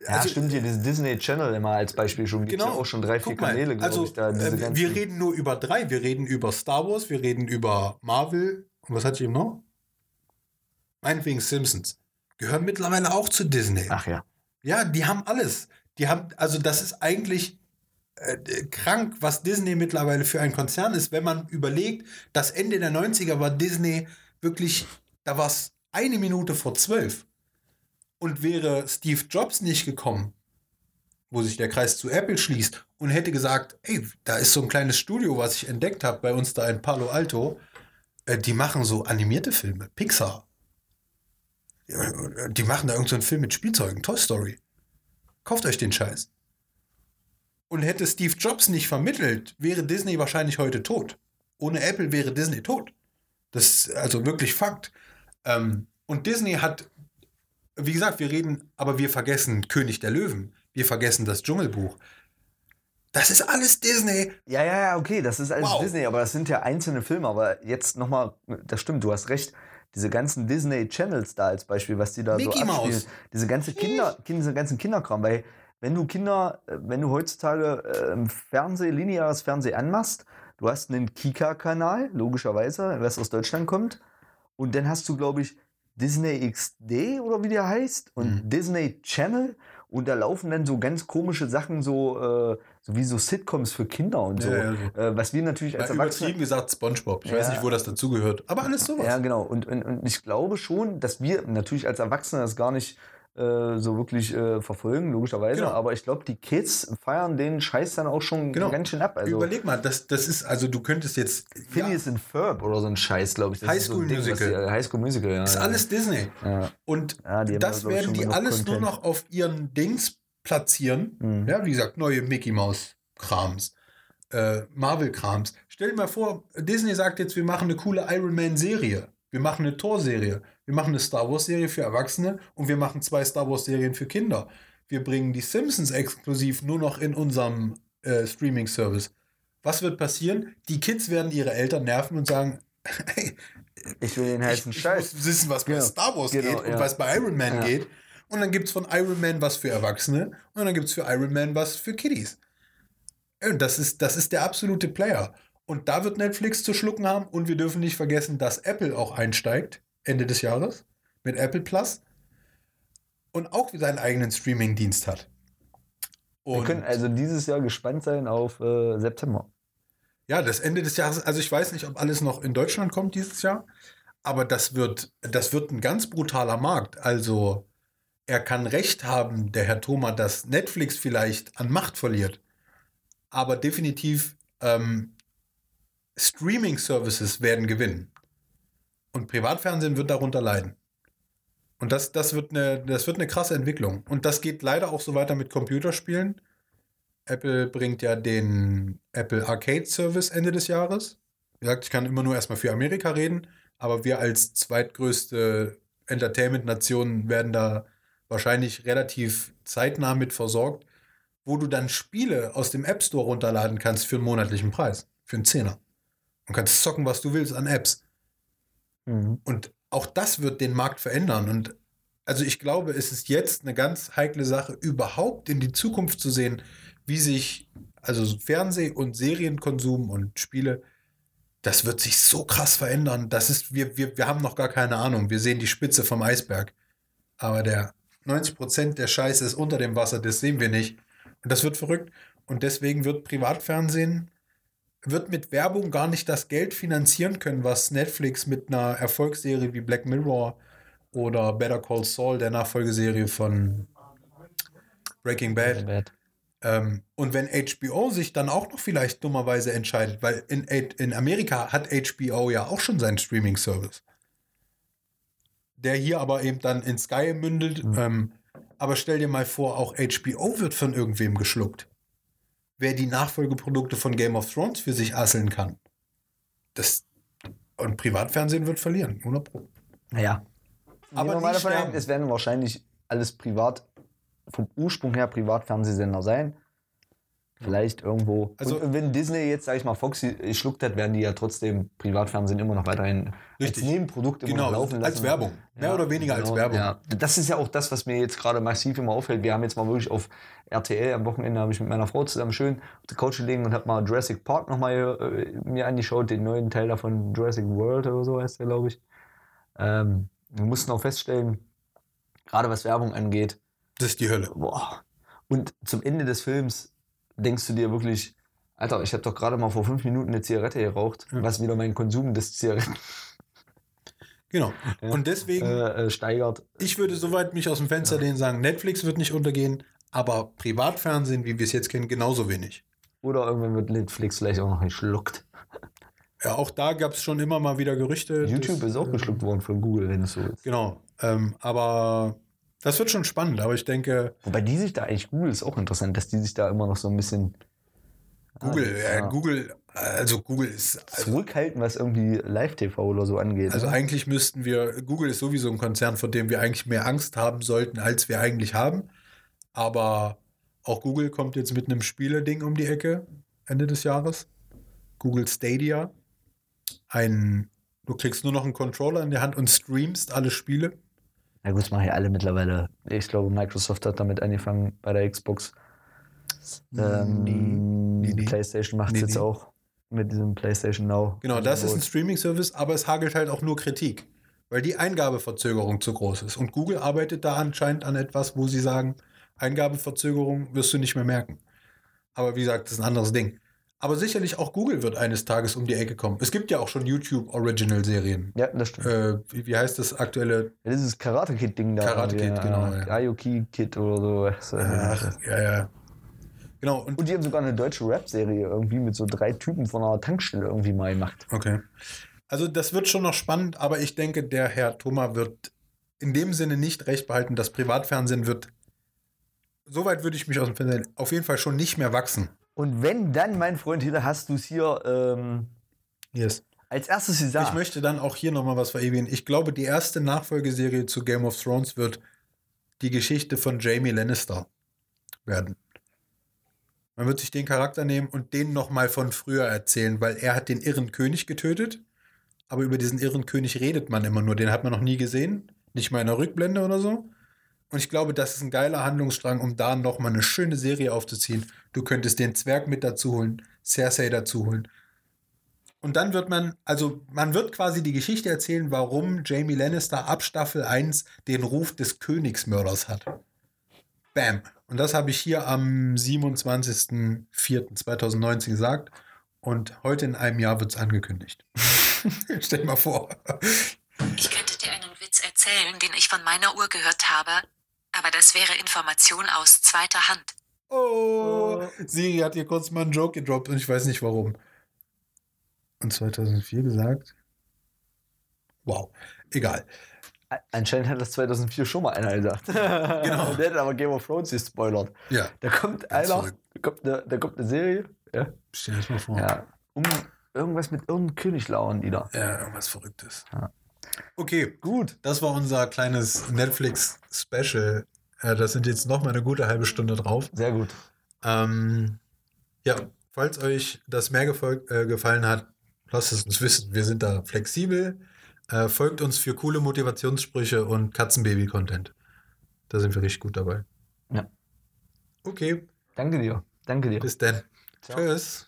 Ja, also, stimmt hier, diesen Disney Channel immer als Beispiel schon. Genau. ja auch schon drei, vier Kanäle, glaube also, ich. Da, äh, wir reden nur über drei. Wir reden über Star Wars, wir reden über Marvel. Und was hatte ich eben noch? Meinetwegen Simpsons. Gehören mittlerweile auch zu Disney. Ach ja. Ja, die haben alles. Die haben, also das ist eigentlich äh, krank, was Disney mittlerweile für ein Konzern ist, wenn man überlegt, dass Ende der 90er war Disney wirklich, da war es eine Minute vor zwölf. Und wäre Steve Jobs nicht gekommen, wo sich der Kreis zu Apple schließt und hätte gesagt, ey, da ist so ein kleines Studio, was ich entdeckt habe bei uns da in Palo Alto, äh, die machen so animierte Filme, Pixar. Die machen da irgendeinen so Film mit Spielzeugen, Toy Story. Kauft euch den Scheiß. Und hätte Steve Jobs nicht vermittelt, wäre Disney wahrscheinlich heute tot. Ohne Apple wäre Disney tot. Das ist also wirklich Fakt. Ähm, und Disney hat, wie gesagt, wir reden, aber wir vergessen König der Löwen. Wir vergessen das Dschungelbuch. Das ist alles Disney. Ja, ja, ja, okay, das ist alles Wow. Disney, aber das sind ja einzelne Filme. Aber jetzt nochmal, das stimmt, du hast recht. Diese ganzen Disney Channels da als Beispiel, was die da Mickey so Mouse. abspielen. Diese ganze Kinder, diese ganzen Kinderkram, weil wenn du Kinder, äh, wenn du heutzutage äh, im Fernsehen, lineares Fernsehen anmachst, du hast einen Kika-Kanal, logischerweise, was aus Deutschland kommt. Und dann hast du, glaube ich, Disney XD oder wie der heißt und Mhm. Disney Channel. Und da laufen dann so ganz komische Sachen, so, äh, so wie so Sitcoms für Kinder und so. Ja, ja, so. Äh, was wir natürlich als Ja, Erwachsene. übertrieben gesagt Spongebob. Ich weiß Ja. nicht, wo das dazugehört. Aber alles sowas. Ja, genau. Und, und, und ich glaube schon, dass wir natürlich als Erwachsene das gar nicht äh, so wirklich äh, verfolgen, logischerweise. Genau. Aber ich glaube, die Kids feiern den Scheiß dann auch schon Genau. ganz schön ab. Also Überleg mal, das, das ist, also du könntest jetzt. Ja, Phineas and Ferb oder so ein Scheiß, glaube ich. Das High ist so School Ding, Musical. Die, High School Musical, ja. ist ja. alles Disney. Ja. Und Ja, das ich, werden die alles nur Content. noch auf ihren Dings platzieren. Mhm. Ja, wie gesagt, neue Mickey Mouse Krams, äh, Marvel Krams. Stell dir mal vor, Disney sagt jetzt, wir machen eine coole Iron Man Serie. Wir machen eine Thor Serie. Wir machen eine Star Wars Serie für Erwachsene und wir machen zwei Star Wars Serien für Kinder. Wir bringen die Simpsons exklusiv nur noch in unserem äh, Streaming Service. Was wird passieren? Die Kids werden ihre Eltern nerven und sagen, (laughs) hey, Ich will den ich, heißen ich Scheiß. muss wissen, was bei Genau. Star Wars Genau, geht und ja. was bei Iron Man Ja. geht. Und dann gibt es von Iron Man was für Erwachsene und dann gibt es für Iron Man was für Kiddies. Und das ist, das ist der absolute Player. Und da wird Netflix zu schlucken haben. Und wir dürfen nicht vergessen, dass Apple auch einsteigt Ende des Jahres mit Apple Plus und auch seinen eigenen Streaming-Dienst hat. Wir können also dieses Jahr gespannt sein auf äh, September. Ja, das Ende des Jahres, also ich weiß nicht, ob alles noch in Deutschland kommt dieses Jahr, aber das wird, das wird ein ganz brutaler Markt. Also er kann recht haben, der Herr Thoma, dass Netflix vielleicht an Macht verliert. Aber definitiv ähm, Streaming-Services werden gewinnen. Und Privatfernsehen wird darunter leiden. Und das, das, wird eine, das wird eine krasse Entwicklung. Und das geht leider auch so weiter mit Computerspielen. Apple bringt ja den Apple Arcade Service Ende des Jahres. Wie gesagt, ich kann immer nur erstmal für Amerika reden, aber wir als zweitgrößte Entertainment-Nation werden da wahrscheinlich relativ zeitnah mit versorgt, wo du dann Spiele aus dem App Store runterladen kannst für einen monatlichen Preis, für einen Zehner. Und kannst zocken, was du willst an Apps. Mhm. Und auch das wird den Markt verändern. Und also ich glaube, es ist jetzt eine ganz heikle Sache, überhaupt in die Zukunft zu sehen, wie sich also so Fernseh- und Serienkonsum und Spiele, das wird sich so krass verändern. Das ist, wir, wir, wir haben noch gar keine Ahnung. Wir sehen die Spitze vom Eisberg. Aber der 90% der Scheiße ist unter dem Wasser, das sehen wir nicht. Und das wird verrückt. Und deswegen wird Privatfernsehen wird mit Werbung gar nicht das Geld finanzieren können, was Netflix mit einer Erfolgsserie wie Black Mirror oder Better Call Saul, der Nachfolgeserie von Breaking Bad. Ähm, und wenn HBO sich dann auch noch vielleicht dummerweise entscheidet, weil in, in Amerika hat HBO ja auch schon seinen Streaming-Service, der hier aber eben dann in Sky mündet. Mhm. Ähm, aber stell dir mal vor, auch HBO wird von irgendwem geschluckt. Wer die Nachfolgeprodukte von Game of Thrones für sich asseln kann. Das, und Privatfernsehen wird verlieren, 100 Pro. Naja. Aber an, sterben. es werden wahrscheinlich alles privat vom Ursprung her Privatfernsehsender sein. Vielleicht irgendwo. Also- und wenn Disney jetzt, sag ich mal, Foxy schluckt hat, werden die ja trotzdem Privatfernsehen immer noch weiterhin Richtig. als Nebenprodukt immer Genau, laufen lassen. als Werbung. Mehr oder weniger als genau, Werbung. Ja. Das ist ja auch das, was mir jetzt gerade massiv immer auffällt. Wir haben jetzt mal wirklich auf RTL am Wochenende habe ich mit meiner Frau zusammen schön auf der Couch gelegen und habe mal Jurassic Park nochmal äh, mir angeschaut, den neuen Teil davon, Jurassic World oder so heißt der, glaube ich. Ähm, wir mussten auch feststellen, gerade was Werbung angeht, Das ist die Hölle. boah. Und zum Ende des Films denkst du dir wirklich, Alter, ich habe doch gerade mal vor fünf Minuten eine Zigarette geraucht, Ja. was wieder mein Konsum des Zigaretten Genau. Ja. Und deswegen, äh, äh, steigert. ich würde soweit mich aus dem Fenster lehnen und sagen, Netflix wird nicht untergehen, aber Privatfernsehen, wie wir es jetzt kennen, genauso wenig. Oder irgendwann wird Netflix vielleicht auch noch geschluckt. Ja, auch da gab es schon immer mal wieder Gerüchte. YouTube dass, ist auch äh, geschluckt worden von Google, wenn es so ist. Genau. Ähm, aber das wird schon spannend, aber ich denke, Wobei die sich da eigentlich, Google ist auch interessant, dass die sich da immer noch so ein bisschen Google, Ah, ja. Google, also Google ist. Also, zurückhalten, was irgendwie Live-TV oder so angeht. also ne? eigentlich müssten wir, Google ist sowieso ein Konzern, vor dem wir eigentlich mehr Angst haben sollten, als wir eigentlich haben. Aber auch Google kommt jetzt mit einem Spieleding um die Ecke Ende des Jahres. Google Stadia. Ein, du kriegst nur noch einen Controller in der Hand und streamst alle Spiele. Na gut, das machen ja alle mittlerweile. Ich glaube, Microsoft hat damit angefangen bei der Xbox. Ähm, Nee, nee. PlayStation macht es Nee, jetzt nee. auch mit diesem PlayStation Now. Genau, das ist ein Angebot. Streaming-Service, aber es hagelt halt auch nur Kritik, weil die Eingabeverzögerung zu groß ist. Und Google arbeitet da anscheinend an etwas, wo sie sagen, Eingabeverzögerung wirst du nicht mehr merken. Aber wie gesagt, das ist ein anderes Ding. Aber sicherlich auch Google wird eines Tages um die Ecke kommen. Es gibt ja auch schon YouTube-Original-Serien. Ja, das stimmt. Äh, wie, wie heißt das aktuelle? Ja, dieses Karate Kid Ding da. Karate Kid, genau, ja. Ayuki Kid oder so. Ach, ja, ja. Genau, und Und die haben sogar eine deutsche Rap-Serie irgendwie mit so drei Typen von einer Tankstelle irgendwie mal gemacht. Okay. Also das wird schon noch spannend, aber ich denke, der Herr Thoma wird in dem Sinne nicht recht behalten. Das Privatfernsehen wird, soweit würde ich mich aus dem Fenster, auf jeden Fall schon nicht mehr wachsen. Und wenn dann, mein Freund, hier hast du es hier ähm, Yes. als erstes gesagt. Ich möchte dann auch hier nochmal was verewigen. Ich glaube, die erste Nachfolgeserie zu Game of Thrones wird die Geschichte von Jamie Lannister werden. Man wird sich den Charakter nehmen und den nochmal von früher erzählen, weil er hat den irren König getötet. Aber über diesen irren König redet man immer nur. Den hat man noch nie gesehen. Nicht mal in der Rückblende oder so. Und ich glaube, das ist ein geiler Handlungsstrang, um da nochmal eine schöne Serie aufzuziehen. Du könntest den Zwerg mit dazu holen, Cersei dazu holen. Und dann wird man, also man wird quasi die Geschichte erzählen, warum Jamie Lannister ab Staffel 1 den Ruf des Königsmörders hat. Bam. Und das habe ich hier am 27.04.2019 gesagt. Und heute in einem Jahr wird es angekündigt. (laughs) Stell dir mal vor. Ich könnte dir einen Witz erzählen, den ich von meiner Uhr gehört habe, aber das wäre Information aus zweiter Hand. Oh, Siri hat hier kurz mal einen Joke gedroppt und ich weiß nicht warum. Und 2004 gesagt? Wow, egal. Anscheinend hat das 2004 schon mal einer gesagt. (laughs) Genau. Der hat aber Game of Thrones gespoilert. Ja, Da kommt einer, da kommt eine, da kommt eine Serie. Ja. stell dir das mal vor. ja. Um irgendwas mit irgendeinem König lauern die da. Ja, irgendwas Verrücktes. Ja. Okay, gut. Das war unser kleines Netflix-Special. Äh, das sind jetzt noch mal eine gute halbe Stunde drauf. Sehr gut. Ähm, ja, falls euch das mehr äh, gefallen hat, lasst es uns wissen. Wir sind da flexibel. Äh, folgt uns für coole Motivationssprüche und Katzenbaby-Content. Da sind wir richtig gut dabei. Ja. Okay, Danke dir. Danke dir. bis dann. Ciao. Tschüss.